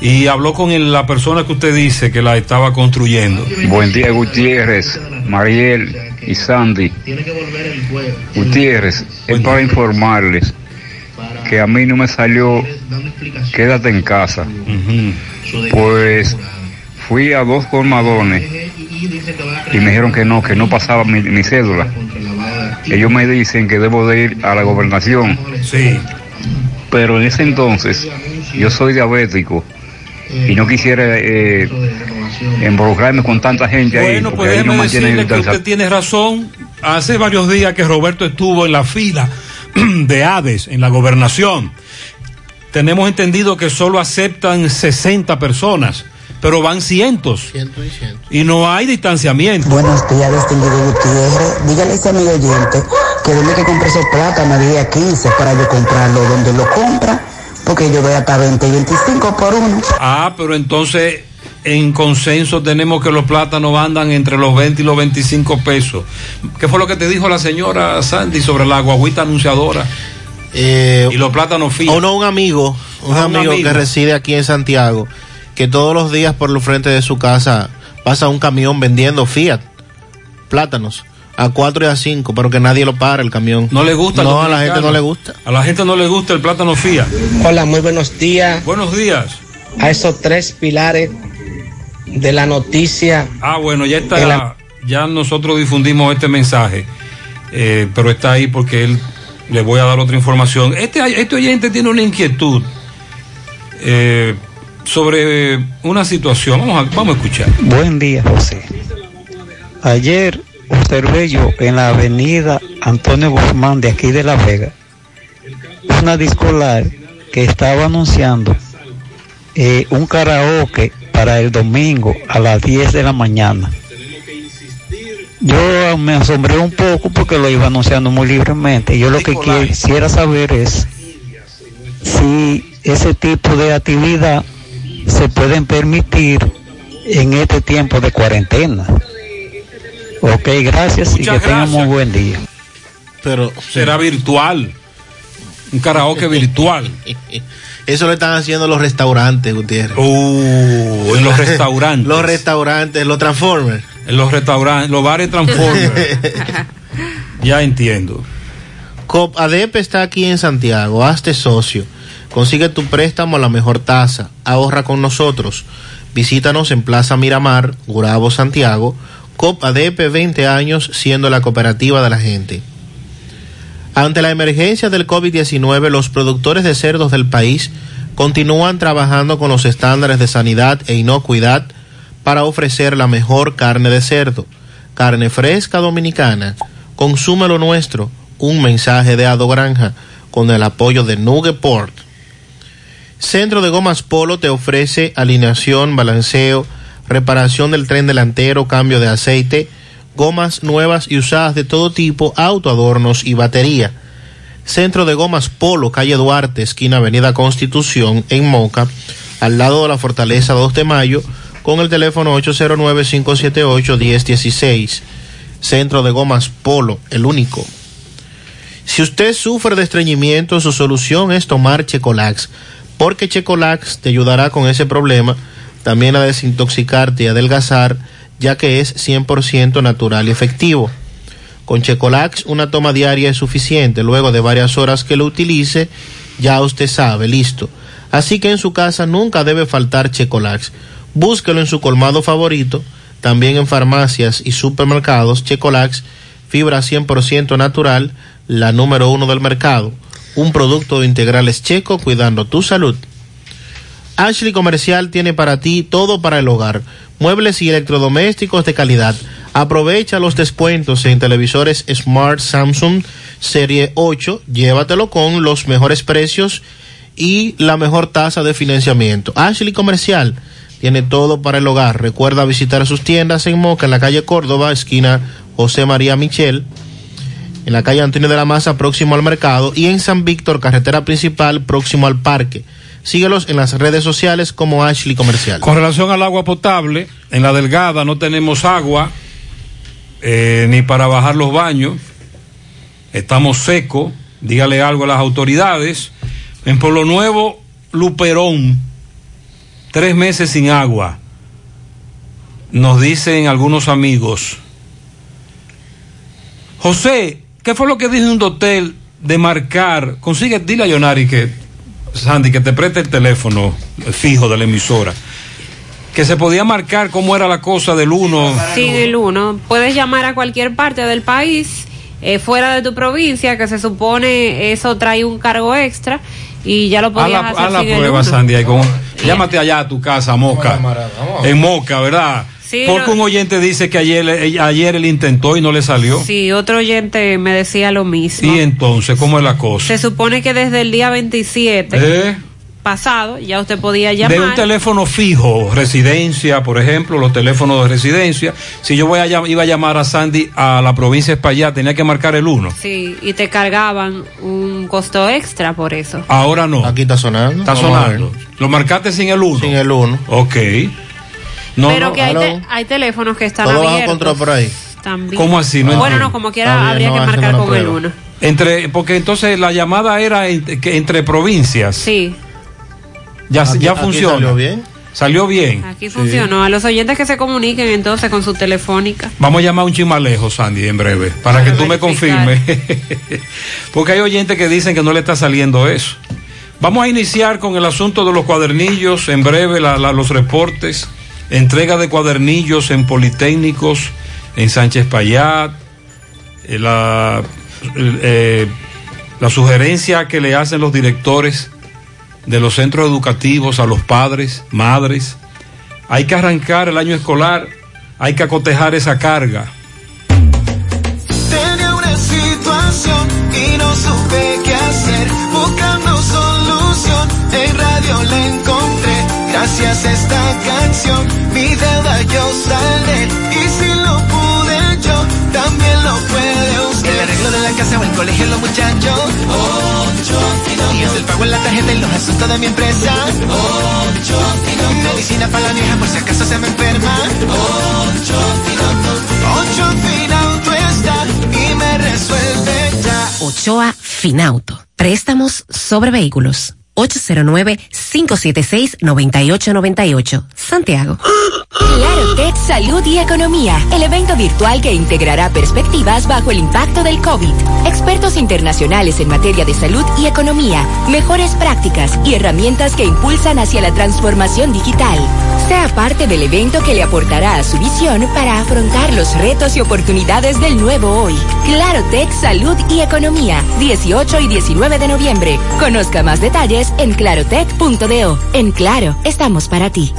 y habló con el- la persona que usted dice que la estaba construyendo. Buen día, Gutiérrez, Mariel y Sandy. Gutiérrez, es para informarles que a mí no me salió quédate en casa. Pues fui a dos colmadones y me dijeron que no, que no pasaba mi, mi cédula. Ellos me dicen que debo de ir a la gobernación. Sí. Pero en ese entonces yo soy diabético y no quisiera eh, involucrarme con tanta gente ahí. Bueno, pues ahí no déjeme mantienen decirle que usted tiene razón. Hace varios días que Roberto estuvo en la fila de Hades, en la gobernación. Tenemos entendido que solo aceptan 60 personas, pero van cientos. Y no hay distanciamiento. Buenos días, distinguido Gutiérrez. Dígale a ese amigo oyente que donde que compre esos plátanos de día 15 para yo comprarlo donde lo compra, porque yo voy hasta 20 y 25 por uno. Ah, pero entonces en consenso tenemos que los plátanos andan entre los 20 y los 25 pesos. ¿Qué fue lo que te dijo la señora Sandy sobre la guaguita anunciadora? Eh, y los plátanos finos. O no, un amigo, un, Ah, un amigo, amigo. que reside aquí en Santiago, que todos los días por el frente de su casa pasa un camión vendiendo Fiat, plátanos, a 4 y a 5, pero que nadie lo para el camión. No le gusta. No, a la gente no le gusta. A la gente no le gusta el plátano fía. Hola, muy buenos días. Buenos días. A esos tres pilares de la noticia. Ah, bueno, ya está. La- Ya nosotros difundimos este mensaje, eh, pero está ahí porque él le voy a dar otra información. Este, este oyente tiene una inquietud eh, sobre una situación. Vamos a, vamos a escuchar. Buen día, José. Ayer observé yo en la avenida Antonio Guzmán de aquí de La Vega una discolar que estaba anunciando eh, un karaoke para el domingo a las 10 de la mañana. Yo me asombré un poco porque lo iba anunciando muy libremente. Yo lo que quisiera saber es si ese tipo de actividad se pueden permitir en este tiempo de cuarentena. Ok, gracias y que Muchas tengan muy gracias. buen día. Pero será virtual. Un karaoke virtual. Eso lo están haciendo los restaurantes, Gutiérrez. Uh, en los restaurantes. los restaurantes, los Transformers. En los restaurantes, los bares Transformers. ya entiendo. COP ADEP está aquí en Santiago. Hazte socio. Consigue tu préstamo a la mejor tasa. Ahorra con nosotros. Visítanos en Plaza Miramar, Gurabo, Santiago. COP ADEP 20 años siendo la cooperativa de la gente. Ante la emergencia del COVID-19, los productores de cerdos del país continúan trabajando con los estándares de sanidad e inocuidad para ofrecer la mejor carne de cerdo, carne fresca dominicana. Consume lo nuestro. Un mensaje de Ado Granja con el apoyo de Nugeport. Centro de Gomas Polo te ofrece alineación, balanceo, reparación del tren delantero, cambio de aceite, gomas nuevas y usadas de todo tipo, autoadornos y batería. Centro de Gomas Polo, calle Duarte, esquina Avenida Constitución, en Moca, al lado de la Fortaleza 2 de Mayo, con el teléfono 809-578-1016. Centro de Gomas Polo, el único. Si usted sufre de estreñimiento, su solución es tomar Checolax, porque Checolax te ayudará con ese problema, también a desintoxicarte y adelgazar, ya que es 100% natural y efectivo. Con Checolax una toma diaria es suficiente, luego de varias horas que lo utilice, ya usted sabe, listo. Así que en su casa nunca debe faltar Checolax. Búsquelo en su colmado favorito, también en farmacias y supermercados, Checolax, fibra 100% natural, la número uno del mercado. Un producto de integrales checo cuidando tu salud. Ashley Comercial tiene para ti todo para el hogar, muebles y electrodomésticos de calidad. Aprovecha los descuentos en televisores Smart Samsung Serie 8, llévatelo con los mejores precios y la mejor tasa de financiamiento. Ashley Comercial tiene todo para el hogar. Recuerda visitar sus tiendas en Moca, en la calle Córdoba, esquina José María Michel, en la calle Antonio de la Maza, próximo al mercado, y en San Víctor, carretera principal, próximo al parque. Síguelos en las redes sociales como Ashley Comercial. Con relación al agua potable, en la delgada no tenemos agua eh, ni para bajar los baños. Estamos secos. Dígale algo a las autoridades. En Pueblo Nuevo, Luperón, tres meses sin agua. Nos dicen algunos amigos. José, ¿qué fue lo que dijo un hotel de marcar? Consigue, dile a Yonari que, Sandy, que te preste el teléfono fijo de la emisora. Que se podía marcar cómo era la cosa del uno. Sí, el uno. Puedes llamar a cualquier parte del país, eh, fuera de tu provincia, que se supone eso trae un cargo extra y ya lo podías la, hacer haz la sin el prueba, uno. Sandy. ahí con- llámate allá a tu casa, a Moca. En Moca, ¿verdad? Sí, Porque no- un oyente dice que ayer, eh, ayer él intentó y no le salió. Sí, otro oyente me decía lo mismo. Y entonces, ¿cómo es la cosa? Se supone que desde el día 27 ¿Eh? pasado ya usted podía De llamar. un teléfono fijo, residencia, por ejemplo, los teléfonos de residencia. Si yo voy a iba a llamar a Sandy a la provincia de España, tenía que marcar el 1. Sí, y te cargaban un costo extra por eso. Ahora no. Aquí está sonando. Está sonando. Lo marcaste sin el 1. Sin el 1. Ok. No, Pero no, que hay, hello. te- hay teléfonos que están Todo bajo abiertos. control por ahí. También. ¿Cómo así? No bueno, no, como quiera, bien, habría no, que marcar con el prueba. 1. Entre, porque entonces la llamada era entre provincias. Sí, Ya, Aquí- ya aquí funciona. salió bien. Salió bien. aquí funcionó. A los oyentes que se comuniquen entonces con su telefónica. Vamos a llamar un chismalejo, Sandy, en breve, para que tú me confirmes. Porque hay oyentes que dicen que no le está saliendo eso. Vamos a iniciar con el asunto de los cuadernillos, en breve la- la- los reportes, entrega de cuadernillos en Politécnicos, en Sánchez Payat, eh, la, eh, la sugerencia que le hacen los directores de los centros educativos a los padres, madres. Hay que arrancar el año escolar, hay que acotejar esa carga. Tenía una situación y no supe qué hacer. Buscando solución, en radio. Gracias a esta canción, mi deuda yo saldré. Y si lo pude yo, también lo puede usted. El arreglo de la casa o el colegio, los muchachos. Ocho y es el pago en la tarjeta y los asuntos de mi empresa. Ocho medicina para la vieja por si acaso se me enferma. Ocho Ocho Finauto está y me resuelve ya. Ochoa Finauto. Préstamos sobre vehículos. 809-576-9898. Santiago. Claro Tech Salud y Economía, el evento virtual que integrará perspectivas bajo el impacto del COVID. Expertos internacionales en materia de salud y economía, mejores prácticas y herramientas que impulsan hacia la transformación digital. Sea parte del evento que le aportará a su visión para afrontar los retos y oportunidades del nuevo hoy. Claro Tech Salud y Economía, 18 y 19 de noviembre. Conozca más detalles en clarotech.do. En Claro, estamos para ti.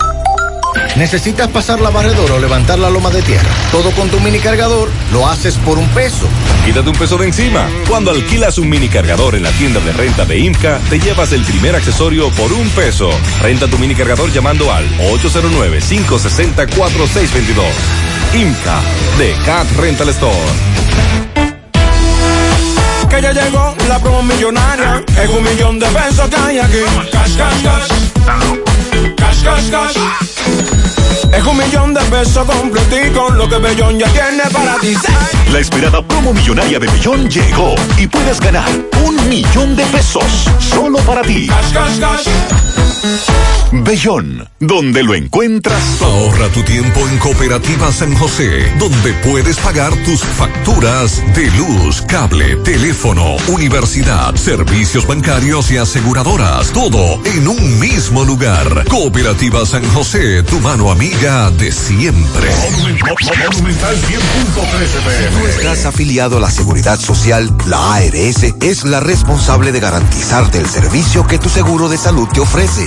¿Necesitas pasar la barredora o levantar la loma de tierra? Todo con tu mini cargador lo haces por un peso. Quítate un peso de encima. Cuando alquilas un mini cargador en la tienda de renta de IMCA, te llevas el primer accesorio por un peso. Renta tu mini cargador llamando al 809-560-4622. IMCA de Cat Rental Store. Que ya llegó la promo millonaria. Es un millón de pesos que hay aquí. Cash, cash, cash. Cash, cash, cash. Es un millón de pesos completico. Lo que Bellón ya tiene para ti. La esperada promo millonaria de Bellón llegó y puedes ganar un millón de pesos solo para ti. Cash, cash, cash. Bellón, donde lo encuentras. Ahorra tu tiempo en Cooperativa San José, donde puedes pagar tus facturas de luz, cable, teléfono, universidad, servicios bancarios y aseguradoras. Todo en un mismo lugar. Cooperativa San José, tu mano amiga de siempre. Monumental 100.13 Si tú estás afiliado a la Seguridad Social, la ARS es la responsable de garantizarte el servicio que tu seguro de salud te ofrece.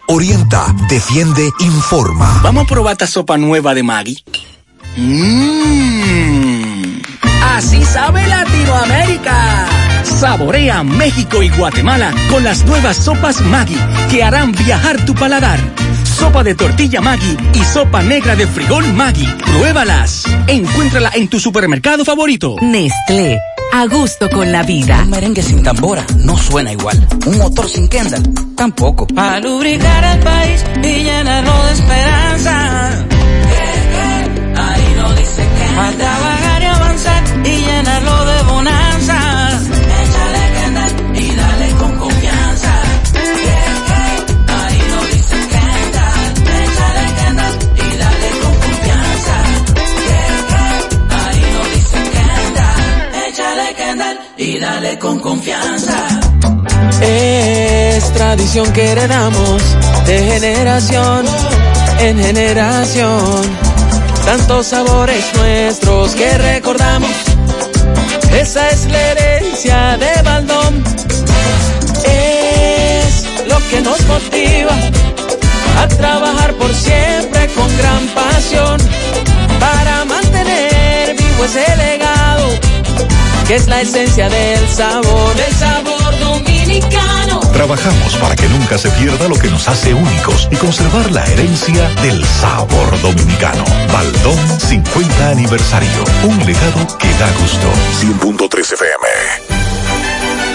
Orienta, defiende, informa. Vamos a probar esta sopa nueva de Maggi. Mmm. Así sabe Latinoamérica. Saborea México y Guatemala con las nuevas sopas Maggi que harán viajar tu paladar. Sopa de tortilla Maggi y sopa negra de frijol Maggi. Pruébalas. Encuéntrala en tu supermercado favorito. Nestlé, a gusto con la vida. Un merengue sin tambora no suena igual. Un motor sin Kendall tampoco. Para lubricar el país y llenarlo de esperanza. Ahí no dice que. Dale con confianza. Es tradición que heredamos de generación en generación. Tantos sabores nuestros que recordamos. Esa es la herencia de Baldón. Es lo que nos motiva a trabajar por siempre con gran pasión que es la esencia del sabor, del sabor dominicano. Trabajamos para que nunca se pierda lo que nos hace únicos y conservar la herencia del sabor dominicano. Baldón 50 aniversario. Un legado que da gusto. 100.3 FM.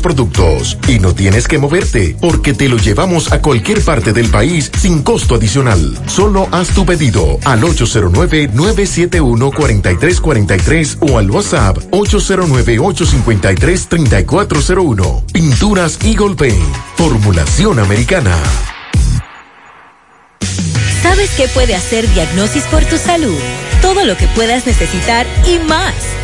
productos. Y no tienes que moverte, porque te lo llevamos a cualquier parte del país sin costo adicional. Solo haz tu pedido al 809-971-4343 o al WhatsApp 809-853-3401. Pinturas Eagle Paint. Formulación americana. ¿Sabes qué puede hacer Diagnosis por tu salud? Todo lo que puedas necesitar y más.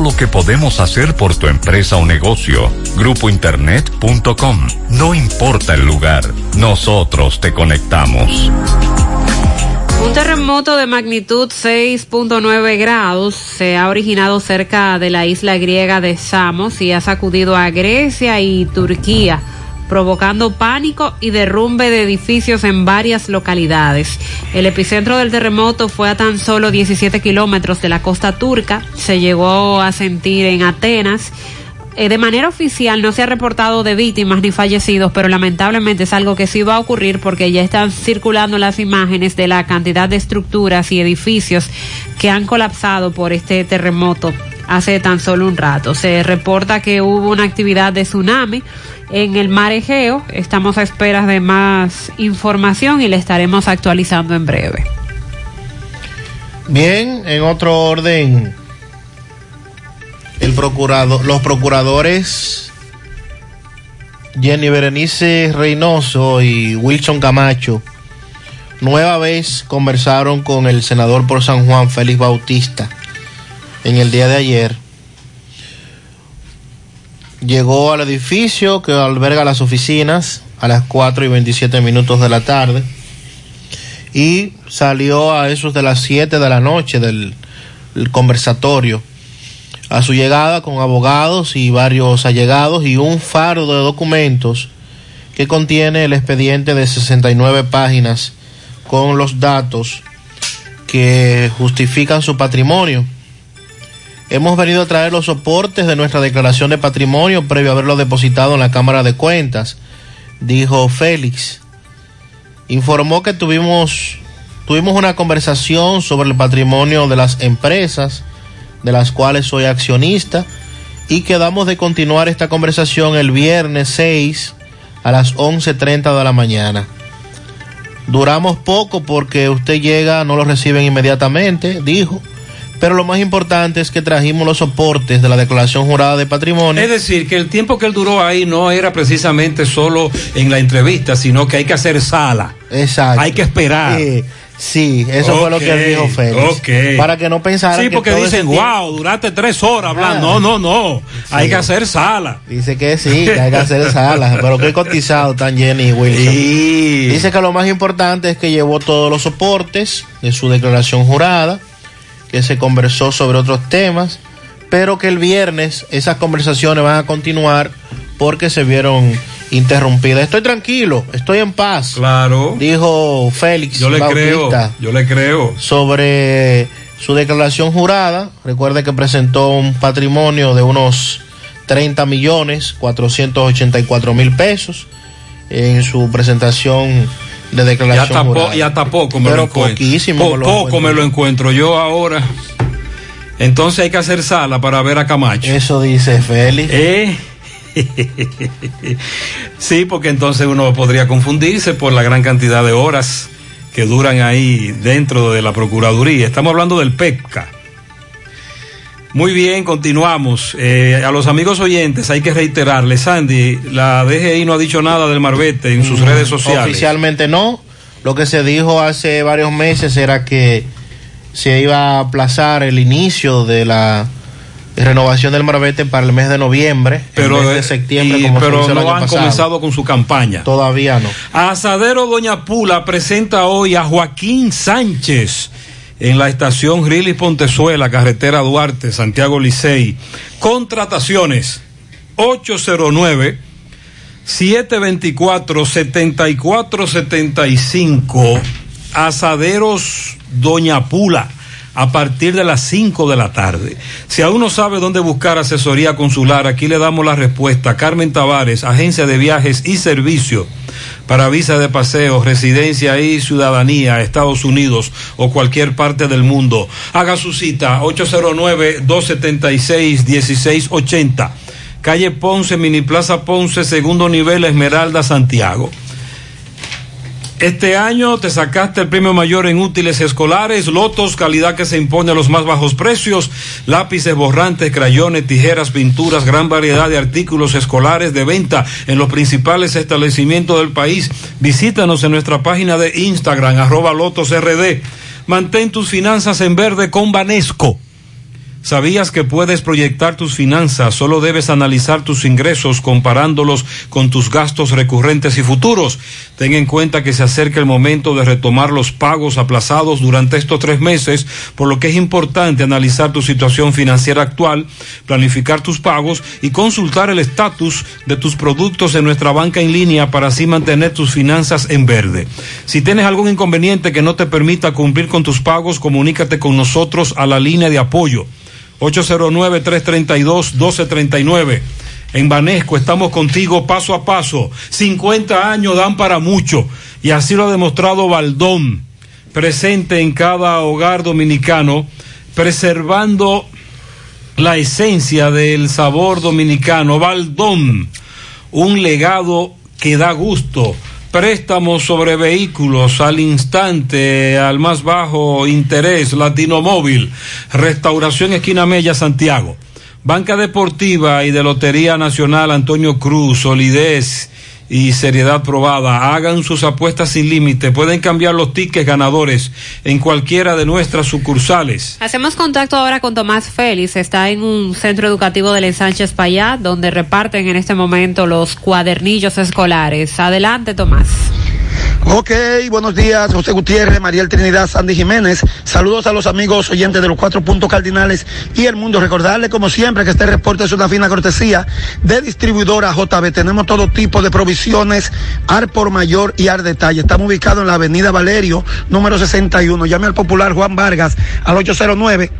lo que podemos hacer por tu empresa o negocio. Grupointernet.com. No importa el lugar, nosotros te conectamos. Un terremoto de magnitud 6.9 grados se ha originado cerca de la isla griega de Samos y ha sacudido a Grecia y Turquía, provocando pánico y derrumbe de edificios en varias localidades. El epicentro del terremoto fue a tan solo 17 kilómetros de la costa turca, se llegó a sentir en Atenas, eh, de manera oficial no se ha reportado de víctimas ni fallecidos, pero lamentablemente es algo que sí va a ocurrir porque ya están circulando las imágenes de la cantidad de estructuras y edificios que han colapsado por este terremoto hace tan solo un rato. Se reporta que hubo una actividad de tsunami en el mar Egeo. Estamos a esperas de más información y le estaremos actualizando en breve. Bien, en otro orden, el procurado, los procuradores Jenny Berenice Reynoso y Wilson Camacho nueva vez conversaron con el senador por San Juan, Félix Bautista, en el día de ayer. Llegó al edificio que alberga las oficinas a las 4 y 27 minutos de la tarde y salió a esos de las 7 de la noche del, conversatorio. A su llegada con abogados y varios allegados y un fardo de documentos que contiene el expediente de 69 páginas con los datos que justifican su patrimonio. Hemos venido a traer los soportes de nuestra declaración de patrimonio previo a haberlo depositado en la Cámara de Cuentas, dijo Félix. Informó que tuvimos, tuvimos una conversación sobre el patrimonio de las empresas, de las cuales soy accionista, y quedamos de continuar esta conversación el viernes 6 a las 11.30 de la mañana. Duramos poco porque usted llega, no lo reciben inmediatamente, dijo Pero lo más importante es que trajimos los soportes de la declaración jurada de patrimonio. Es decir, que el tiempo que él duró ahí no era precisamente solo en la entrevista, sino que hay que hacer sala. Exacto. Hay que esperar. Sí, sí, eso fue lo que dijo Félix. ok. Para que no pensaran Sí, que porque todo dicen, tiempo- wow, duraste tres horas hablando. Ah. No, no, no. Hay Sí. que hacer sala. Dice que sí, que hay que hacer salas, pero que cotizado están Jenny y Wilson. Dice que lo más importante es que llevó todos los soportes de su declaración jurada, que se conversó sobre otros temas, pero que el viernes esas conversaciones van a continuar porque se vieron interrumpidas. Estoy tranquilo, estoy en paz. Claro. Dijo Félix. Yo le creo. Yo le creo. sobre su declaración jurada. Recuerde que presentó un patrimonio de unos 30 millones 484 mil pesos en su presentación de Y declaración hasta, y hasta poco me Pero lo encuentro. poquísimo Po- me lo poco encuentro. me lo encuentro yo ahora. Entonces hay que hacer sala para ver a Camacho. Eso dice Félix. ¿Eh? sí, porque entonces uno podría confundirse por la gran cantidad de horas que duran ahí dentro de la Procuraduría. Estamos hablando del PEPCA. Muy bien, continuamos. Eh, a los amigos oyentes hay que reiterarles, Sandy, la DGI no ha dicho nada del Marbete en sus redes sociales. Oficialmente no. Lo que se dijo hace varios meses era que se iba a aplazar el inicio de la renovación del Marbete para el mes de noviembre, pero, el mes de septiembre, y- como se pero el no año han pasado. comenzado con su campaña. Todavía no. Asadero Doña Pula presenta hoy a Joaquín Sánchez en la estación Rilis Pontezuela, carretera Duarte, Santiago Licey. Contrataciones 809 724 7475 Asaderos Doña Pula a partir de las 5 de la tarde. Si aún no sabe dónde buscar asesoría consular, aquí le damos la respuesta. Carmen Tavares, agencia de viajes y servicio para visa de paseo, residencia y ciudadanía, Estados Unidos o cualquier parte del mundo. Haga su cita 809-276-1680. Calle Ponce, Mini Plaza Ponce, segundo nivel, Esmeralda, Santiago. Este año te sacaste el premio mayor en útiles escolares, lotos, calidad que se impone a los más bajos precios, lápices, borrantes, crayones, tijeras, pinturas, gran variedad de artículos escolares de venta en los principales establecimientos del país. Visítanos en nuestra página de Instagram, arroba lotosrd. Mantén tus finanzas en verde con Banesco. ¿Sabías que puedes proyectar tus finanzas? Solo debes analizar tus ingresos comparándolos con tus gastos recurrentes y futuros. Ten en cuenta que se acerca el momento de retomar los pagos aplazados durante estos tres meses, por lo que es importante analizar tu situación financiera actual, planificar tus pagos y consultar el estatus de tus productos en nuestra banca en línea para así mantener tus finanzas en verde. Si tienes algún inconveniente que no te permita cumplir con tus pagos, comunícate con nosotros a la línea de apoyo 809-332-1239. En Banesco estamos contigo paso a paso. 50 años dan para mucho y así lo ha demostrado Baldón, presente en cada hogar dominicano, preservando la esencia del sabor dominicano. Baldón, un legado que da gusto. Préstamos sobre vehículos al instante, al más bajo interés, Latino Móvil, Restauración Esquina Mella, Santiago. Banca Deportiva y de Lotería Nacional Antonio Cruz, solidez y seriedad probada. Hagan sus apuestas sin límite. Pueden cambiar los tickets ganadores en cualquiera de nuestras sucursales. Hacemos contacto ahora con Tomás Félix. Está en un centro educativo del Ensanche Payá, donde reparten en este momento los cuadernillos escolares. Adelante, Tomás. Ok, buenos días, José Gutiérrez, Mariel Trinidad, Sandy Jiménez. Saludos a los amigos oyentes de los cuatro puntos cardinales y el mundo. Recordarle, como siempre, que este reporte es una fina cortesía de distribuidora JB. Tenemos todo tipo de provisiones, AR por mayor y AR detalle. Estamos ubicados en la avenida Valerio, número 61. Llame al popular Juan Vargas al 809.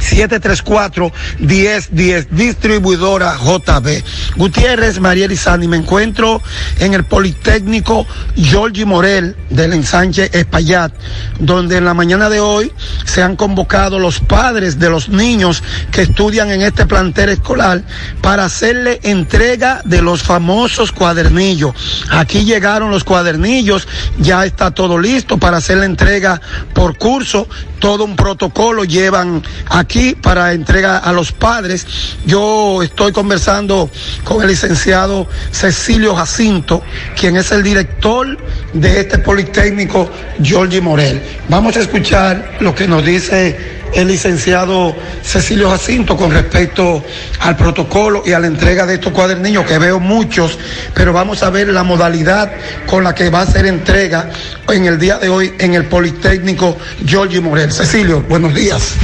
734-1010, distribuidora JB. Gutiérrez, María Elizani, me encuentro en el Politécnico Giorgi Morel del ensanche Espaillat, donde en la mañana de hoy se han convocado los padres de los niños que estudian en este plantel escolar para hacerle entrega de los famosos cuadernillos. Aquí llegaron los cuadernillos, ya está todo listo para hacer la entrega por curso, todo un protocolo llevan aquí para entrega a los padres. Yo estoy conversando con el licenciado Cecilio Jacinto, quien es el director de este Politécnico Giorgi Morel. Vamos a escuchar lo que nos dice el licenciado Cecilio Jacinto con respecto al protocolo y a la entrega de estos cuadernillos, que veo muchos, pero vamos a ver la modalidad con la que va a ser entrega en el día de hoy en el Politécnico Giorgi Morel. Cecilio, buenos días.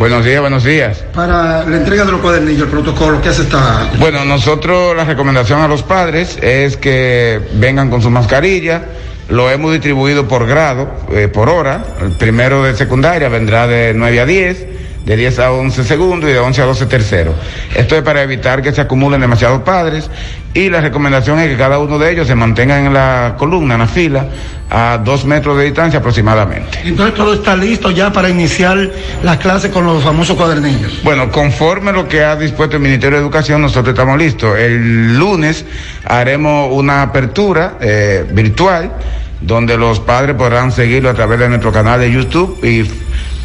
Buenos días, buenos días. Para la entrega de los cuadernillos, el protocolo, ¿qué se está? Bueno, nosotros la recomendación a los padres es que vengan con su mascarilla. Lo hemos distribuido por grado, eh, por hora. El primero de secundaria vendrá de 9 a 10, de 10 a 11 segundos y de 11 a 12 tercero. Esto es para evitar que se acumulen demasiados padres y la recomendación es que cada uno de ellos se mantenga en la columna, en la fila, a dos metros de distancia aproximadamente. Entonces todo está listo ya para iniciar la clase con los famosos cuadernillos. Bueno, conforme lo que ha dispuesto el Ministerio de Educación, nosotros estamos listos. El lunes haremos una apertura eh, virtual donde los padres podrán seguirlo a través de nuestro canal de YouTube y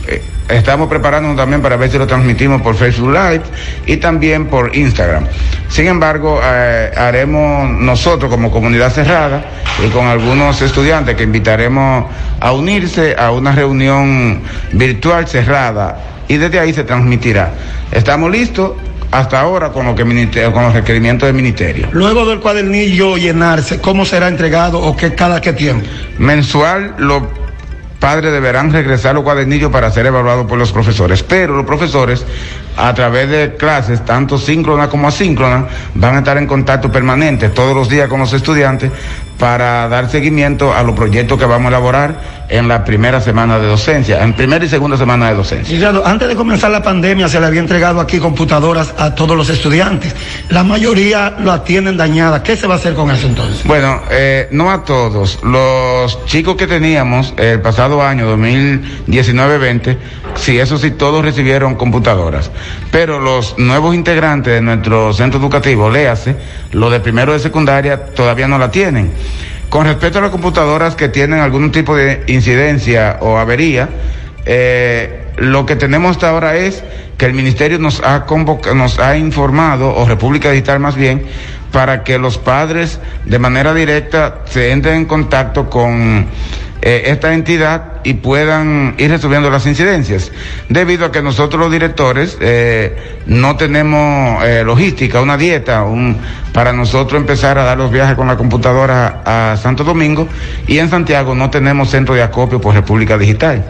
eh, estamos preparándonos también para ver si lo transmitimos por Facebook Live y también por Instagram. Sin embargo, eh, haremos nosotros como comunidad cerrada y con algunos estudiantes que invitaremos a unirse a una reunión virtual cerrada y desde ahí se transmitirá. Estamos listos hasta ahora con, lo que, con los requerimientos del ministerio. Luego del cuadernillo llenarse, ¿cómo será entregado o qué cada qué tiempo? Mensual los padres deberán regresar los cuadernillos para ser evaluados por los profesores, pero los profesores a través de clases, tanto síncronas como asíncronas, van a estar en contacto permanente todos los días con los estudiantes para dar seguimiento a los proyectos que vamos a elaborar en la primera semana de docencia, en primera y segunda semana de docencia. Licenciado, antes de comenzar la pandemia se le había entregado aquí computadoras a todos los estudiantes. La mayoría lo tienen dañadas. ¿Qué se va a hacer con eso entonces? Bueno, eh, no a todos. Los chicos que teníamos el pasado año 2019-20, sí, eso sí, todos recibieron computadoras. Pero los nuevos integrantes de nuestro centro educativo, léase, los de primero de secundaria, todavía no la tienen. Con respecto a las computadoras que tienen algún tipo de incidencia o avería, eh, lo que tenemos hasta ahora es que el ministerio nos ha nos ha informado, o República Digital más bien, para que los padres de manera directa se entren en contacto con eh, esta entidad y puedan ir resolviendo las incidencias. Debido a que nosotros los directores eh, no tenemos eh, logística, una dieta, un, para nosotros empezar a dar los viajes con la computadora a Santo Domingo y en Santiago no tenemos centro de acopio por República Digital.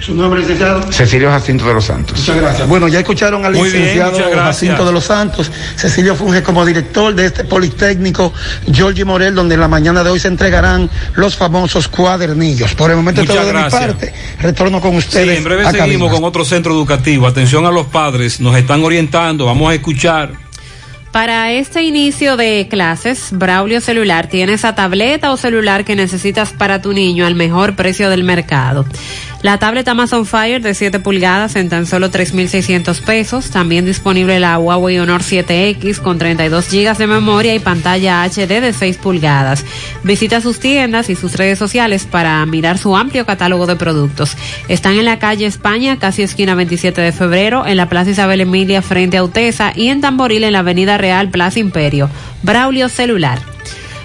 ¿Su nombre, licenciado? Cecilio Jacinto de los Santos. Muchas gracias. Bueno, ya escucharon al Muy licenciado gracias. Jacinto de los Santos. Cecilio funge como director de este Politécnico Giorgi Morel, donde en la mañana de hoy se entregarán los famosos cuadernillos. Por el momento Muchas todo de mi gracias. parte. Retorno con Sí, ustedes. en breve a seguimos con otro centro educativo. Atención a los padres, nos están orientando, vamos a escuchar. Para este inicio de clases, Braulio Celular tiene esa tableta o celular que necesitas para tu niño al mejor precio del mercado. La tableta Amazon Fire de 7 pulgadas en tan solo 3.600 pesos. También disponible la Huawei Honor 7X con 32 GB de memoria y pantalla HD de 6 pulgadas. Visita sus tiendas y sus redes sociales para mirar su amplio catálogo de productos. Están en la calle España, casi esquina 27 de febrero, en la Plaza Isabel Emilia frente a Utesa y en Tamboril en la Avenida Real Plaza Imperio. Braulio Celular.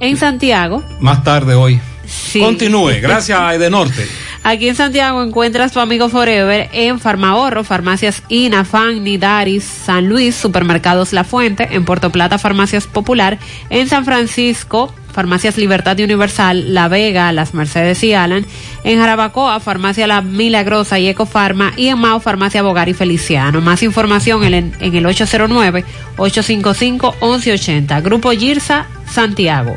en Santiago, Más tarde hoy. Continúe, gracias a Edenorte. Aquí en Santiago encuentras tu amigo Forever en Farmahorro, Farmacias INA, FAN, Nidaris, San Luis, Supermercados La Fuente, en Puerto Plata, Farmacias Popular, en San Francisco, Farmacias Libertad y Universal, La Vega, Las Mercedes y Alan, en Jarabacoa, Farmacia La Milagrosa y Ecofarma, y en Mao, Farmacia Bogar y Feliciano. Más información en, en el 809-855-1180. Grupo Girsa, Santiago.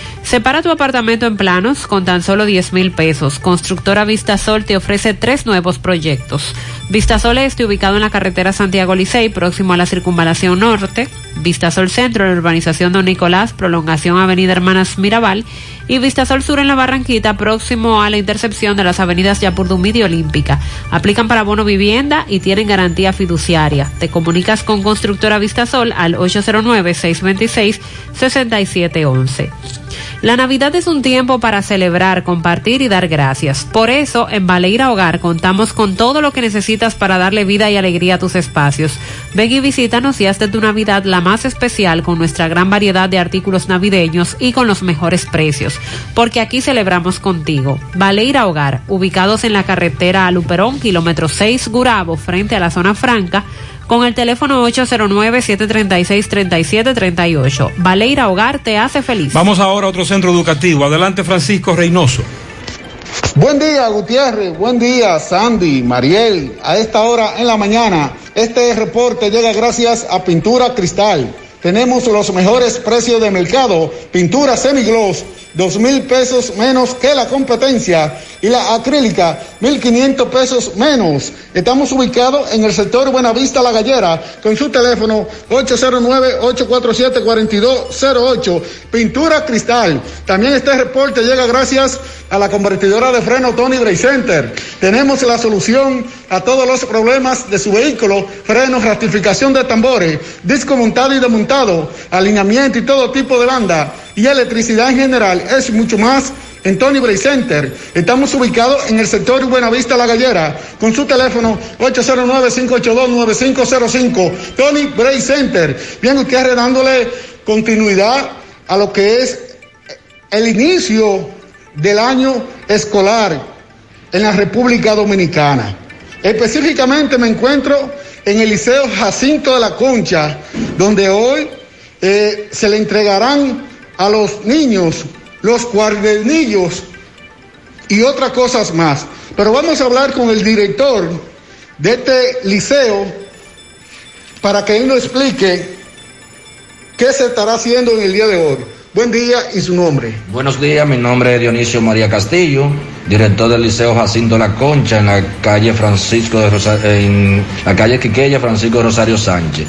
Separa tu apartamento en planos con tan solo 10 mil pesos. Constructora Vistasol te ofrece tres nuevos proyectos. Vistasol Este, ubicado en la carretera Santiago Licey, próximo a la circunvalación norte. Vistasol Centro, en la urbanización Don Nicolás, prolongación Avenida Hermanas Mirabal. Y Vistasol Sur en la Barranquita, próximo a la intercepción de las avenidas Yapurdumí y Olímpica. Aplican para bono vivienda y tienen garantía fiduciaria. Te comunicas con Constructora Vistasol al 809-626-6711. La Navidad es un tiempo para celebrar, compartir y dar gracias. Por eso, en Baleira Hogar contamos con todo lo que necesitas para darle vida y alegría a tus espacios. Ven y visítanos y haz de tu Navidad la más especial con nuestra gran variedad de artículos navideños y con los mejores precios. Porque aquí celebramos contigo. Baleira Hogar, ubicados en la carretera Luperón, kilómetro 6 Gurabo, frente a la zona franca, con el teléfono 809-736-3738. Valeira Hogar te hace feliz. Vamos ahora a otro centro educativo. Adelante, Francisco Reynoso. Buen día, Gutiérrez. Buen día, Sandy, Mariel. A esta hora en la mañana, este reporte llega gracias a Pintura Cristal. Tenemos los mejores precios de mercado. Pintura semigloss, dos mil pesos menos que la competencia. Y la acrílica, mil quinientos pesos menos. Estamos ubicados en el sector Buenavista La Gallera con su teléfono 809-847-4208. Pintura Cristal. También este reporte llega gracias a la convertidora de freno Tony Bray Center. Tenemos la solución a todos los problemas de su vehículo, frenos, ratificación de tambores, disco montado y desmontado, alineamiento y todo tipo de banda y electricidad en general. Es mucho más en Tony Bray Center. Estamos ubicados en el sector Buenavista La Gallera con su teléfono 809-582-9505. Tony Bray Center. Bien, usted dándole continuidad a lo que es el inicio del año escolar en la República Dominicana. Específicamente me encuentro en el Liceo Jacinto de la Concha, donde hoy eh, se le entregarán a los niños los cuadernillos y otras cosas más. Pero vamos a hablar con el director de este liceo para que él nos explique qué se estará haciendo en el día de hoy. Buen día y su nombre. Buenos días, mi nombre es Dionisio María Castillo, director del Liceo Jacinto La Concha en la calle Francisco de Rosario, en la calle Quiqueya Francisco Rosario Sánchez.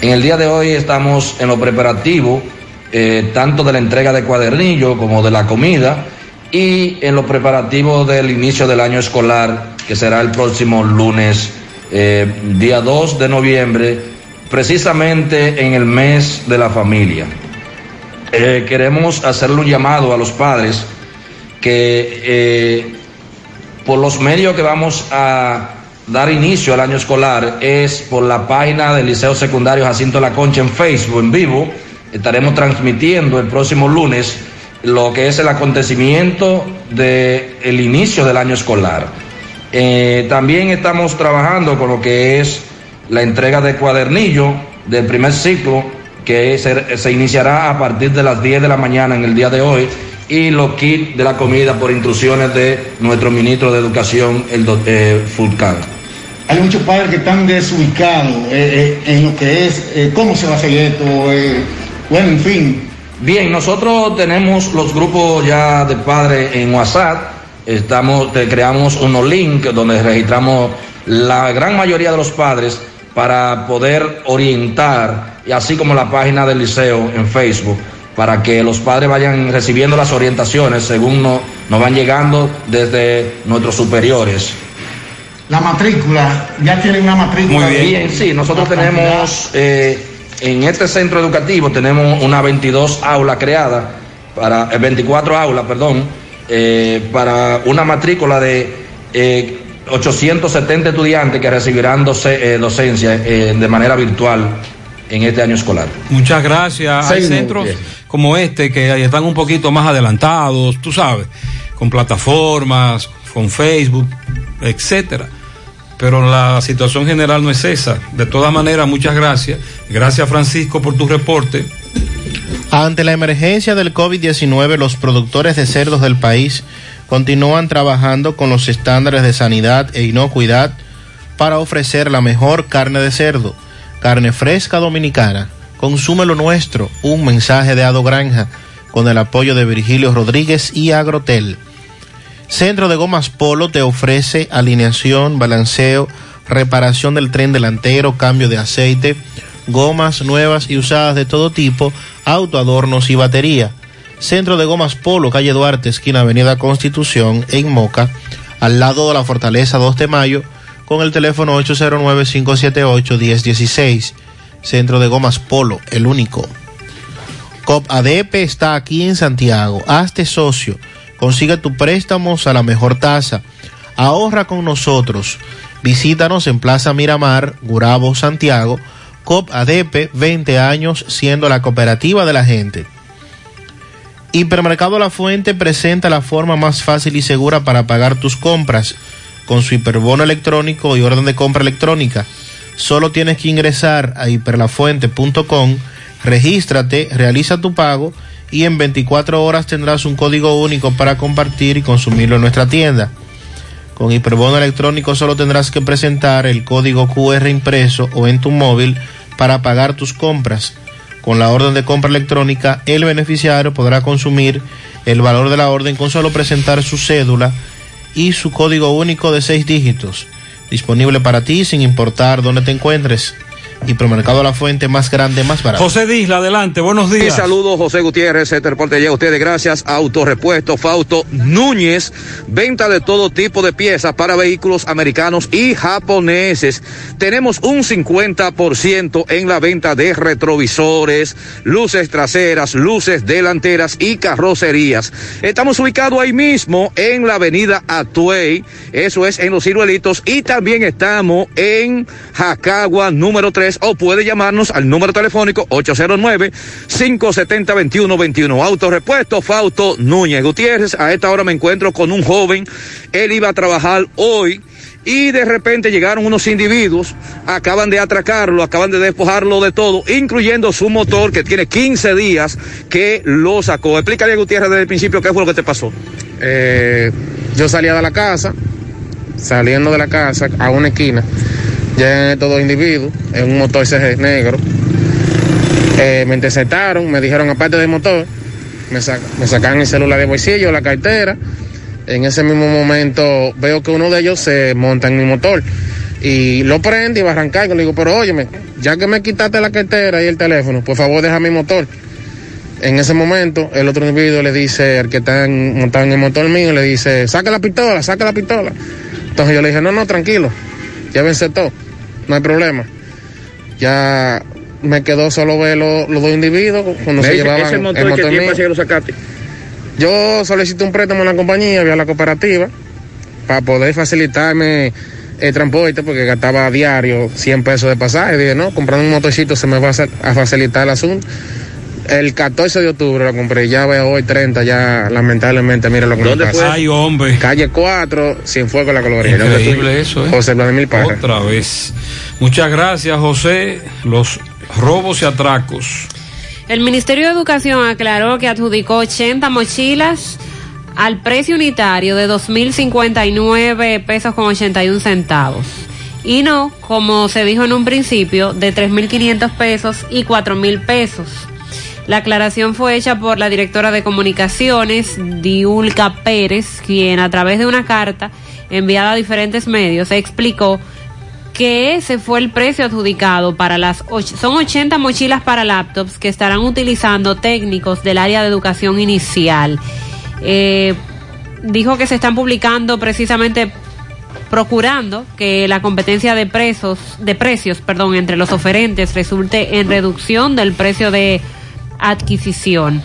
En el día de hoy estamos en lo preparativo, eh, tanto de la entrega de cuadernillo como de la comida, y en los preparativos del inicio del año escolar, que será el próximo lunes, eh, día 2 de noviembre, precisamente en el mes de la familia. Eh, queremos hacerle un llamado a los padres que eh, por los medios que vamos a dar inicio al año escolar es por la página del Liceo Secundario Jacinto La Concha en Facebook, en vivo. Estaremos transmitiendo el próximo lunes lo que es el acontecimiento del inicio del año escolar. Eh, también estamos trabajando con lo que es la entrega de cuadernillo del primer ciclo que se, se, iniciará a partir de las 10 de la mañana en el día de hoy y los kits de la comida por instrucciones de nuestro ministro de Educación, el eh, Fulcán. Hay muchos padres que están desubicados eh, eh, en lo que es cómo se va a hacer esto, bueno, en fin. Bien, nosotros tenemos los grupos ya de padres en WhatsApp, estamos, creamos unos links donde registramos la gran mayoría de los padres para poder orientar, y así como la página del liceo en Facebook, para que los padres vayan recibiendo las orientaciones según nos, nos van llegando desde nuestros superiores. La matrícula, ya tienen una matrícula. Muy bien, sí, nosotros tenemos, eh, en este centro educativo tenemos una 22 aula creada para eh, 24 aulas, perdón, eh, para una matrícula de eh, 870 estudiantes que recibirán doce- eh, docencia eh, de manera virtual en este año escolar. Muchas gracias. Hay centros como este que están un poquito más adelantados, tú sabes, con plataformas, con Facebook, etcétera. Pero la situación general no es esa. De todas maneras, muchas gracias. Gracias, Francisco, por tu reporte. Ante la emergencia del COVID-19, los productores de cerdos del país continúan trabajando con los estándares de sanidad e inocuidad para ofrecer la mejor carne de cerdo, carne fresca dominicana. Consume lo nuestro, un mensaje de Ado Granja, con el apoyo de Virgilio Rodríguez y Agrotel. Centro de Gomas Polo te ofrece alineación, balanceo, reparación del tren delantero, cambio de aceite, gomas nuevas y usadas de todo tipo, autoadornos y batería. Centro de Gomas Polo, calle Duarte, esquina Avenida Constitución, en Moca, al lado de la Fortaleza 2 de Mayo, con el teléfono 809-578-1016. Centro de Gomas Polo, el único. COP ADP está aquí en Santiago. Hazte socio. Consigue tu préstamos a la mejor tasa. Ahorra con nosotros. Visítanos en Plaza Miramar, Gurabo, Santiago. COP ADP, 20 años siendo la cooperativa de la gente. Hipermercado La Fuente presenta la forma más fácil y segura para pagar tus compras con su hiperbono electrónico y orden de compra electrónica. Solo tienes que ingresar a hiperlafuente.com, regístrate, realiza tu pago y en 24 horas tendrás un código único para compartir y consumirlo en nuestra tienda. Con hiperbono electrónico solo tendrás que presentar el código QR impreso o en tu móvil para pagar tus compras. Con la orden de compra electrónica, el beneficiario podrá consumir el valor de la orden con solo presentar su cédula y su código único de seis dígitos. Disponible para ti sin importar dónde te encuentres. Hipermercado La Fuente, más grande, más barato. José Disla, adelante, buenos Y días. saludos, José Gutiérrez. Este reporte llega a ustedes gracias a Autorepuesto Fausto Núñez. Venta de todo tipo de piezas para vehículos americanos y japoneses. Tenemos un 50% en la venta de retrovisores, luces traseras, luces delanteras y carrocerías. Estamos ubicados ahí mismo en la avenida Atuey. Eso es en Los Ciruelitos. Y también estamos en Jacagua número 3 o puede llamarnos al número telefónico 809-570-2121. Autorepuesto Fausto Núñez Gutiérrez. A esta hora me encuentro con un joven. Él iba a trabajar hoy. Y de repente llegaron unos individuos, acaban de atracarlo, acaban de despojarlo de todo, incluyendo su motor que tiene 15 días que lo sacó. Explícale, Gutiérrez, desde el principio qué fue lo que te pasó. Eh, yo salía de la casa, saliendo de la casa a una esquina, llegan estos dos individuos en un motor CG negro. Eh, me interceptaron, me dijeron aparte del motor, me, sa- me sacan el celular de bolsillo, la cartera. En ese mismo momento veo que uno de ellos se monta en mi motor y lo prende y va a arrancar. Yo le digo, pero óyeme, ya que me quitaste la cartera y el teléfono, por favor deja mi motor. En ese momento, el otro individuo le dice, al que está montado en el motor mío, le dice, saca la pistola, saca la pistola. Entonces yo le dije, no, no, tranquilo, ya vence todo, no hay problema. Ya me quedó solo ver lo- los dos individuos cuando se Ese- llevaban ese motor, el ¿qué motor mío. hacía que lo sacaste? Yo solicité un préstamo en la compañía, vía la cooperativa, para poder facilitarme el transporte, porque gastaba a diario 100 pesos de pasaje. Dije, no, comprando un motorcito se me va a a facilitar el asunto. El 14 de octubre lo compré, ya veo hoy 30, ya lamentablemente, mira lo que me ¿Dónde pasa. fue? Ay, hombre. Calle 4, Cienfuegos, La Colonia. Increíble eso, ¿eh? José Vladimir Parra. Otra vez. Muchas gracias, José. Los robos y atracos. El Ministerio de Educación aclaró que adjudicó 80 mochilas al precio unitario de 2.059 pesos con 81 centavos. Y no, como se dijo en un principio, de 3.500 pesos y 4.000 pesos. La aclaración fue hecha por la directora de comunicaciones, Diulca Pérez, quien a través de una carta enviada a diferentes medios explicó que ese fue el precio adjudicado para las son 80 mochilas para laptops que estarán utilizando técnicos del área de educación inicial. Eh, dijo que se están publicando precisamente procurando que la competencia de precios, de precios, perdón, entre los oferentes resulte en reducción del precio de adquisición.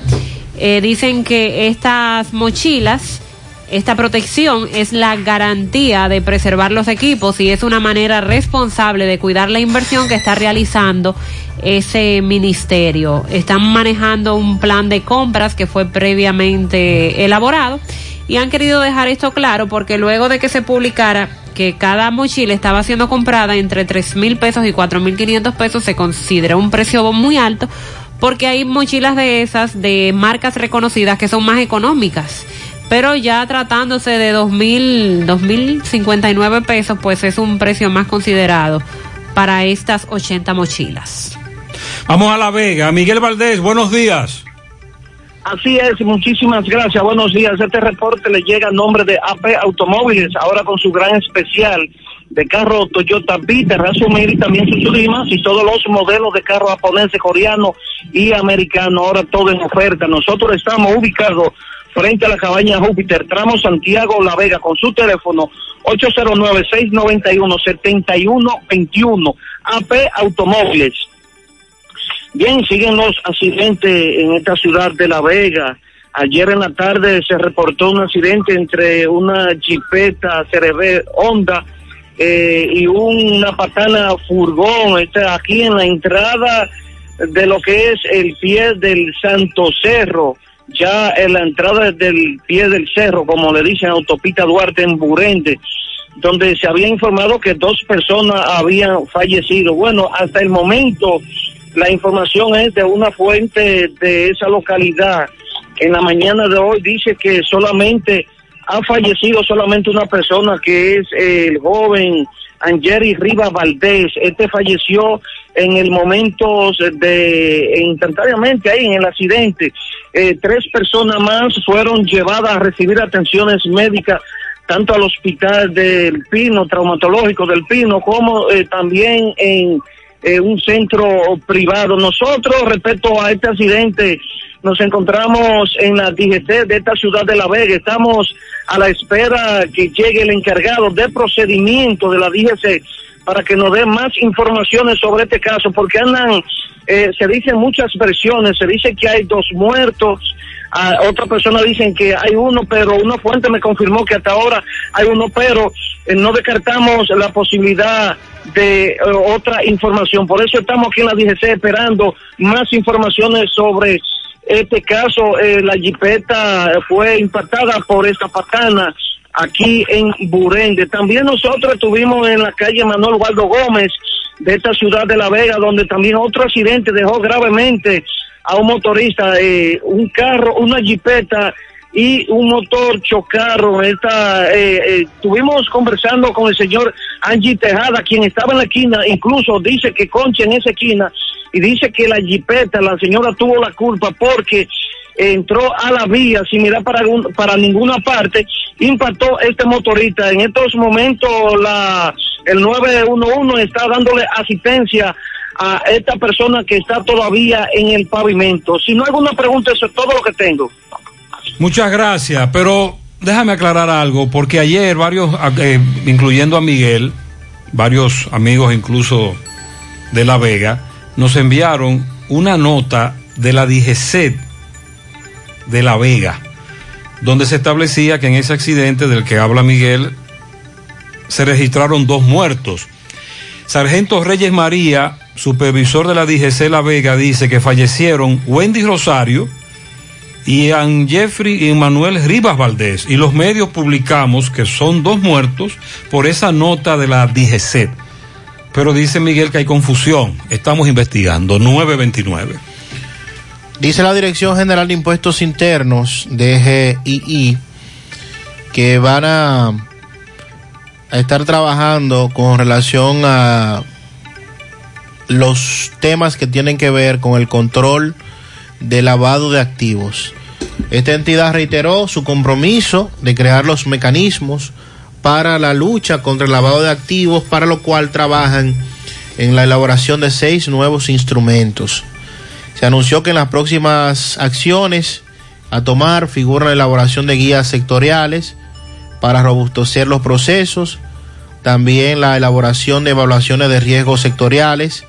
Eh, dicen que estas mochilas, esta protección es la garantía de preservar los equipos y es una manera responsable de cuidar la inversión que está realizando ese ministerio. Están manejando un plan de compras que fue previamente elaborado y han querido dejar esto claro porque luego de que se publicara que cada mochila estaba siendo comprada entre tres mil pesos y cuatro mil quinientos pesos se considera un precio muy alto porque hay mochilas de esas de marcas reconocidas que son más económicas pero ya tratándose de dos mil dos mil cincuenta y nueve pesos pues es un precio más considerado para estas 80 mochilas Vamos a La Vega. Miguel Valdés, buenos días. Así es, muchísimas gracias. Buenos días. Este reporte le llega a nombre de AP Automóviles, ahora con su gran especial de carro Toyota Vita, Razumir y también rimas y todos los modelos de carro japonés, coreano y americano, ahora todo en oferta. Nosotros estamos ubicados frente a la cabaña Júpiter, tramo Santiago La Vega, con su teléfono 809-691-7121. AP Automóviles. Bien, siguen los accidentes en esta ciudad de La Vega. Ayer en la tarde se reportó un accidente entre una jipeta CRB Honda eh, y una patana furgón. Está aquí en la entrada de lo que es el pie del Santo Cerro, ya en la entrada del pie del cerro, como le dicen Autopista Duarte en Burende, donde se había informado que dos personas habían fallecido. Bueno, hasta el momento la información es de una fuente de esa localidad. En la mañana de hoy dice que solamente ha fallecido solamente una persona que es el joven Angeri Riva Valdés. Este falleció en el momento de instantáneamente ahí en el accidente. Eh, tres personas más fueron llevadas a recibir atenciones médicas tanto al hospital del Pino, traumatológico del Pino, como eh, también en eh, un centro privado. Nosotros, respecto a este accidente, nos encontramos en la DGC de esta ciudad de La Vega. Estamos a la espera que llegue el encargado de procedimiento de la DGC para que nos dé más informaciones sobre este caso, porque andan, eh, se dicen muchas versiones, se dice que hay dos muertos, otra persona dicen que hay uno, pero una fuente me confirmó que hasta ahora hay uno, pero eh, no descartamos la posibilidad de eh, otra información. Por eso estamos aquí en la DGC esperando más informaciones sobre este caso. Eh, la jipeta fue impactada por esta patana aquí en Burende. También nosotros estuvimos en la calle Manuel Waldo Gómez de esta ciudad de La Vega, donde también otro accidente dejó gravemente a un motorista, eh, un carro, una jipeta y un motor chocaron. Esta, eh, eh, estuvimos conversando con el señor Angie Tejada, quien estaba en la esquina, incluso dice que concha en esa esquina y dice que la jipeta, la señora tuvo la culpa porque entró a la vía sin mirar para, para ninguna parte, impactó este motorista. En estos momentos la, el 911 está dándole asistencia a esta persona que está todavía en el pavimento. Si no hay alguna pregunta, eso es todo lo que tengo. Muchas gracias, pero déjame aclarar algo, porque ayer varios, eh, incluyendo a Miguel, varios amigos incluso de La Vega, nos enviaron una nota de la DGCET de La Vega, donde se establecía que en ese accidente del que habla Miguel se registraron dos muertos. Sargento Reyes María, supervisor de la DGC La Vega, dice que fallecieron Wendy Rosario, y An Jeffrey y Manuel Rivas Valdés. Y los medios publicamos que son dos muertos por esa nota de la DGC. Pero dice Miguel que hay confusión. Estamos investigando. 929. Dice la Dirección General de Impuestos Internos, DGII, que van a, a estar trabajando con relación a los temas que tienen que ver con el control de lavado de activos. Esta entidad reiteró su compromiso de crear los mecanismos para la lucha contra el lavado de activos, para lo cual trabajan en la elaboración de seis nuevos instrumentos. Se anunció que en las próximas acciones a tomar figura la elaboración de guías sectoriales para robustecer los procesos, también la elaboración de evaluaciones de riesgos sectoriales,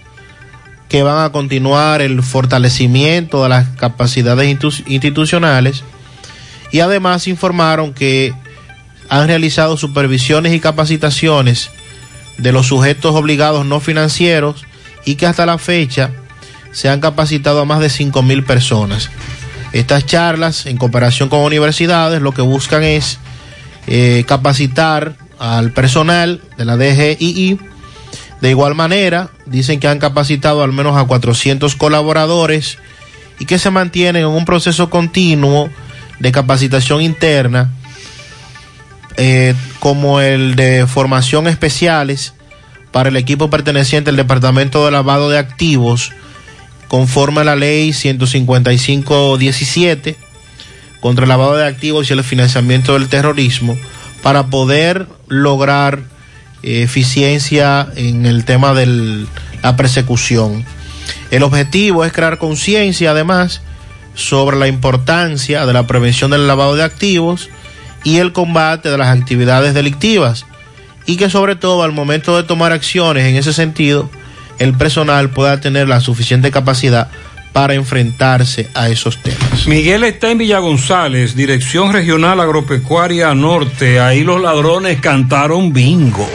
que van a continuar el fortalecimiento de las capacidades institu- institucionales y además informaron que han realizado supervisiones y capacitaciones de los sujetos obligados no financieros y que hasta la fecha se han capacitado a más de 5 mil personas. Estas charlas, en cooperación con universidades, lo que buscan es eh, capacitar al personal de la DGII. De igual manera, dicen que han capacitado al menos a 400 colaboradores y que se mantienen en un proceso continuo de capacitación interna, eh, como el de formación especiales para el equipo perteneciente al Departamento de Lavado de Activos, conforme a la ley 155-17 contra el lavado de activos y el financiamiento del terrorismo, para poder lograr eh, eficiencia en el tema de la persecución. El objetivo es crear conciencia, además, sobre la importancia de la prevención del lavado de activos y el combate de las actividades delictivas y que sobre todo al momento de tomar acciones en ese sentido, el personal pueda tener la suficiente capacidad para enfrentarse a esos temas. Miguel está en Villa González, Dirección Regional Agropecuaria Norte. Ahí los ladrones cantaron bingo.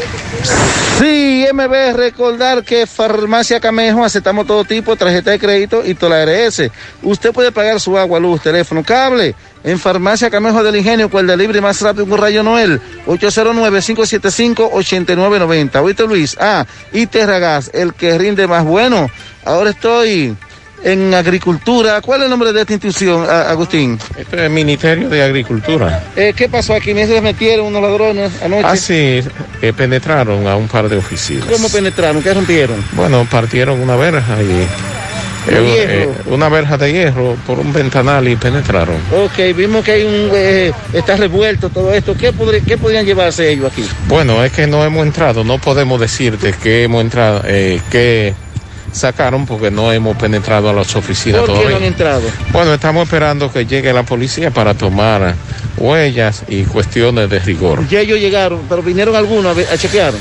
Sí, MB, recordar que Farmacia Camejo aceptamos todo tipo, tarjeta de crédito y toda la ARS. Usted puede pagar su agua, luz, teléfono, cable en Farmacia Camejo del Ingenio el delivery más rápido con Rayo Noel, 809-575-8990. ¿Oíste, Luis? Ah, y Terragas, el que rinde más bueno. Ahora estoy en agricultura. ¿Cuál es el nombre de esta institución, Agustín? Esto es el Ministerio de Agricultura. Eh, ¿Qué pasó aquí? ¿Me metieron unos ladrones anoche? Ah, sí, eh, penetraron a un par de oficinas. ¿Cómo penetraron? ¿Qué rompieron? Bueno, partieron una verja y... ¿De eh, eh, una verja de hierro por un ventanal y penetraron. Ok, vimos que hay un, eh, está revuelto todo esto. ¿Qué, podrí- qué podrían llevarse ellos aquí? Bueno, es que no hemos entrado, no podemos decirte que hemos entrado, eh, que sacaron porque no hemos penetrado a las oficinas ¿Por qué no todavía. han entrado? Bueno, estamos esperando que llegue la policía para tomar huellas y cuestiones de rigor. Ya ellos llegaron, pero vinieron algunos a, a chequear.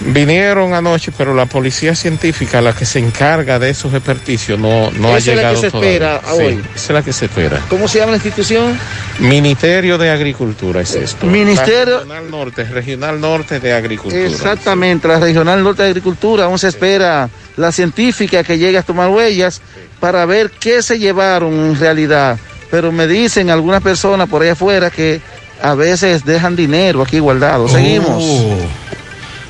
Vinieron anoche, pero la policía científica, la que se encarga de esos experticios, no, no ha Esa es la llegado que se todavía. espera Sí, hoy. esa es la que se espera. ¿Cómo se llama la institución? Ministerio de Agricultura es esto. Ministerio- Regional Norte, Regional Norte de Agricultura. Exactamente, la Regional Norte de Agricultura. Aún se espera la científica que llegue a tomar huellas para ver qué se llevaron en realidad. Pero me dicen algunas personas por ahí afuera que a veces dejan dinero aquí guardado. Seguimos. Oh.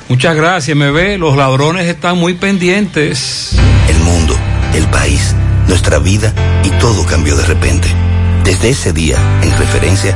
Muchas gracias, me ve. Los ladrones están muy pendientes. El mundo, el país, nuestra vida y todo cambió de repente. Desde ese día, en referencia,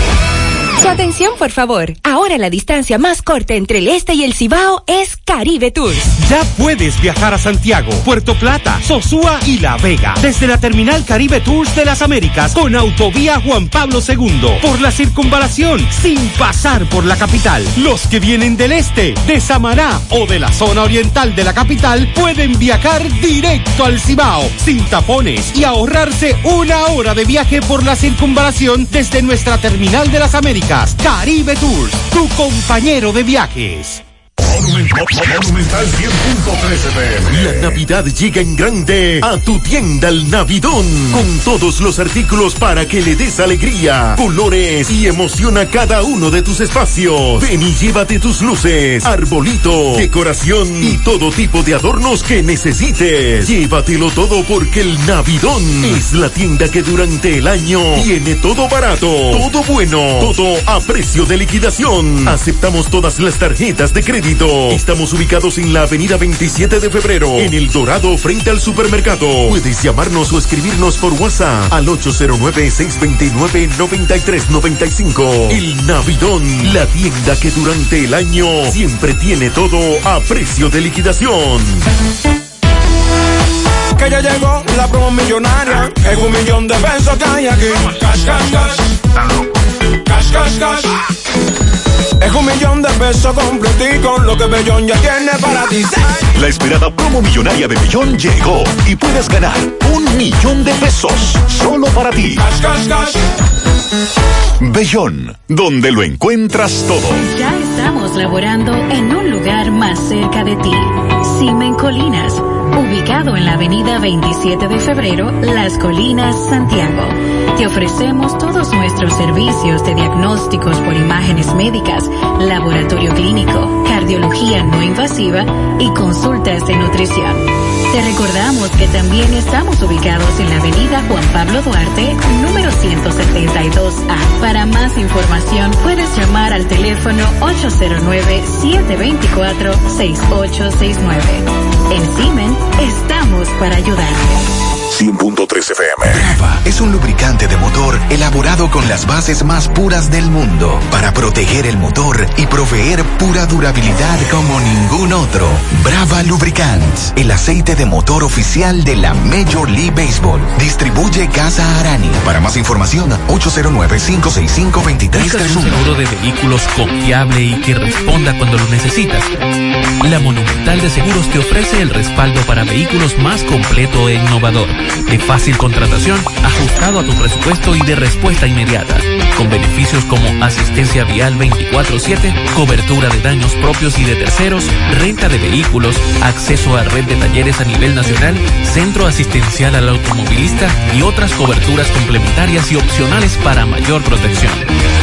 Su atención, por favor. Ahora la distancia más corta entre el este y el Cibao es Caribe Tours. Ya puedes viajar a Santiago, Puerto Plata, Sosúa y La Vega. Desde la terminal Caribe Tours de las Américas con autovía Juan Pablo II. Por la circunvalación, sin pasar por la capital. Los que vienen del este, de Samaná o de la zona oriental de la capital pueden viajar directo al Cibao, sin tapones y ahorrarse una hora de viaje por la circunvalación desde nuestra terminal de las Américas. Caribe Tours, tu compañero de viajes. Monumental 100.13 pm. La Navidad llega en grande a tu tienda El Navidón. Con todos los artículos para que le des alegría, colores y emoción a cada uno de tus espacios. Ven y llévate tus luces, arbolito, decoración y todo tipo de adornos que necesites. Llévatelo todo porque el Navidón es la tienda que durante el año tiene todo barato, todo bueno, todo a precio de liquidación. Aceptamos todas las tarjetas de crédito Estamos ubicados en la avenida 27 de febrero, en El Dorado, frente al supermercado. Puedes llamarnos o escribirnos por WhatsApp al 809-629-9395. El Navidón, la tienda que durante el año siempre tiene todo a precio de liquidación. Que ya llegó la promo millonaria. Es un millón de pesos que hay aquí. Cash, cash, cash. Cash, cash, cash. Es un millón de pesos completico. Lo que Bellón ya tiene para ti. La esperada promo millonaria de Bellón llegó y puedes ganar un millón de pesos solo para ti. Cash, cash, cash. Bellón, donde lo encuentras todo. Ya estamos laborando en un lugar más cerca de ti. Simen Colinas, ubicado en la avenida 27 de febrero, Las Colinas, Santiago. Te ofrecemos todos nuestros servicios de diagnósticos por imágenes médicas, laboratorio clínico, cardiología no invasiva y consultas de nutrición. Te recordamos que también estamos ubicados en la avenida Juan Pablo Duarte, número 172A. Para más información puedes llamar al teléfono 809-724-6869. En Simen estamos para ayudarte. 100.3 FM. Brava es un lubricante de motor elaborado con las bases más puras del mundo para proteger el motor y proveer pura durabilidad como ningún otro. Brava Lubricants, el aceite de motor oficial de la Major League Baseball. Distribuye Casa Arani. Para más información, 809-565-2331. ¿Buscas un seguro de vehículos confiable y que responda cuando lo necesitas? La Monumental de Seguros te ofrece el respaldo para vehículos más completo e innovador de fácil contratación, ajustado a tu presupuesto y de respuesta inmediata, con beneficios como asistencia vial 24/7, cobertura de daños propios y de terceros, renta de vehículos, acceso a red de talleres a nivel nacional, centro asistencial al automovilista y otras coberturas complementarias y opcionales para mayor protección.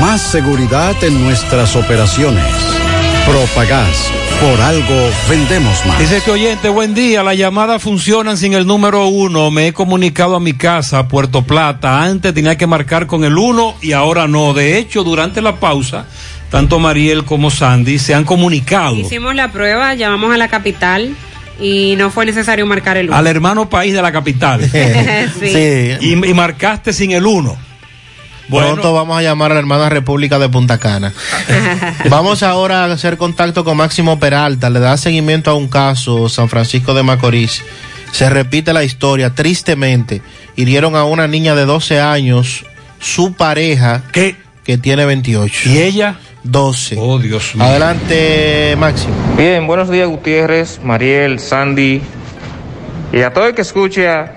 Más seguridad en nuestras operaciones. Propagás. Por algo vendemos más. Dice que oyente, buen día. Las llamadas funcionan sin el número uno. Me he comunicado a mi casa, Puerto Plata. Antes tenía que marcar con el uno y ahora no. De hecho, durante la pausa, tanto Mariel como Sandy se han comunicado Hicimos la prueba, llamamos a la capital y no fue necesario marcar el uno. al hermano país de la capital. Sí. Y, y marcaste sin el uno. Pronto vamos a llamar a la hermana República de Punta Cana. vamos ahora a hacer contacto con Máximo Peralta. Le da seguimiento a un caso, San Francisco de Macorís. Se repite la historia, tristemente. Hirieron a una niña de 12 años, su pareja, que tiene 28. ¿Y ella? 12. Oh, Dios mío. Adelante, Máximo. Bien, buenos días Gutiérrez, Mariel, Sandy y a todo el que escuche a-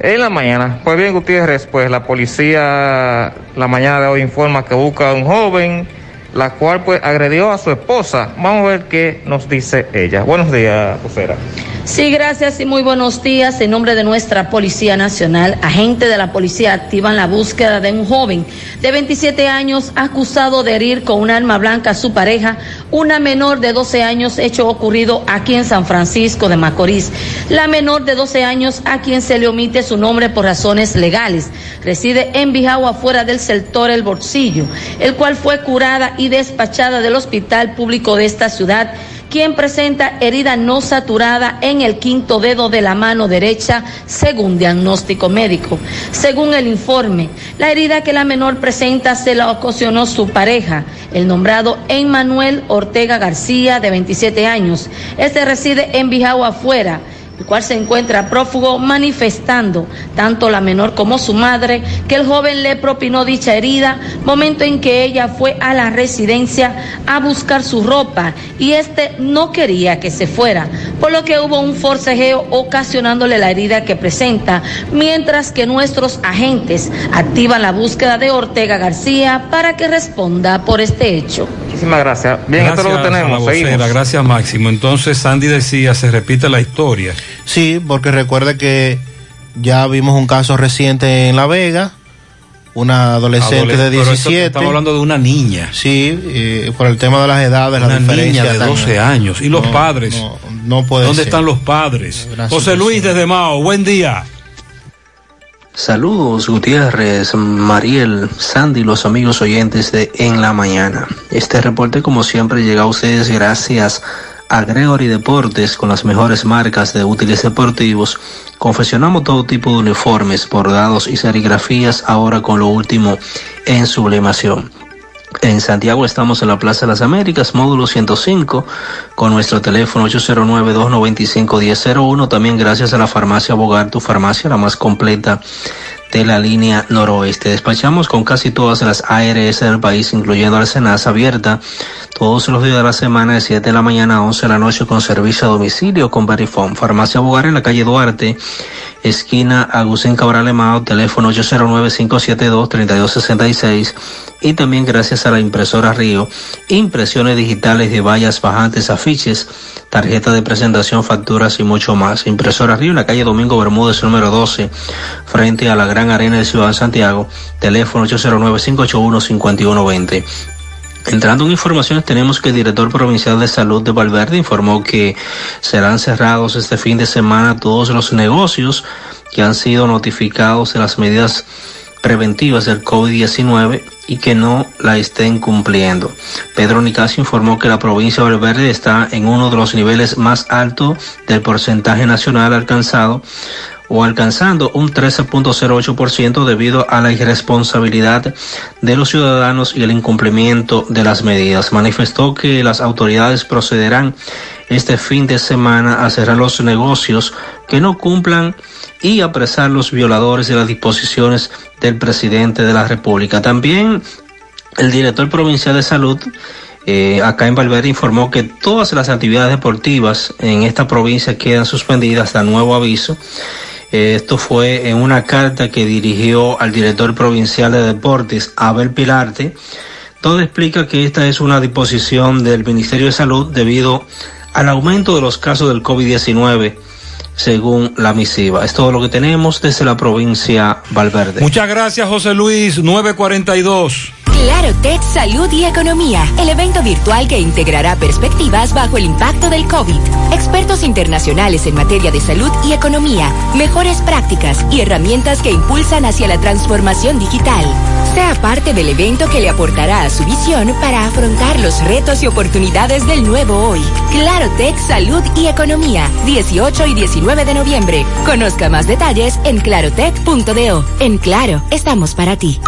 en la mañana. Pues bien Gutiérrez, pues la policía la mañana de hoy informa que busca a un joven, la cual pues agredió a su esposa. Vamos a ver qué nos dice ella. Buenos días, vocera. Sí, gracias y muy buenos días. En nombre de nuestra Policía Nacional, agentes de la policía activan la búsqueda de un joven de 27 años acusado de herir con un arma blanca a su pareja, una menor de 12 años, hecho ocurrido aquí en San Francisco de Macorís. La menor de 12 años, a quien se le omite su nombre por razones legales, reside en Bijagua, fuera del sector El Bolsillo, el cual fue curada y despachada del hospital público de esta ciudad quien presenta herida no saturada en el quinto dedo de la mano derecha, según diagnóstico médico. Según el informe, la herida que la menor presenta se la ocasionó su pareja, el nombrado Emmanuel Ortega García, de 27 años. Este reside en Bijagua afuera el cual se encuentra prófugo manifestando tanto la menor como su madre que el joven le propinó dicha herida momento en que ella fue a la residencia a buscar su ropa y este no quería que se fuera, por lo que hubo un forcejeo ocasionándole la herida que presenta, mientras que nuestros agentes activan la búsqueda de Ortega García para que responda por este hecho. Muchísimas gracias. Bien, esto es lo que Gracias a la tenemos. vocera, gracias Máximo. Entonces Sandy decía, se repite la historia. Sí, porque recuerde que ya vimos un caso reciente en La Vega, una adolescente Adole- de pero esto 17. estamos hablando de una niña. Sí, eh, por el tema de las edades, la Una diferencia. niña de tan- 12 años. ¿Y los No, padres? No, no puede ¿Dónde ser. están los padres? José Luis desde Mao, buen día. Saludos Gutiérrez, Mariel, Sandy, los amigos oyentes de En la Mañana. Este reporte como siempre llega a ustedes gracias a Gregory Deportes con las mejores marcas de útiles deportivos. Confeccionamos todo tipo de uniformes, bordados y serigrafías ahora con lo último en sublimación. En Santiago estamos en la Plaza de las Américas, módulo 105, con nuestro teléfono 809-295-1001. También gracias a la farmacia Bogar, tu farmacia, la más completa de la línea noroeste. Despachamos con casi todas las ARS del país, incluyendo la Senasa abierta todos los días de la semana de 7 de la mañana a 11 de la noche con servicio a domicilio con Verifone. Farmacia Bogar en la calle Duarte, esquina Agustín Cabral Emao, teléfono 809-572-3266 y también gracias a la impresora Río, impresiones digitales de vallas bajantes, afiches, tarjeta de presentación, facturas y mucho más. Impresora Río en la calle Domingo Bermúdez número 12, frente a la Gran Arena de Ciudad de Santiago, teléfono 809-581-5120. Entrando en informaciones, tenemos que el director provincial de salud de Valverde informó que serán cerrados este fin de semana todos los negocios que han sido notificados de las medidas preventivas del COVID-19 y que no la estén cumpliendo. Pedro Nicasio informó que la provincia de Valverde está en uno de los niveles más altos del porcentaje nacional alcanzado o alcanzando un 13.08% debido a la irresponsabilidad de los ciudadanos y el incumplimiento de las medidas. Manifestó que las autoridades procederán este fin de semana a cerrar los negocios que no cumplan y apresar los violadores de las disposiciones del presidente de la República. También el director provincial de salud eh, acá en Valverde informó que todas las actividades deportivas en esta provincia quedan suspendidas hasta nuevo aviso. Eh, esto fue en una carta que dirigió al director provincial de deportes, Abel Pilarte, donde explica que esta es una disposición del Ministerio de Salud debido al aumento de los casos del COVID-19 según la misiva. Es todo lo que tenemos desde la provincia Valverde. Muchas gracias, José Luis. 942. Claro Tech Salud y Economía, el evento virtual que integrará perspectivas bajo el impacto del COVID. Expertos internacionales en materia de salud y economía, mejores prácticas y herramientas que impulsan hacia la transformación digital. Sea parte del evento que le aportará a su visión para afrontar los retos y oportunidades del nuevo hoy. Claro Tech Salud y Economía, 18 y 19 de noviembre. Conozca más detalles en clarotech.do. En Claro, estamos para ti.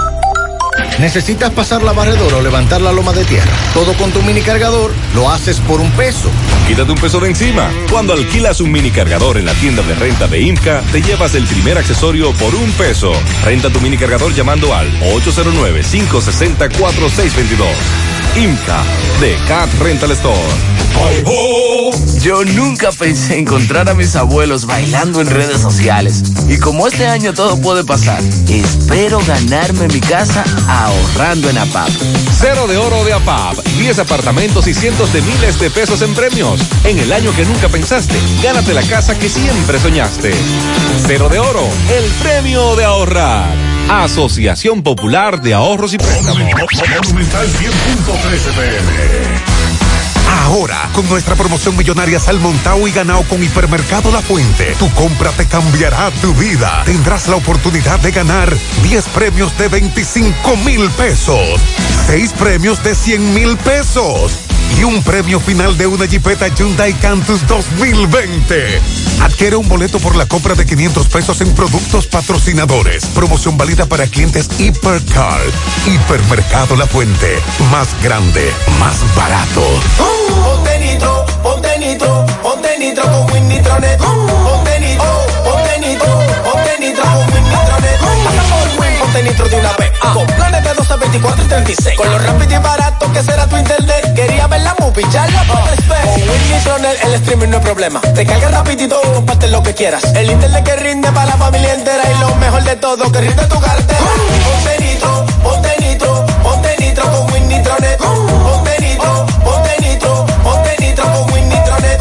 ¿Necesitas pasar la barredora o levantar la loma de tierra? Todo con tu mini cargador lo haces por un peso. Quítate un peso de encima. Cuando alquilas un mini cargador en la tienda de renta de IMCA, te llevas el primer accesorio por un peso. Renta tu mini cargador llamando al 809-560-4622. IMCA de Cat Rental Store. Yo nunca pensé encontrar a mis abuelos bailando en redes sociales. Y como este año todo puede pasar, espero ganarme mi casa ahorrando en APAP. Cero de oro de APAP. 10 apartamentos y cientos de miles de pesos en premios. En el año que nunca pensaste, gánate la casa que siempre soñaste. Cero de oro. El premio de ahorrar. Asociación Popular de Ahorros y Préstamos. Monumental 100.13 pm. Ahora, con nuestra promoción millonaria Salmontao y ganado con Hipermercado La Fuente, tu compra te cambiará tu vida. Tendrás la oportunidad de ganar 10 premios de 25 mil pesos, 6 premios de 100 mil pesos y un premio final de una Jeepeta Hyundai Cantus 2020. Adquiere un boleto por la compra de 500 pesos en productos patrocinadores. Promoción válida para clientes Hipercar. Hipermercado La Fuente. Más grande, más barato. Ponte nitro, ponte nitro, ponte nitro con Win Nitronet. Ponte nitro, ponte nitro, ponte nitro con Win Nitronet. Win, ponte nitro de una vez. Con planes de 12, 24 y 36. Con lo rápido y barato que será tu internet. Quería ver la movie, ya la Con Winnie Channel el streaming no es problema. Te carga rapidito y comparte lo que quieras. El internet que rinde para la familia entera. Y lo mejor de todo, que rinde tu cartera. Ponte nitro, ponte nitro, ponte nitro con Winnie Channel. Ponte nitro, ponte nitro, ponte nitro con Winnie Channel.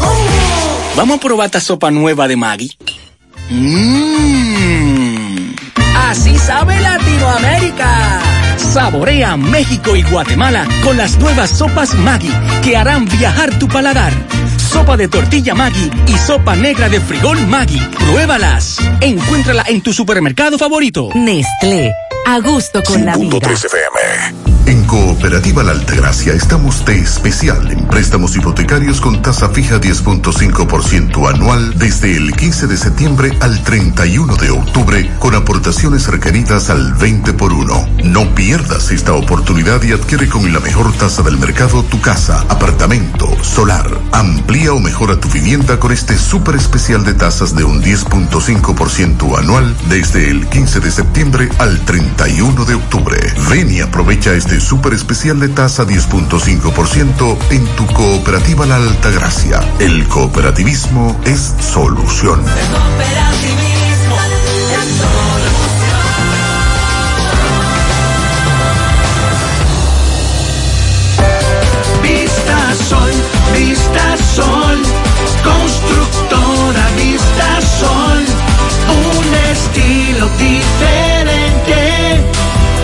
Vamos a probar esta sopa nueva de Maggie. Mmm Así sabe Latinoamérica. Saborea México y Guatemala con las nuevas sopas Maggi que harán viajar tu paladar. Sopa de tortilla Maggi y sopa negra de frijol Maggi. Pruébalas. Encuéntrala en tu supermercado favorito. Nestlé. A gusto con la vida. En Cooperativa La Altagracia estamos de especial en préstamos hipotecarios con tasa fija 10.5% anual desde el 15 de septiembre al 31 de octubre con aportaciones requeridas al 20 por 1. No pierdas esta oportunidad y adquiere con la mejor tasa del mercado tu casa, apartamento, solar. Amplía o mejora tu vivienda con este súper especial de tasas de un 10.5% anual desde el 15 de septiembre al 31 de octubre. Ven y aprovecha este súper especial de tasa 10.5% en tu cooperativa La Altagracia. El cooperativismo es solución. Vista Sol, Vista Sol, constructora Vista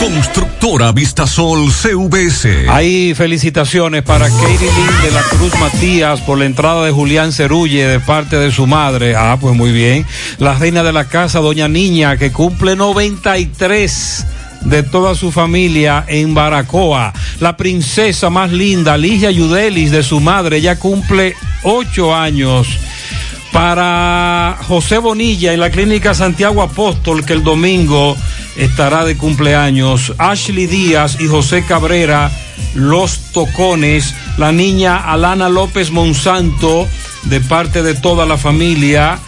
Constructora Vistasol CVS. Hay felicitaciones para Katie Lynn de la Cruz Matías por la entrada de Julián Cerulle de parte de su madre. Ah, pues muy bien. La reina de la casa, doña Niña, que cumple 93 de toda su familia en Baracoa. La princesa más linda, Ligia Yudelis, de su madre, ella cumple 8 años. Para José Bonilla en la clínica Santiago Apóstol, que el domingo estará de cumpleaños. Ashley Díaz y José Cabrera, los tocones. La niña Alana López Monsanto, de parte de toda la familia.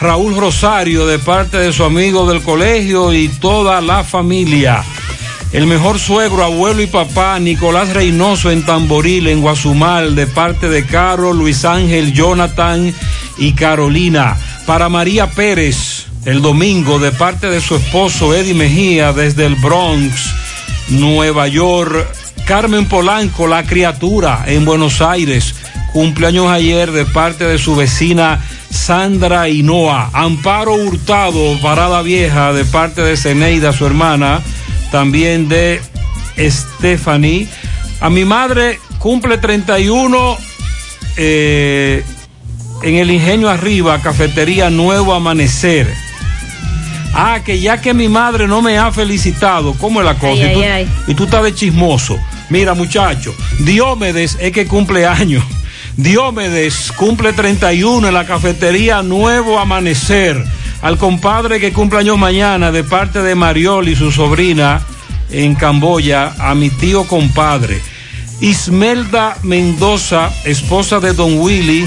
Raúl Rosario, de parte de su amigo del colegio y toda la familia. El mejor suegro, abuelo y papá, Nicolás Reynoso en Tamboril, en Guazumal, de parte de Caro, Luis Ángel, Jonathan y Carolina. Para María Pérez, el domingo, de parte de su esposo Eddie Mejía, desde el Bronx, Nueva York. Carmen Polanco, la criatura, en Buenos Aires. Cumpleaños ayer de parte de su vecina Sandra Hinoa. Amparo Hurtado, Parada Vieja, de parte de Ceneida, su hermana también de Stephanie. A mi madre cumple 31 eh, en el Ingenio Arriba, Cafetería Nuevo Amanecer. Ah, que ya que mi madre no me ha felicitado, ¿cómo es la cosa? Ay, y, tú, ay, ay. y tú estás de chismoso. Mira, muchacho, Diómedes es que cumple años. Diómedes cumple 31 en la cafetería Nuevo Amanecer. Al compadre que cumple años mañana de parte de Mariol y su sobrina en Camboya, a mi tío compadre. Ismelda Mendoza, esposa de Don Willy,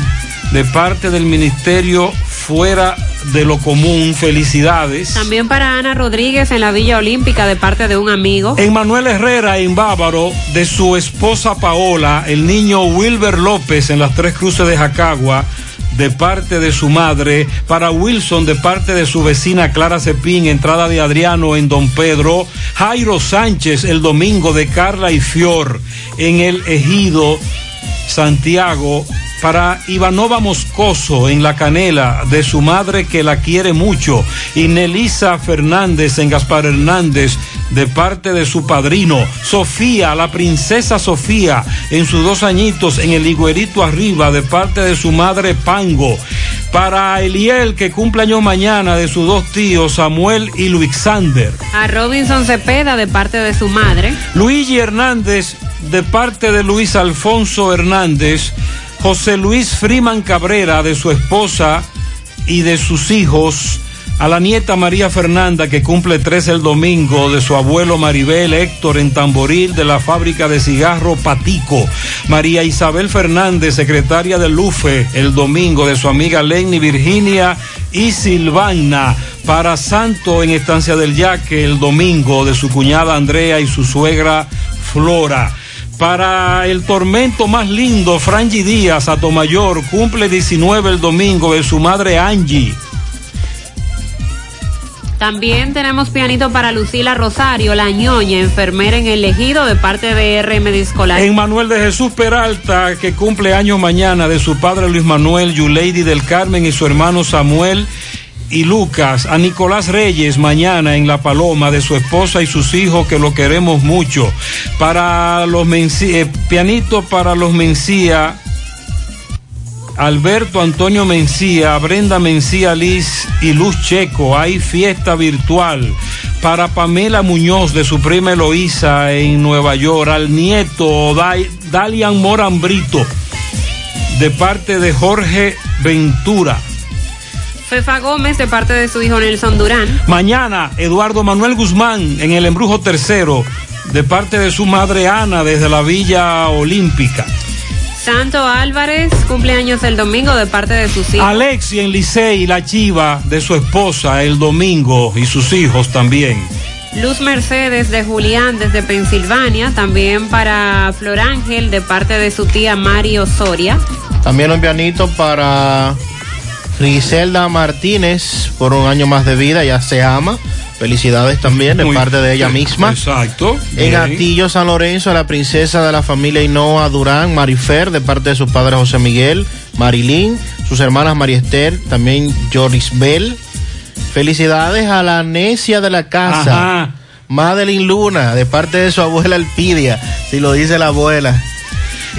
de parte del Ministerio Fuera de lo Común. Felicidades. También para Ana Rodríguez en la Villa Olímpica de parte de un amigo. En Manuel Herrera, en Bávaro, de su esposa Paola, el niño Wilber López en las Tres Cruces de Jacagua, de parte de su madre. Para Wilson, de parte de su vecina Clara Cepín, entrada de Adriano en Don Pedro. Jairo Sánchez, el domingo de Carla y Fior, en el Ejido, Santiago. Para Ivanova Moscoso en La Canela, de su madre que la quiere mucho. Y Nelisa Fernández en Gaspar Hernández, de parte de su padrino. Sofía, la princesa Sofía, en sus dos añitos en el higuerito arriba, de parte de su madre Pango. Para Eliel, que cumple años mañana, de sus dos tíos, Samuel y Luixander. A Robinson Cepeda de parte de su madre. Luigi Hernández, de parte de Luis Alfonso Hernández. José Luis Freeman Cabrera, de su esposa y de sus hijos. A la nieta María Fernanda, que cumple tres el domingo, de su abuelo Maribel Héctor en Tamboril, de la fábrica de cigarro Patico. María Isabel Fernández, secretaria del LUFE, el domingo, de su amiga Lenny Virginia y Silvana. Para Santo en Estancia del Yaque el domingo de su cuñada Andrea y su suegra Flora. Para el tormento más lindo, Franji Díaz, Atomayor, cumple 19 el domingo de su madre Angie. También tenemos pianito para Lucila Rosario, la ñoña, enfermera en el ejido de parte de RM Escolar. En Manuel de Jesús Peralta, que cumple años mañana, de su padre Luis Manuel, Yuleidi del Carmen y su hermano Samuel y Lucas. A Nicolás Reyes, mañana en La Paloma, de su esposa y sus hijos, que lo queremos mucho. Para los eh, pianito para los Mencía. Alberto Antonio Mencía, Brenda Mencía Liz y Luz Checo. Hay fiesta virtual para Pamela Muñoz de su prima Eloísa en Nueva York. Al nieto Dalian Morambrito de parte de Jorge Ventura. Fefa Gómez de parte de su hijo Nelson Durán. Mañana Eduardo Manuel Guzmán en el Embrujo Tercero de parte de su madre Ana desde la Villa Olímpica. Santo Álvarez, cumpleaños el domingo de parte de sus hijos. Alexi en Licey, la chiva de su esposa el domingo y sus hijos también. Luz Mercedes de Julián desde Pensilvania, también para Flor Ángel de parte de su tía Mario Soria. También un pianito para Griselda Martínez por un año más de vida, ya se ama. Felicidades también de parte de ella misma. Exacto. En Atillo, San Lorenzo, la princesa de la familia Inoa Durán, Marifer, de parte de su padre José Miguel, Marilín, sus hermanas María Esther, también Joris Bell. Felicidades a la necia de la casa, Madeline Luna, de parte de su abuela Alpidia, si lo dice la abuela.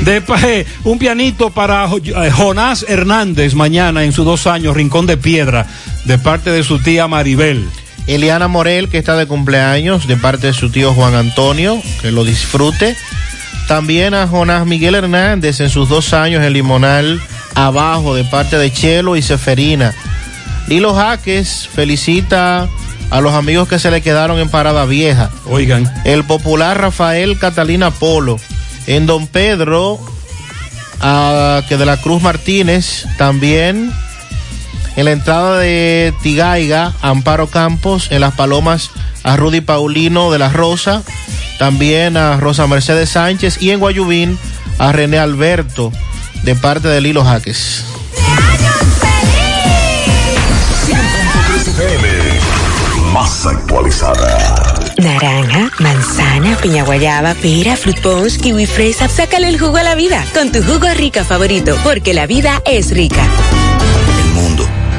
De, eh, un pianito para eh, Jonás Hernández mañana en sus dos años, Rincón de Piedra, de parte de su tía Maribel. Eliana Morel, que está de cumpleaños, de parte de su tío Juan Antonio, que lo disfrute. También a Jonás Miguel Hernández en sus dos años en Limonal Abajo, de parte de Chelo y Seferina. Lilo Jaques felicita a los amigos que se le quedaron en Parada Vieja. Oigan. El popular Rafael Catalina Polo. En Don Pedro, a, que de la Cruz Martínez, también en la entrada de Tigaiga, Amparo Campos, en Las Palomas, a Rudy Paulino de la Rosa, también a Rosa Mercedes Sánchez y en Guayubín a René Alberto de parte de Lilo Jaques. Más actualizada. Naranja, manzana, piña guayaba, pera, fruit punch, kiwi fresa. Sácale el jugo a la vida con tu jugo rica favorito, porque la vida es rica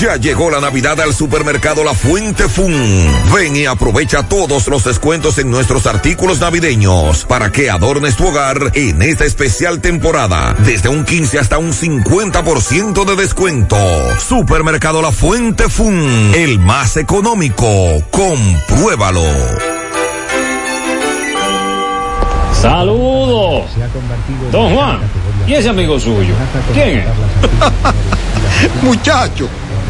Ya llegó la Navidad al supermercado La Fuente Fun. Ven y aprovecha todos los descuentos en nuestros artículos navideños para que adornes tu hogar en esta especial temporada. Desde un 15 hasta un 50% de descuento. Supermercado La Fuente Fun, el más económico. Compruébalo. Saludos. Don Juan, ¿y ese amigo suyo? ¿Quién es? Muchacho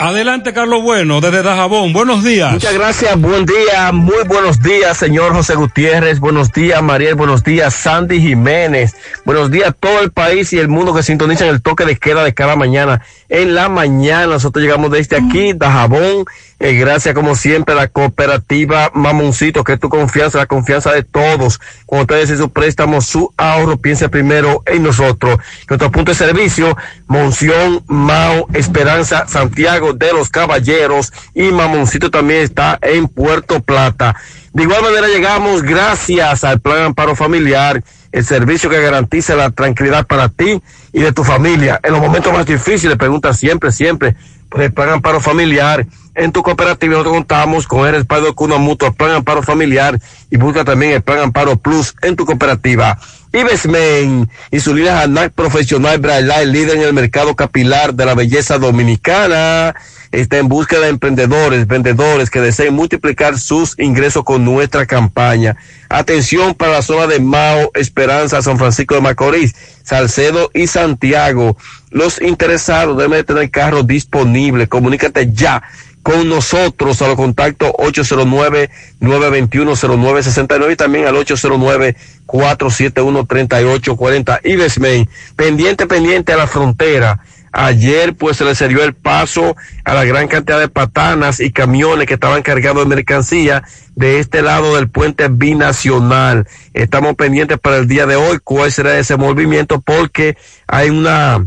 Adelante, Carlos Bueno, desde Dajabón. Buenos días. Muchas gracias. Buen día. Muy buenos días, señor José Gutiérrez. Buenos días, Mariel. Buenos días, Sandy Jiménez. Buenos días todo el país y el mundo que sintonizan el toque de queda de cada mañana. En la mañana, nosotros llegamos desde aquí, Dajabón eh, gracias como siempre a la cooperativa Mamoncito, que es tu confianza, la confianza de todos. Cuando ustedes hacen su préstamo, su ahorro, piense primero en nosotros. Nuestro punto de servicio, Monción, Mao, Esperanza, Santiago de los Caballeros y Mamoncito también está en Puerto Plata. De igual manera llegamos gracias al Plan Amparo Familiar, el servicio que garantiza la tranquilidad para ti y de tu familia. En los momentos más difíciles, pregunta siempre, siempre plan amparo familiar. En tu cooperativa nosotros contamos con el respaldo de Cuna Mutua, plan amparo familiar y busca también el plan amparo plus en tu cooperativa. Ibesmen y su línea ANAC profesional Braille, líder en el mercado capilar de la belleza dominicana, está en búsqueda de emprendedores, vendedores que deseen multiplicar sus ingresos con nuestra campaña. Atención para la zona de Mao, Esperanza, San Francisco de Macorís, Salcedo y Santiago. Los interesados deben de tener carro disponible. Comunícate ya con nosotros a los contactos 809-921-0969 y también al 809-471-3840. Ibesmen, pendiente, pendiente a la frontera. Ayer pues se le sirvió el paso a la gran cantidad de patanas y camiones que estaban cargados de mercancía de este lado del puente binacional. Estamos pendientes para el día de hoy cuál será ese movimiento porque hay una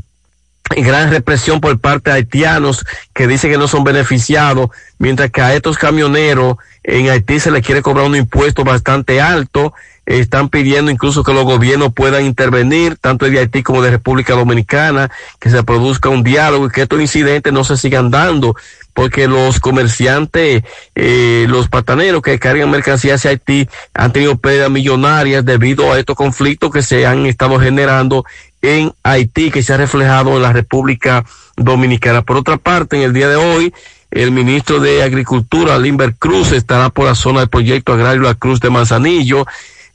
gran represión por parte de haitianos que dicen que no son beneficiados, mientras que a estos camioneros en Haití se les quiere cobrar un impuesto bastante alto. Están pidiendo incluso que los gobiernos puedan intervenir, tanto de Haití como de República Dominicana, que se produzca un diálogo y que estos incidentes no se sigan dando, porque los comerciantes, eh, los pataneros que cargan mercancías hacia Haití han tenido pérdidas millonarias debido a estos conflictos que se han estado generando en Haití, que se ha reflejado en la República Dominicana. Por otra parte, en el día de hoy, el ministro de Agricultura, Limber Cruz, estará por la zona del proyecto agrario La Cruz de Manzanillo.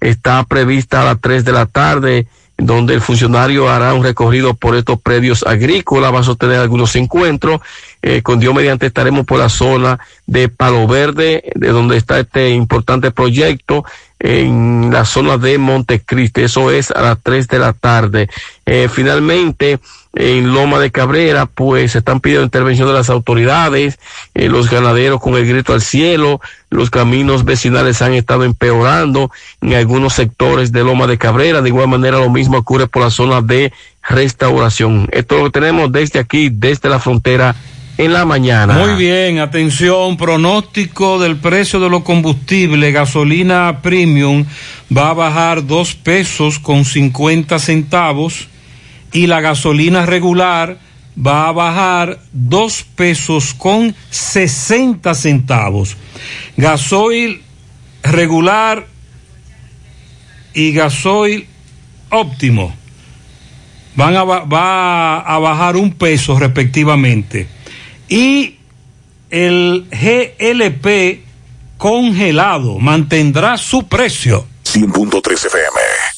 Está prevista a las tres de la tarde, donde el funcionario hará un recorrido por estos predios agrícolas, va a sostener algunos encuentros. Eh, con Dios mediante estaremos por la zona de Palo Verde, de donde está este importante proyecto, en la zona de Montecristi. Eso es a las tres de la tarde. Eh, finalmente, en Loma de Cabrera, pues se están pidiendo intervención de las autoridades, eh, los ganaderos con el grito al cielo, los caminos vecinales han estado empeorando en algunos sectores de Loma de Cabrera, de igual manera lo mismo ocurre por la zona de restauración. Esto lo tenemos desde aquí, desde la frontera en la mañana. Muy bien, atención, pronóstico del precio de los combustibles, gasolina premium va a bajar dos pesos con 50 centavos y la gasolina regular va a bajar dos pesos con 60 centavos. Gasoil regular y gasoil óptimo van a, va a bajar un peso respectivamente. Y el GLP congelado mantendrá su precio. 100.3 FM.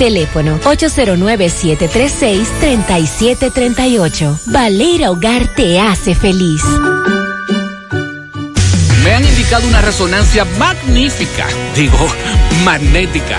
Teléfono 809-736-3738. Valera Hogar te hace feliz. Me han indicado una resonancia magnífica, digo, magnética.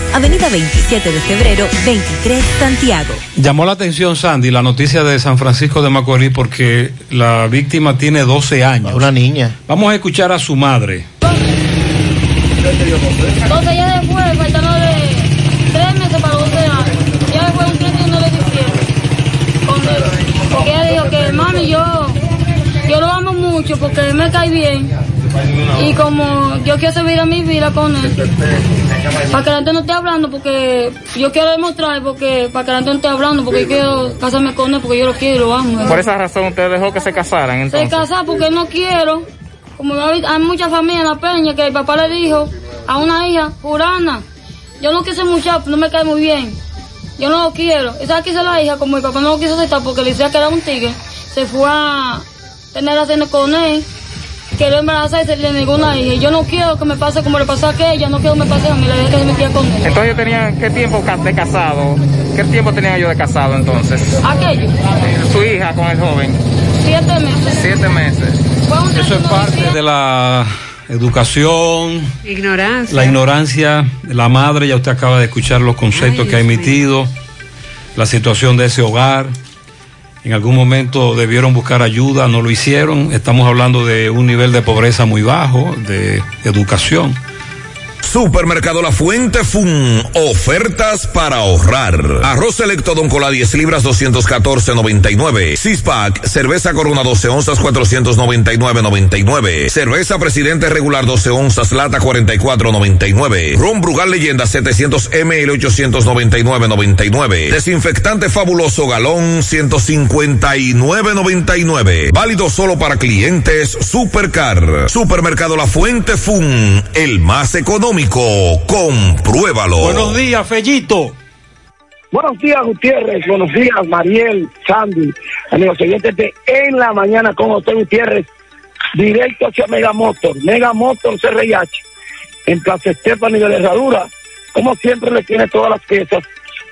Avenida 27 de febrero, 23, Santiago. Llamó la atención, Sandy, la noticia de San Francisco de Macorís porque la víctima tiene 12 años. Una niña. Vamos a escuchar a su madre. Entonces ya después, faltando de tres meses para 12 años, ya después un 31 de diciembre. Porque ella dijo que, mami, yo, yo lo amo mucho porque me cae bien. Y como yo quiero seguir a mi vida con él, para que la gente no esté hablando, porque yo quiero demostrar, porque para que la gente no esté hablando, porque yo quiero casarme con él, porque yo lo quiero y lo amo. Por esa razón usted dejó que se casaran Se entonces. casa porque no quiero. Como hay hay muchas familias en la peña que el papá le dijo a una hija, Urana, yo no quise muchacho, no me cae muy bien. Yo no lo quiero. Esa quiso la hija, como el papá no lo quiso aceptar porque le decía que era un tigre, se fue a, tener relaciones con él, quiero embarazarse de ninguna hija. Y yo no quiero que me pase como le pasó a aquella, no quiero que me pase a mí, la idea que se me quede con él. Entonces tenían, ¿qué tiempo de casado? ¿Qué tiempo tenían ellos de casado entonces? Aquello, Su hija con el joven. siete meses. Siete meses. Eso es parte de la educación, Ignorancia. la ignorancia de la madre, ya usted acaba de escuchar los conceptos que ha emitido, la situación de ese hogar. En algún momento debieron buscar ayuda, no lo hicieron. Estamos hablando de un nivel de pobreza muy bajo, de educación. Supermercado La Fuente Fun, ofertas para ahorrar. Arroz selecto Don Cola 10 libras 214.99. Six pack, cerveza Corona 12 onzas 499.99. Cerveza Presidente regular 12 onzas lata 44.99. Ron Brugal Leyenda 700 ml 899.99. Desinfectante fabuloso galón 159.99. Válido solo para clientes Supercar. Supermercado La Fuente Fun, el más económico. Compruébalo. Buenos días, Fellito. Buenos días, Gutiérrez. Buenos días, Mariel, Sandy, amigos oyentes de En la Mañana con José Gutiérrez, directo hacia Mega Motor, Mega Motor CRIH, en Plaza Estefani de la Herradura. Como siempre, le tiene todas las piezas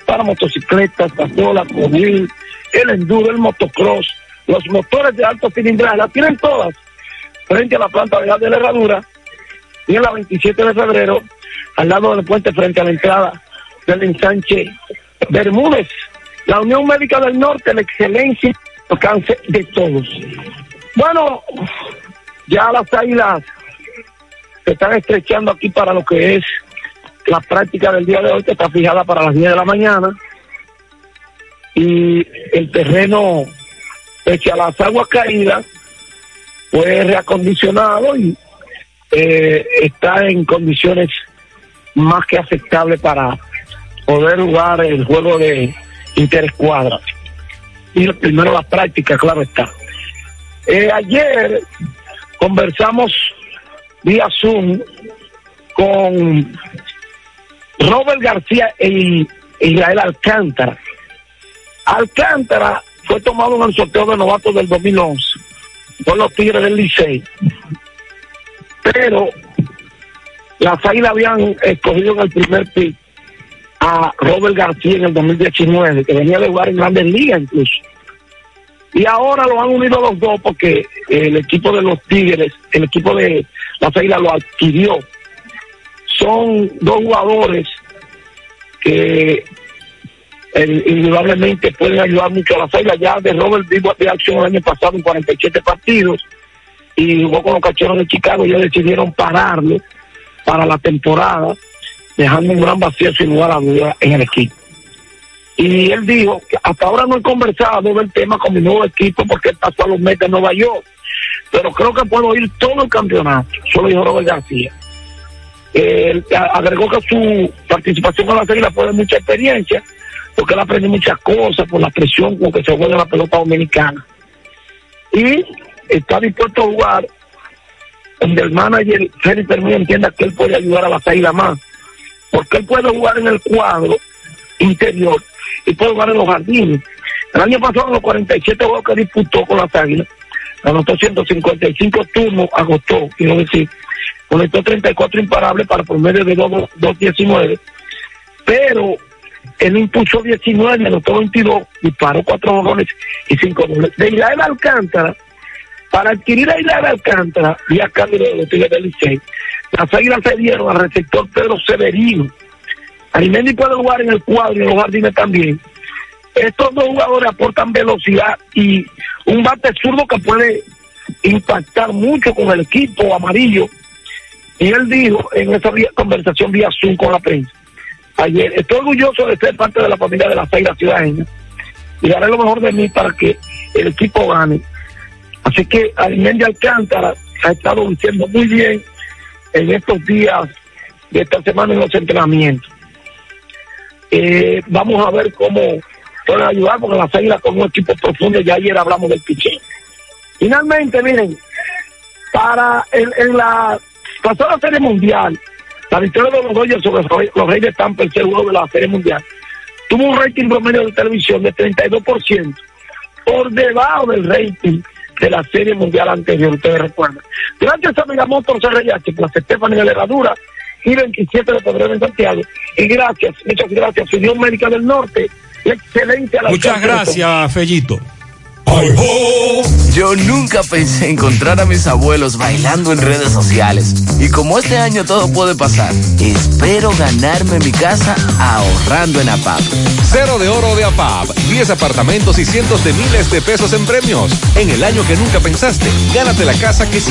para motocicletas, pasolas, móvil, el enduro, el motocross, los motores de alto cilindraje, las tienen todas frente a la planta de la Herradura y en la 27 de febrero, al lado del puente frente a la entrada del ensanche Bermúdez, la Unión Médica del Norte, la excelencia alcance de todos. Bueno, ya las águilas se están estrechando aquí para lo que es la práctica del día de hoy, que está fijada para las 10 de la mañana. Y el terreno, pese a las aguas caídas, fue reacondicionado y eh, está en condiciones más que aceptables para poder jugar el juego de interescuadra. Y primero la práctica, claro está. Eh, ayer conversamos vía Zoom con Robert García e Israel Alcántara. Alcántara fue tomado en el sorteo de novatos del 2011 por los Tigres del Licey. Pero las águilas habían escogido en el primer pick a Robert García en el 2019, que venía de jugar en Grandes Ligas incluso. Y ahora lo han unido los dos porque el equipo de los Tigres, el equipo de las águilas lo adquirió. Son dos jugadores que eh, indudablemente pueden ayudar mucho a las águilas. Ya de Robert vivo de acción el año pasado en 47 partidos y jugó con los cachorros de Chicago. Ellos decidieron pararlo para la temporada, dejando un gran vacío sin lugar a duda en el equipo. Y él dijo que hasta ahora no he conversado del tema con mi nuevo equipo porque él pasó a los meses en Nueva York, pero creo que puedo ir todo el campeonato. Eso lo dijo Robert García. Él agregó que su participación con la serie fue de mucha experiencia, porque él aprendió muchas cosas por la presión con que se juega la pelota dominicana. Y está dispuesto a jugar donde el manager Félix Permí entienda que él puede ayudar a la águilas más, porque él puede jugar en el cuadro interior y puede jugar en los jardines. El año pasado, en los 47 juegos que disputó con las águilas, anotó 155 turnos, agotó, quiero decir, conectó 34 imparables para promedio de 2.19, pero él impulsó 19, anotó 22, disparó 4 goles y 5 goles. De Israel Alcántara, para adquirir a Israel Alcántara, vía cambio de los Tigres del Licey, las águilas se dieron al receptor Pedro Severino. Arimendi puede jugar en el cuadro y en los jardines también. Estos dos jugadores aportan velocidad y un bate zurdo que puede impactar mucho con el equipo amarillo. Y él dijo en esa conversación vía Zoom con la prensa, ayer, estoy orgulloso de ser parte de la familia de las águilas ciudadanas y haré lo mejor de mí para que el equipo gane. Así que Arimendi Alcántara ha estado diciendo muy bien en estos días de esta semana en los entrenamientos. Eh, vamos a ver cómo pueden ayudar, porque las águilas con un equipo profundo, ya ayer hablamos del picheo. Finalmente, miren, para en, en la pasada serie mundial, la victoria de los Dodgers sobre los Reyes de Tampa, el segundo de la serie mundial, tuvo un rating promedio de televisión de 32%, por debajo del rating de la Serie Mundial anterior, ustedes recuerdan. Gracias a Megamotor CRH, Plaza Estefani de Herradura y 27 de febrero en Santiago. Y gracias, muchas gracias, Unión Médica del Norte, excelente a la Muchas gracias, Fellito. Yo nunca pensé encontrar a mis abuelos bailando en redes sociales. Y como este año todo puede pasar, espero ganarme mi casa ahorrando en APAP. Cero de oro de APAP, 10 apartamentos y cientos de miles de pesos en premios. En el año que nunca pensaste, gánate la casa que siempre